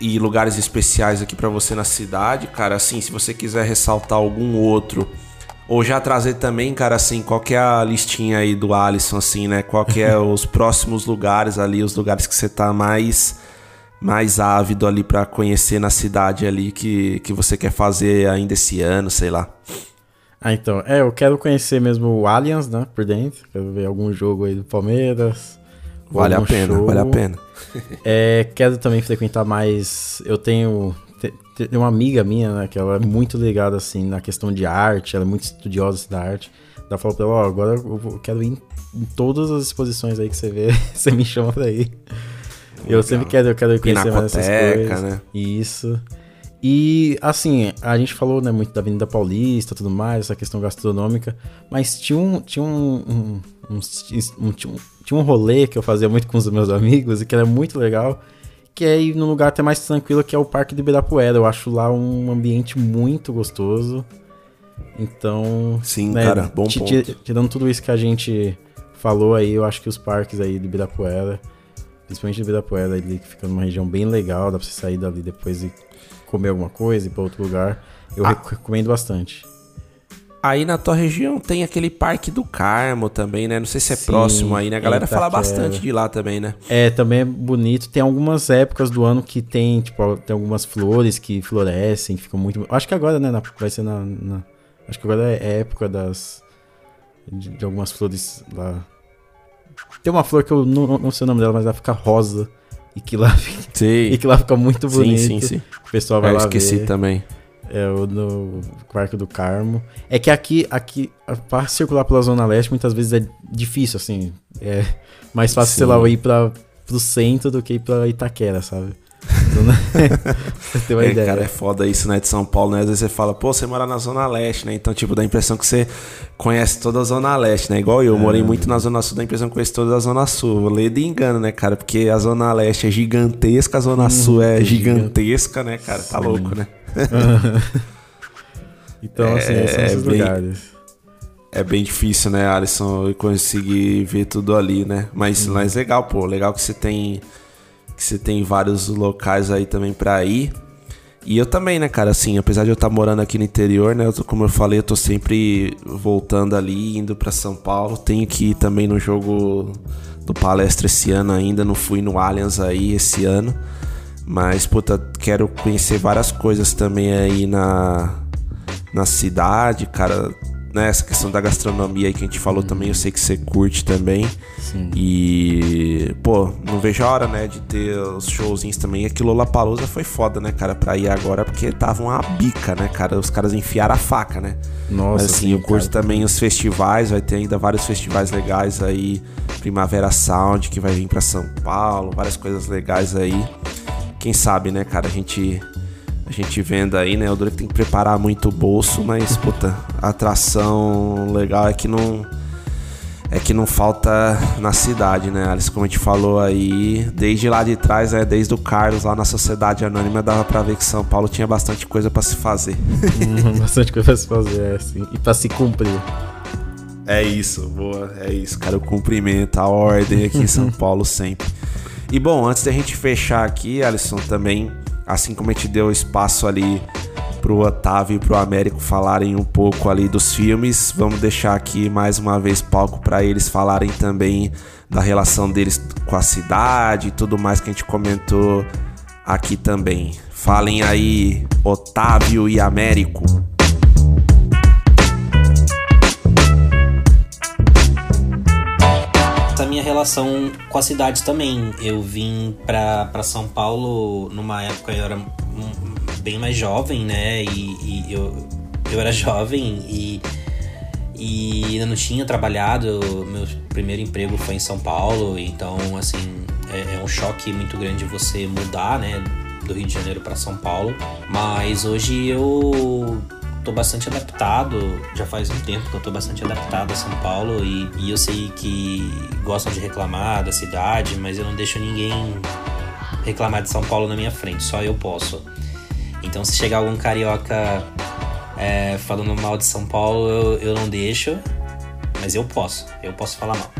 e lugares especiais aqui para você na cidade, cara. Assim, se você quiser ressaltar algum outro ou já trazer também, cara, assim, qual que é a listinha aí do Alisson, assim, né? Qual que é os próximos lugares ali, os lugares que você tá mais mais ávido ali para conhecer na cidade ali que, que você quer fazer ainda esse ano, sei lá. Ah, então, é, eu quero conhecer mesmo o Allianz, né, por dentro, quero ver algum jogo aí do Palmeiras. Vale a pena, show. vale a pena. é, quero também frequentar mais, eu tenho tem uma amiga minha, né, que ela é muito ligada, assim, na questão de arte, ela é muito estudiosa assim, da arte. Ela falou pra ela, ó, oh, agora eu quero ir em, em, todas as exposições aí que você vê, você me chama pra ir. Legal. Eu sempre quero, eu quero conhecer mais essas coisas. Né? Isso. E, assim, a gente falou, né, muito da Avenida Paulista, tudo mais, essa questão gastronômica, mas tinha um, tinha um, um, um, um tinha um, rolê que eu fazia muito com os meus amigos e que era muito legal, que é ir num lugar até mais tranquilo, que é o Parque do Ibirapuera. Eu acho lá um ambiente muito gostoso. Então. Sim, né, cara, bom ponto. Tirando tudo isso que a gente falou aí, eu acho que os parques aí do Ibirapuera, principalmente do Ibirapuera, ali, que fica numa região bem legal, dá pra você sair dali depois e comer alguma coisa e ir pra outro lugar. Eu ah. recomendo bastante. Aí na tua região tem aquele Parque do Carmo também, né? Não sei se é Sim, próximo aí, né? A galera fala bastante de lá também, né? É, também é bonito. Tem algumas épocas do ano que tem, tipo, tem algumas flores que florescem, que ficam muito. Acho que agora, né? vai ser na, na, Acho que agora é época das. De, de, algumas flores lá. Tem uma flor que eu não, não sei o nome dela, mas ela fica rosa. E que lá, sim. e que lá fica muito bonito. Sim, sim, sim. O pessoal vai eu lá esqueci ver. também. É o no Parque do Carmo. É que aqui, aqui para circular pela Zona Leste muitas vezes é difícil, assim. É mais fácil, Sim. sei lá, ir para pro centro do que ir pra Itaquera, sabe? Então, né? você tem uma é, ideia. Cara, é foda isso, né, de São Paulo, né? Às vezes você fala, pô, você mora na Zona Leste, né? Então, tipo, dá a impressão que você conhece toda a Zona Leste, né? Igual eu, é. morei muito na Zona Sul, dá a impressão que conheço toda a Zona Sul. Lê de engano, né, cara? Porque a Zona Leste é gigantesca, a Zona hum, Sul é gigantesca, né, cara? Tá Sim. louco, né? Então, assim, é, são esses bem... lugares. é bem difícil, né, Alisson, conseguir ver tudo ali, né? Mas, uhum. mas legal, pô, legal que você tem que você tem vários locais aí também para ir. E eu também, né, cara, assim, apesar de eu estar tá morando aqui no interior, né, eu tô, como eu falei, eu tô sempre voltando ali, indo para São Paulo. Tenho que ir também no jogo do Palestra esse ano ainda, não fui no Allianz aí esse ano. Mas, puta, quero conhecer várias coisas também aí na, na cidade, cara né, essa questão da gastronomia aí que a gente falou também, eu sei que você curte também. Sim. E, pô, não vejo a hora, né, de ter os showzinhos também. Aquilo Lollapalooza foi foda, né, cara, pra ir agora, porque tava uma bica, né, cara? Os caras enfiaram a faca, né? Nossa, Mas, assim, sim, eu curto cara. também os festivais, vai ter ainda vários festivais legais aí. Primavera Sound, que vai vir pra São Paulo, várias coisas legais aí. Quem sabe, né, cara, a gente a gente vendo aí, né? O Drake tem que preparar muito o bolso, mas, puta, a atração legal é que não. É que não falta na cidade, né, Alice? Como a gente falou aí, desde lá de trás, né, desde o Carlos lá na Sociedade Anônima, dava pra ver que São Paulo tinha bastante coisa para se fazer. Uhum, bastante coisa pra se fazer, é, sim. E pra se cumprir. É isso, boa, é isso, cara. O cumprimento, a ordem aqui em São Paulo sempre. E bom, antes da gente fechar aqui, Alisson, também assim como a gente deu espaço ali pro Otávio e pro Américo falarem um pouco ali dos filmes, vamos deixar aqui mais uma vez palco para eles falarem também da relação deles com a cidade e tudo mais que a gente comentou aqui também. Falem aí, Otávio e Américo. Minha relação com a cidade também. Eu vim para São Paulo numa época eu era bem mais jovem, né? E, e eu, eu era jovem e, e ainda não tinha trabalhado. Meu primeiro emprego foi em São Paulo, então, assim, é, é um choque muito grande você mudar, né? Do Rio de Janeiro para São Paulo. Mas hoje eu tô bastante adaptado, já faz um tempo que eu tô bastante adaptado a São Paulo e, e eu sei que gostam de reclamar da cidade, mas eu não deixo ninguém reclamar de São Paulo na minha frente, só eu posso. Então se chegar algum carioca é, falando mal de São Paulo, eu, eu não deixo, mas eu posso, eu posso falar mal.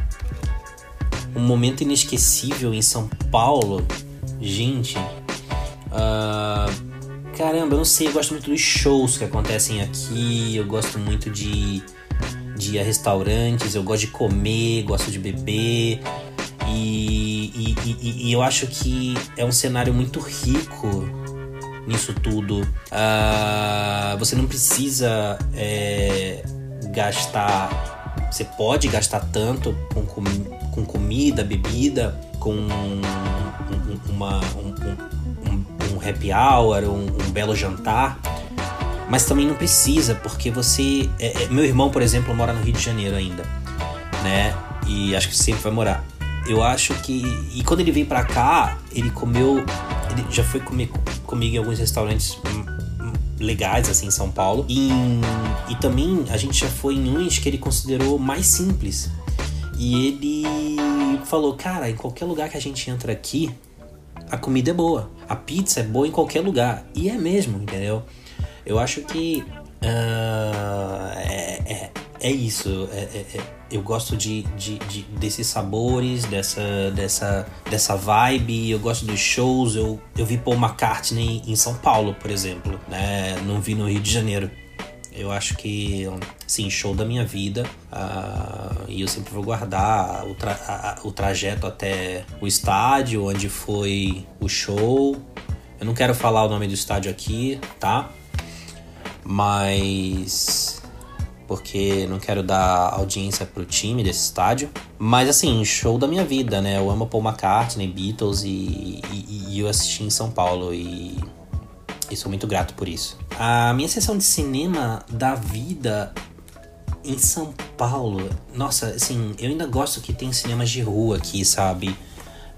Um momento inesquecível em São Paulo, gente. Uh, Caramba, eu não sei, eu gosto muito dos shows que acontecem aqui, eu gosto muito de, de ir a restaurantes, eu gosto de comer, gosto de beber. E, e, e, e eu acho que é um cenário muito rico nisso tudo. Uh, você não precisa é, gastar. Você pode gastar tanto com, com, com comida, bebida, com uma, um, happy hour, um, um belo jantar. Mas também não precisa, porque você. É, é, meu irmão, por exemplo, mora no Rio de Janeiro ainda, né? E acho que sempre vai morar. Eu acho que. E quando ele veio para cá, ele comeu. Ele já foi comer comigo em alguns restaurantes legais, assim, em São Paulo. E, e também a gente já foi em uns que ele considerou mais simples. E ele falou: Cara, em qualquer lugar que a gente entra aqui, a comida é boa. A pizza é boa em qualquer lugar. E é mesmo, entendeu? Eu acho que uh, é, é, é, isso. É, é, é, eu gosto de, de, de, desses sabores, dessa, dessa, dessa vibe. Eu gosto dos shows. Eu, eu vi Paul McCartney em São Paulo, por exemplo. Né? Não vi no Rio de Janeiro. Eu acho que, sim, show da minha vida. Uh, e eu sempre vou guardar o, tra a, o trajeto até o estádio, onde foi o show. Eu não quero falar o nome do estádio aqui, tá? Mas. Porque não quero dar audiência pro time desse estádio. Mas assim, show da minha vida, né? Eu amo Paul McCartney, Beatles e, e, e eu assisti em São Paulo. E e sou muito grato por isso. A minha sessão de cinema da vida em São Paulo, nossa, assim, eu ainda gosto que tem cinemas de rua aqui, sabe?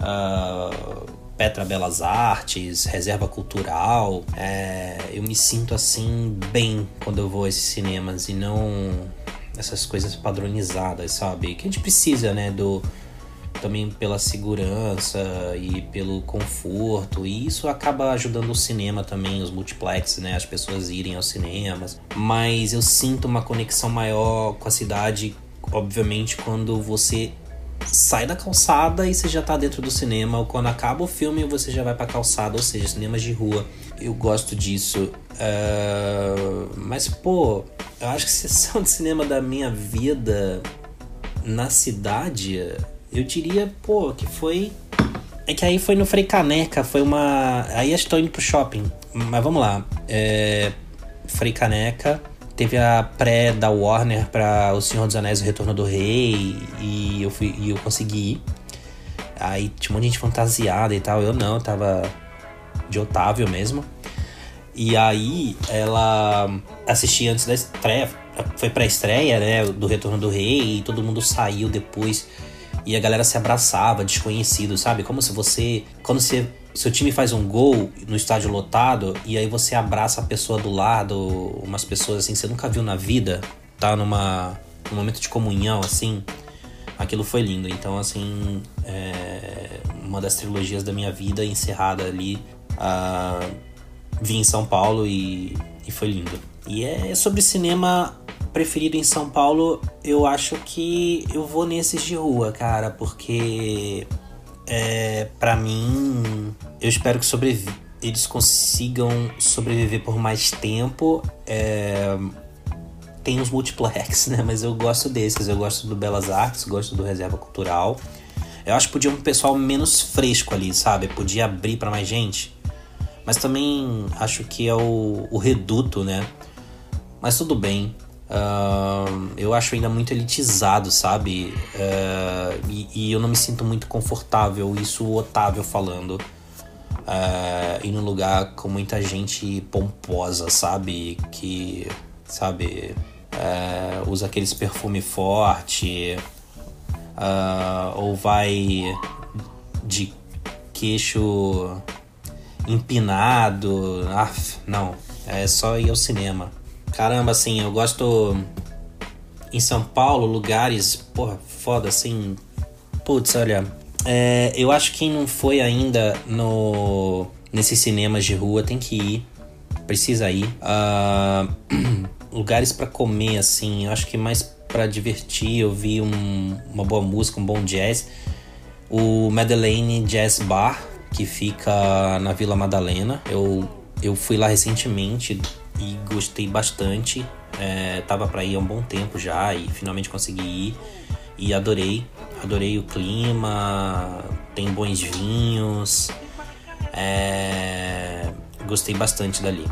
Uh, Petra Belas Artes, Reserva Cultural. É, eu me sinto assim bem quando eu vou a esses cinemas e não essas coisas padronizadas, sabe? Que a gente precisa, né? Do, também pela segurança e pelo conforto, e isso acaba ajudando o cinema também, os multiplex, né? As pessoas irem aos cinemas. Mas eu sinto uma conexão maior com a cidade, obviamente, quando você sai da calçada e você já tá dentro do cinema, ou quando acaba o filme você já vai pra calçada, ou seja, cinemas de rua. Eu gosto disso. Uh, mas, pô, eu acho que sessão de cinema da minha vida na cidade, eu diria, pô, que foi. É que aí foi no Frei Caneca, foi uma. Aí estou indo pro shopping. Mas vamos lá. É... Frei Caneca. Teve a pré da Warner para O Senhor dos Anéis e o Retorno do Rei. E eu, fui, e eu consegui ir. Aí tinha um monte de gente fantasiada e tal. Eu não, eu tava de Otávio mesmo. E aí ela assistia antes da estreia, foi pra estreia, né, do Retorno do Rei, e todo mundo saiu depois. E a galera se abraçava, desconhecido, sabe? Como se você. Quando você, seu time faz um gol no estádio lotado, e aí você abraça a pessoa do lado, umas pessoas assim, você nunca viu na vida, tá numa. num momento de comunhão, assim. Aquilo foi lindo. Então, assim. É, uma das trilogias da minha vida encerrada ali. Uh, vim em São Paulo e, e foi lindo. E é sobre cinema preferido em São Paulo, eu acho que eu vou nesses de rua, cara, porque é, para mim, eu espero que eles consigam sobreviver por mais tempo. É, tem os multiplex, né? Mas eu gosto desses. Eu gosto do Belas Artes, gosto do Reserva Cultural. Eu acho que podia um pessoal menos fresco ali, sabe? Podia abrir para mais gente. Mas também acho que é o, o reduto, né? Mas tudo bem. Eu acho ainda muito elitizado, sabe? Uh, e, e, eu não me sinto muito confortável, isso o Otávio falando. Uh, ir num lugar com muita gente pomposa, sabe? Que, sabe, uh, usa aqueles perfume forte. ou vai de queixo empinado. Ah, não. É só ir ao cinema. Caramba, assim, eu gosto. Em São Paulo, lugares, porra, foda assim. Putz, olha. É, eu acho que quem não foi ainda no nesses cinemas de rua tem que ir. Precisa ir. Uh, lugares para comer, assim. Eu acho que mais para divertir, ouvir um, uma boa música, um bom jazz. O Madeleine Jazz Bar que fica na Vila Madalena. Eu, eu fui lá recentemente e gostei bastante. É, tava para ir há um bom tempo já e finalmente consegui ir e adorei. Adorei o clima, tem bons vinhos. É, gostei bastante dali.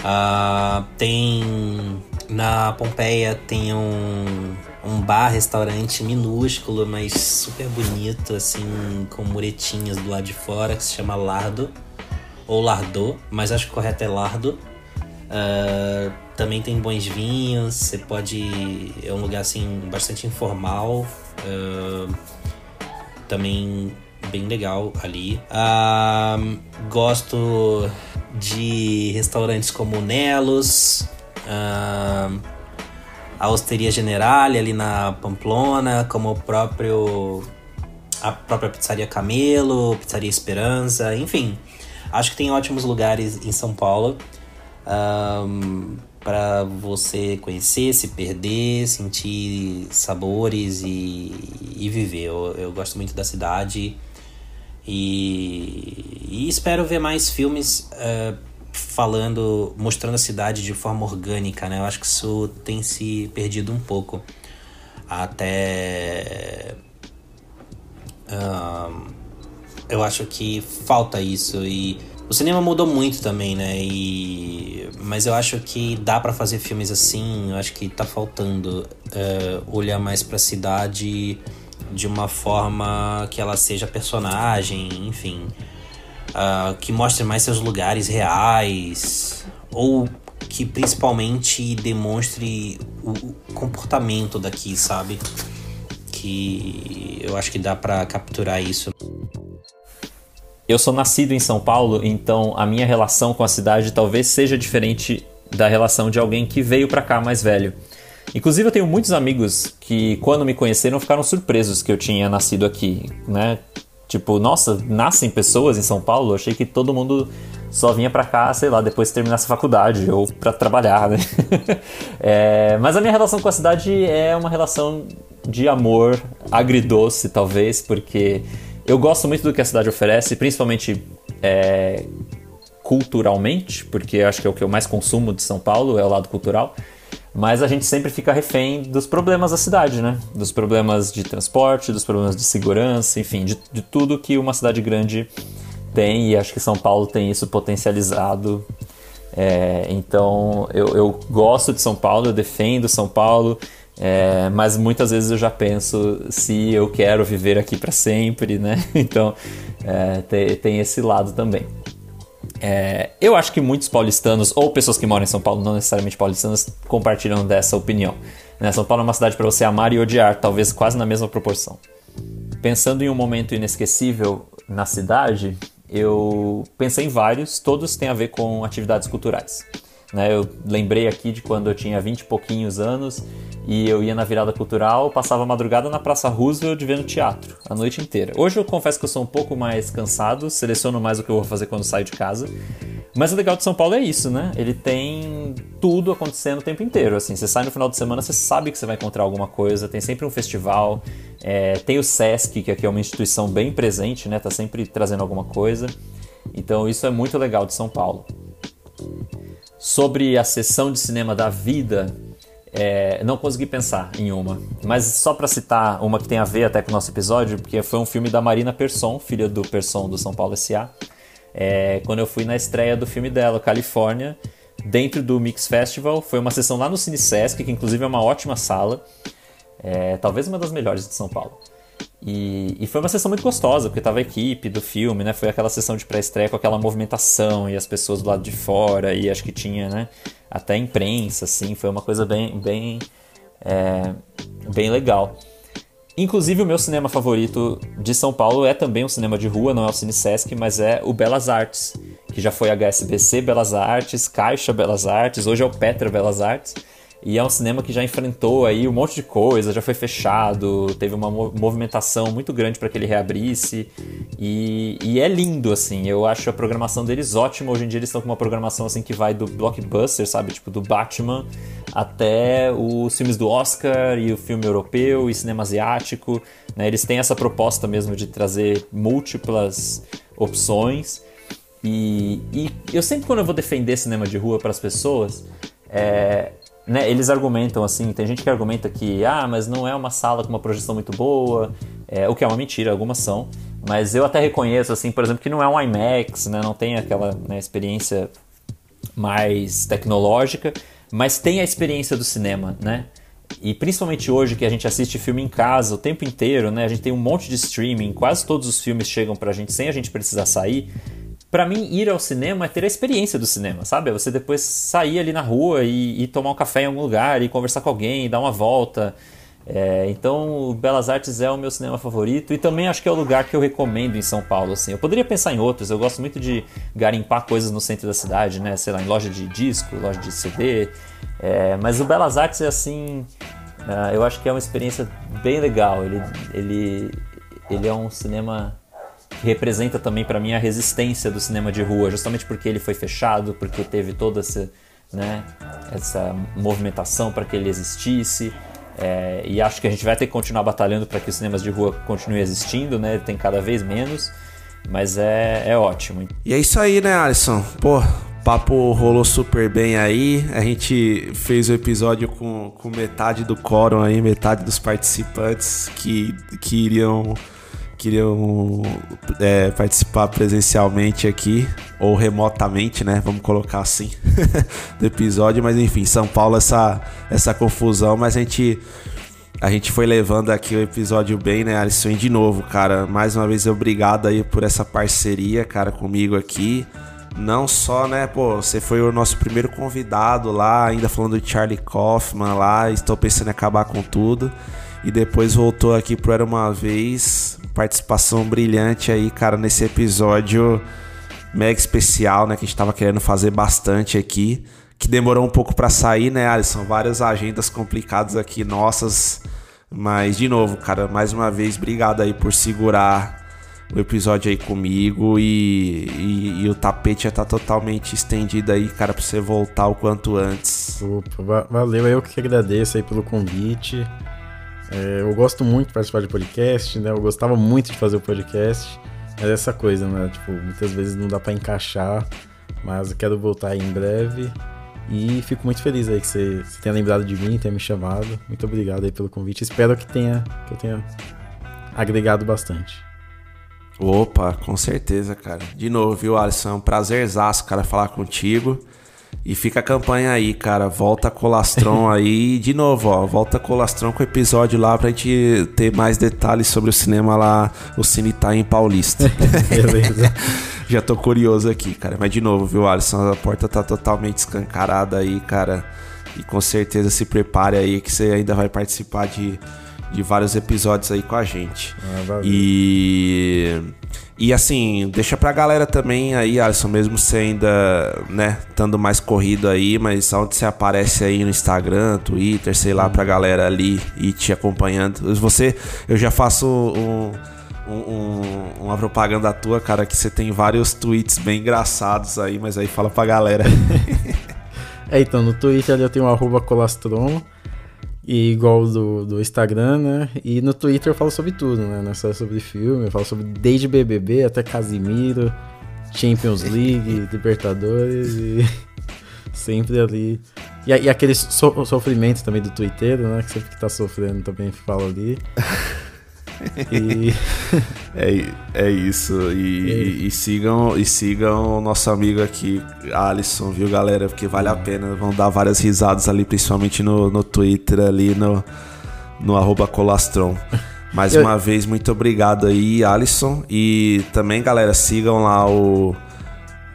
Uh, tem na Pompeia tem um um bar, restaurante minúsculo, mas super bonito, assim, com muretinhas do lado de fora, que se chama Lardo, ou Lardô, mas acho que correto é Lardo. Uh, também tem bons vinhos, você pode. É um lugar assim bastante informal. Uh, também bem legal ali. Uh, gosto de restaurantes como Nelos. A Osteria Generale ali na Pamplona, como o próprio a própria Pizzaria Camelo, Pizzaria Esperança, enfim. Acho que tem ótimos lugares em São Paulo um, para você conhecer, se perder, sentir sabores e, e viver. Eu, eu, gosto muito da cidade e, e espero ver mais filmes. Uh, falando, mostrando a cidade de forma orgânica, né? Eu acho que isso tem se perdido um pouco. Até. eu acho que falta isso e o cinema mudou muito também, né? E, mas eu acho que dá para fazer filmes assim. Eu acho que tá faltando uh, olhar mais para a cidade de uma forma que ela seja personagem, enfim uh, que mostre mais seus lugares reais ou que principalmente demonstre o comportamento daqui, sabe? Que eu acho que dá para capturar isso. Eu sou nascido em São Paulo, então a minha relação com a cidade talvez seja diferente da relação de alguém que veio para cá mais velho. Inclusive, eu tenho muitos amigos que, quando me conheceram, ficaram surpresos que eu tinha nascido aqui, né? Tipo, nossa, nascem pessoas em São Paulo? Eu achei que todo mundo só vinha para cá, sei lá, depois de terminar essa faculdade ou para trabalhar, né? é, mas a minha relação com a cidade é uma relação de amor agridoce, talvez, porque eu gosto muito do que a cidade oferece, principalmente é, culturalmente, porque acho que é o que eu mais consumo de São Paulo, é o lado cultural. Mas a gente sempre fica refém dos problemas da cidade, né? Dos problemas de transporte, dos problemas de segurança, enfim, de, de tudo que uma cidade grande tem, e acho que São Paulo tem isso potencializado. É, então eu, eu, gosto de São Paulo, eu defendo São Paulo, é, mas muitas vezes eu já penso se eu quero viver aqui para sempre, né? Então é, tem, tem esse lado também. É, eu acho que muitos paulistanos, ou pessoas que moram em São Paulo, não necessariamente paulistanas, compartilham dessa opinião. Né? São Paulo é uma cidade para você amar e odiar, talvez quase na mesma proporção. Pensando em um momento inesquecível na cidade, eu pensei em vários, todos têm a ver com atividades culturais. Né? Eu lembrei aqui de quando eu tinha 20 e pouquinhos anos e eu ia na virada cultural, passava a madrugada na Praça Roosevelt vendo teatro, a noite inteira. Hoje eu confesso que eu sou um pouco mais cansado, seleciono mais o que eu vou fazer quando saio de casa. Mas o legal de São Paulo é isso, né? Ele tem tudo acontecendo o tempo inteiro. Assim, você sai no final de semana, você sabe que você vai encontrar alguma coisa, tem sempre um festival, é, tem o Sesc, que aqui é uma instituição bem presente, né? Tá sempre trazendo alguma coisa. Então isso é muito legal de São Paulo. Sobre a sessão de cinema da vida, é, não consegui pensar em uma, mas só para citar uma que tem a ver até com o nosso episódio, porque foi um filme da Marina Persson, filha do Persson do São Paulo S.A. É, quando eu fui na estreia do filme dela, Califórnia, dentro do Mix Festival, foi uma sessão lá no Cine Sesc, que inclusive é uma ótima sala, é, talvez uma das melhores de São Paulo. E, e, foi uma sessão muito gostosa, porque tava a equipe do filme, né? Foi aquela sessão de pré-estreia com aquela movimentação e as pessoas do lado de fora, e acho que tinha, né? Até imprensa, assim, foi uma coisa bem, bem, é, bem legal. Inclusive, o meu cinema favorito de São Paulo é também um cinema de rua, não é o Cine Sesc, mas é o Belas Artes, que já foi HSBC Belas Artes, Caixa Belas Artes, hoje é o Petra Belas Artes. E é um cinema que já enfrentou aí um monte de coisa, já foi fechado, teve uma movimentação muito grande para que ele reabrisse. E, e, é lindo, assim. Eu acho a programação deles ótima. Hoje em dia eles estão com uma programação assim que vai do blockbuster, sabe? Tipo, do Batman até os filmes do Oscar e o filme europeu e cinema asiático. Né? Eles têm essa proposta mesmo de trazer múltiplas opções. E, e eu sempre, quando eu vou defender cinema de rua para as pessoas, é, né, eles argumentam assim, tem gente que argumenta que ah, mas não é uma sala com uma projeção muito boa, é, o que é uma mentira, algumas são, mas eu até reconheço assim, por exemplo, que não é um IMAX, né, não tem aquela né, experiência mais tecnológica, mas tem a experiência do cinema, né? E principalmente hoje que a gente assiste filme em casa o tempo inteiro, né? A gente tem um monte de streaming, quase todos os filmes chegam pra gente sem a gente precisar sair para mim, ir ao cinema é ter a experiência do cinema, sabe? É você depois sair ali na rua e, e, tomar um café em algum lugar e conversar com alguém, dar uma volta. É, então, Belas Artes é o meu cinema favorito e também acho que é o lugar que eu recomendo em São Paulo. Assim. Eu poderia pensar em outros, eu gosto muito de garimpar coisas no centro da cidade, né? Sei lá, em loja de disco, loja de CD. É, mas o Belas Artes é assim. Uh, eu acho que é uma experiência bem legal. Ele, ele, ele é um cinema que representa também para mim a resistência do cinema de rua, justamente porque ele foi fechado, porque teve toda essa, né, essa movimentação para que ele existisse. É, e acho que a gente vai ter que continuar batalhando para que os cinemas de rua continuem existindo, né? Tem cada vez menos, mas é, é ótimo. E é isso aí, né, Alisson? Pô, papo rolou super bem aí. A gente fez o episódio com, com metade do quórum aí, metade dos participantes que, que iriam queriam é, participar presencialmente aqui, ou remotamente, né? Vamos colocar assim, do episódio. Mas enfim, São Paulo, essa, essa confusão, mas a gente. A gente foi levando aqui o episódio bem, né, Alisson? De novo, cara, mais uma vez obrigado aí por essa parceria, cara, comigo aqui. Não só, né, pô, você foi o nosso primeiro convidado lá, ainda falando de Charlie Kaufman lá, estou pensando em acabar com tudo. E depois voltou aqui pro Era Uma Vez participação brilhante aí, cara, nesse episódio mega especial, né? Que a gente tava querendo fazer bastante aqui. que demorou um pouco para sair, né, Alisson? Várias agendas complicadas aqui nossas. Mas, de novo, cara, mais uma vez, obrigado aí por segurar o episódio aí comigo e, e, e, o tapete já tá totalmente estendido aí, cara, pra você voltar o quanto antes. Opa, valeu, eu que agradeço aí pelo convite. É, eu gosto muito de participar de podcast, né? Eu gostava muito de fazer o podcast. Mas essa coisa, né? Tipo, muitas vezes não dá para encaixar, mas eu quero voltar em breve. E fico muito feliz aí que você, você tenha lembrado de mim, tenha me chamado. Muito obrigado aí pelo convite. Espero que tenha que eu tenha agregado bastante. Opa, com certeza, cara. De novo, viu, Alisson? É prazerzaço, cara, falar contigo. E fica a campanha aí, cara. Volta Colastron aí. De novo, ó. Volta Colastron com o episódio lá pra gente ter mais detalhes sobre o cinema lá. O Cine tá em Paulista. Beleza. Já tô curioso aqui, cara. Mas de novo, viu, Alisson? A porta tá totalmente escancarada aí, cara. E com certeza se prepare aí que você ainda vai participar de de vários episódios aí com a gente. Ah, e. E assim, deixa pra galera também aí, Alisson, mesmo você ainda, né, estando mais corrido aí, mas onde você aparece aí no Instagram, Twitter, sei lá, pra galera ali e te acompanhando. Você, eu já faço um, um, uma propaganda tua, cara, que você tem vários tweets bem engraçados aí, mas aí fala pra galera. é, então, no Twitter eu tenho o arroba colastron, e igual do, do Instagram, né? E no Twitter eu falo sobre tudo, né? Não é só sobre filme, eu falo sobre desde BBB até Casimiro, Champions League, Libertadores e sempre ali. E, e aquele so, sofrimento também do Twitter, né? Que sempre que tá sofrendo também fala ali. E... é, é isso. E, e, e, sigam e sigam o nosso amigo aqui, Alisson, viu, galera? Porque vale a pena. Vão dar várias risadas ali, principalmente no, no Twitter, ali no, no arroba Colastron. Mais Eu... uma vez, muito obrigado aí, Alisson. E também, galera, sigam lá o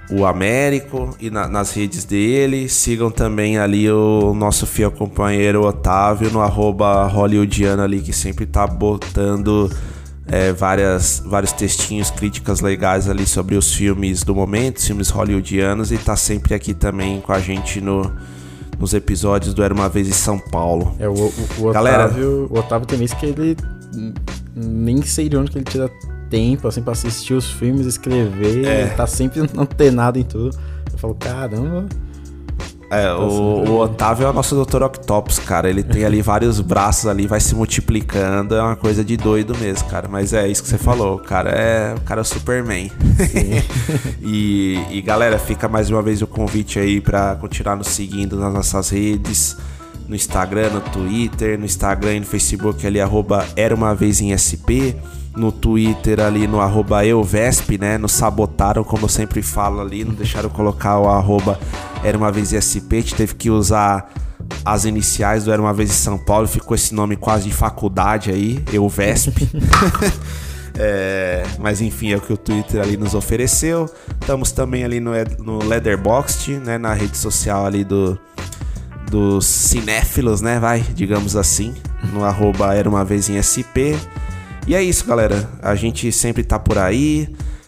o Américo e na, nas redes dele. Sigam também ali o nosso fiel companheiro Otávio no arroba hollywoodiano ali, que sempre tá botando é, várias, vários textinhos, críticas legais ali sobre os filmes do momento, filmes hollywoodianos, e tá sempre aqui também com a gente no, nos episódios do Era Uma Vez em São Paulo. É, o, o, o Galera, Otávio, o Otávio tem isso que ele nem sei de onde que ele tira tempo, assim, pra assistir os filmes, escrever, é. tá sempre antenado em tudo. Eu falo, caramba. É, tá o, o, Otávio é o nosso Dr. Octopus, cara. Ele tem ali vários braços ali, vai se multiplicando. É uma coisa de doido mesmo, cara. Mas é isso que você falou. O cara é o cara é o Superman. e, e galera, fica mais uma vez o convite aí para continuar nos seguindo nas nossas redes. No Instagram, no Twitter, no Instagram e no Facebook ali, arroba Era Uma Vez em SP no Twitter ali no arroba euvesp, né? Nos sabotaram, como eu sempre falo ali, não deixaram colocar o arroba Era Uma Vez SP, a gente teve que usar as iniciais do Era Uma Vez em São Paulo, ficou esse nome quase de faculdade aí, euvesp. é, mas enfim, é o que o Twitter ali nos ofereceu. Estamos também ali no, no Leatherboxd, né? Na rede social ali do dos cinéfilos, né? Vai, digamos assim, no arroba Era Uma Vez em SP. E é isso, galera. A gente sempre tá por aí,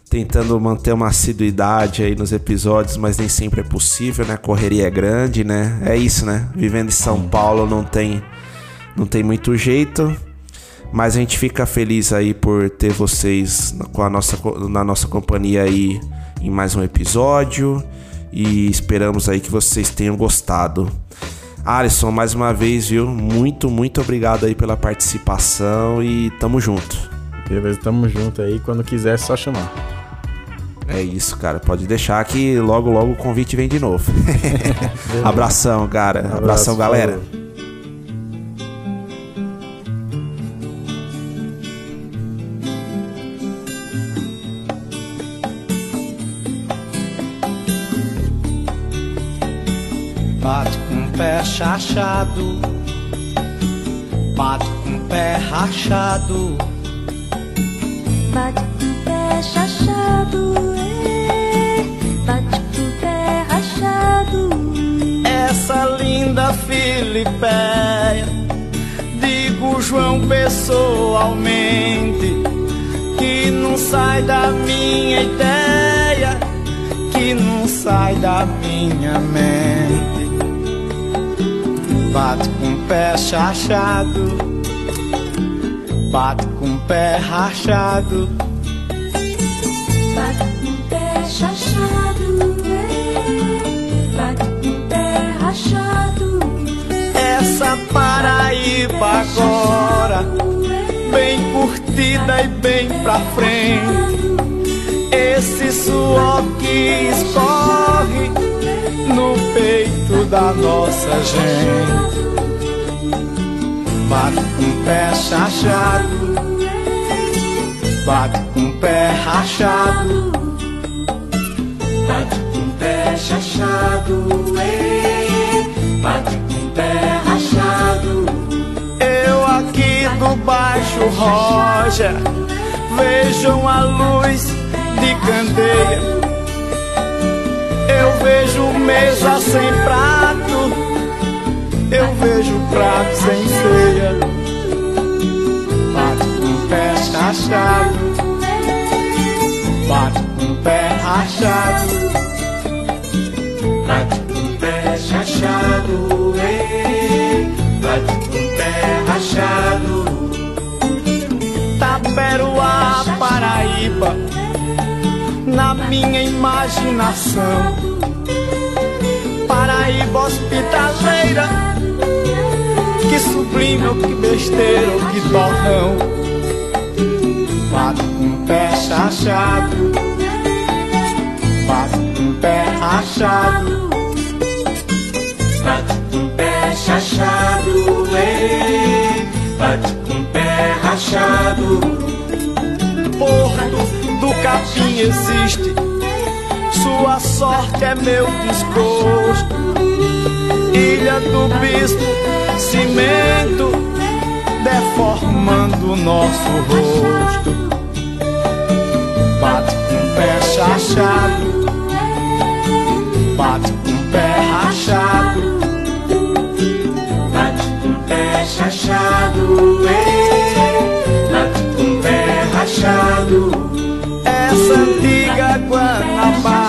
tentando manter uma assiduidade aí nos episódios, mas nem sempre é possível, né? Correria é grande, né? É isso, né? Vivendo em São Paulo não tem não tem muito jeito. Mas a gente fica feliz aí por ter vocês com a nossa, na nossa companhia aí em mais um episódio. E esperamos aí que vocês tenham gostado. Alisson, mais uma vez, viu? Muito, muito obrigado aí pela participação e tamo junto. Beleza, tamo junto aí. Quando quiser, é só chamar. É isso, cara. Pode deixar que logo, logo o convite vem de novo. Abração, cara. Um Abração, galera. Falou. Pé chachado, bate com pé rachado, bate com pé chachado, é, bate com o pé rachado. Essa linda Filipeia, digo João pessoalmente, que não sai da minha ideia, que não sai da minha mente bate com o pé chachado, bate com o pé rachado. Bate com o pé chachado, é. bate com o pé rachado. Essa Paraíba agora, bem curtida e bem pra frente. Esse suor que escorre no peito da nossa gente. Bate com o pé chachado, bate com o pé rachado. Bate com o pé chachado, ei, bate com o pé rachado. Eu aqui do Baixo Roja vejo uma luz de candeia. Vejo mesa sem prato, eu vejo prato sem ceia. Bate com o pé chachado, bate com o pé rachado. Bate com o pé chachado, ei, bate com o pé rachado. Taperoá, Paraíba, na minha imaginação. Paraíba hospitaleira, que sublime ou que besteira ou que torrão. Bate com o pé chachado, bate com o pé rachado. Bate com o pé chachado, ei, bate com o pé rachado. Porto do capim existe, sua sorte é meu desgosto. Ilha do bispo, cimento, deformando nosso rosto. Bate com o pé chachado, bate com o pé rachado. Bate com o pé chachado, ei, bate com o pé rachado. Essa antiga Guanabara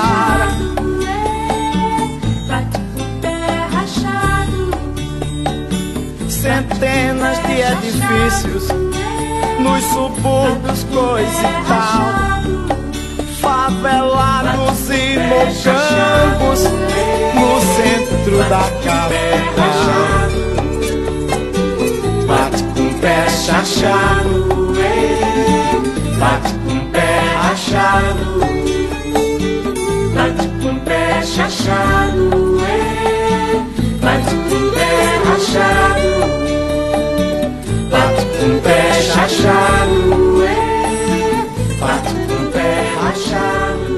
centenas de edifícios nos subúrbios, coisa e tal. Favelados e mocambos no centro da capital. Bate com o pé chachado, bate com o pé rachado. Bate com o pé chachado, bate com o pé rachado. פשע שלו, בת אה, ופשע שלו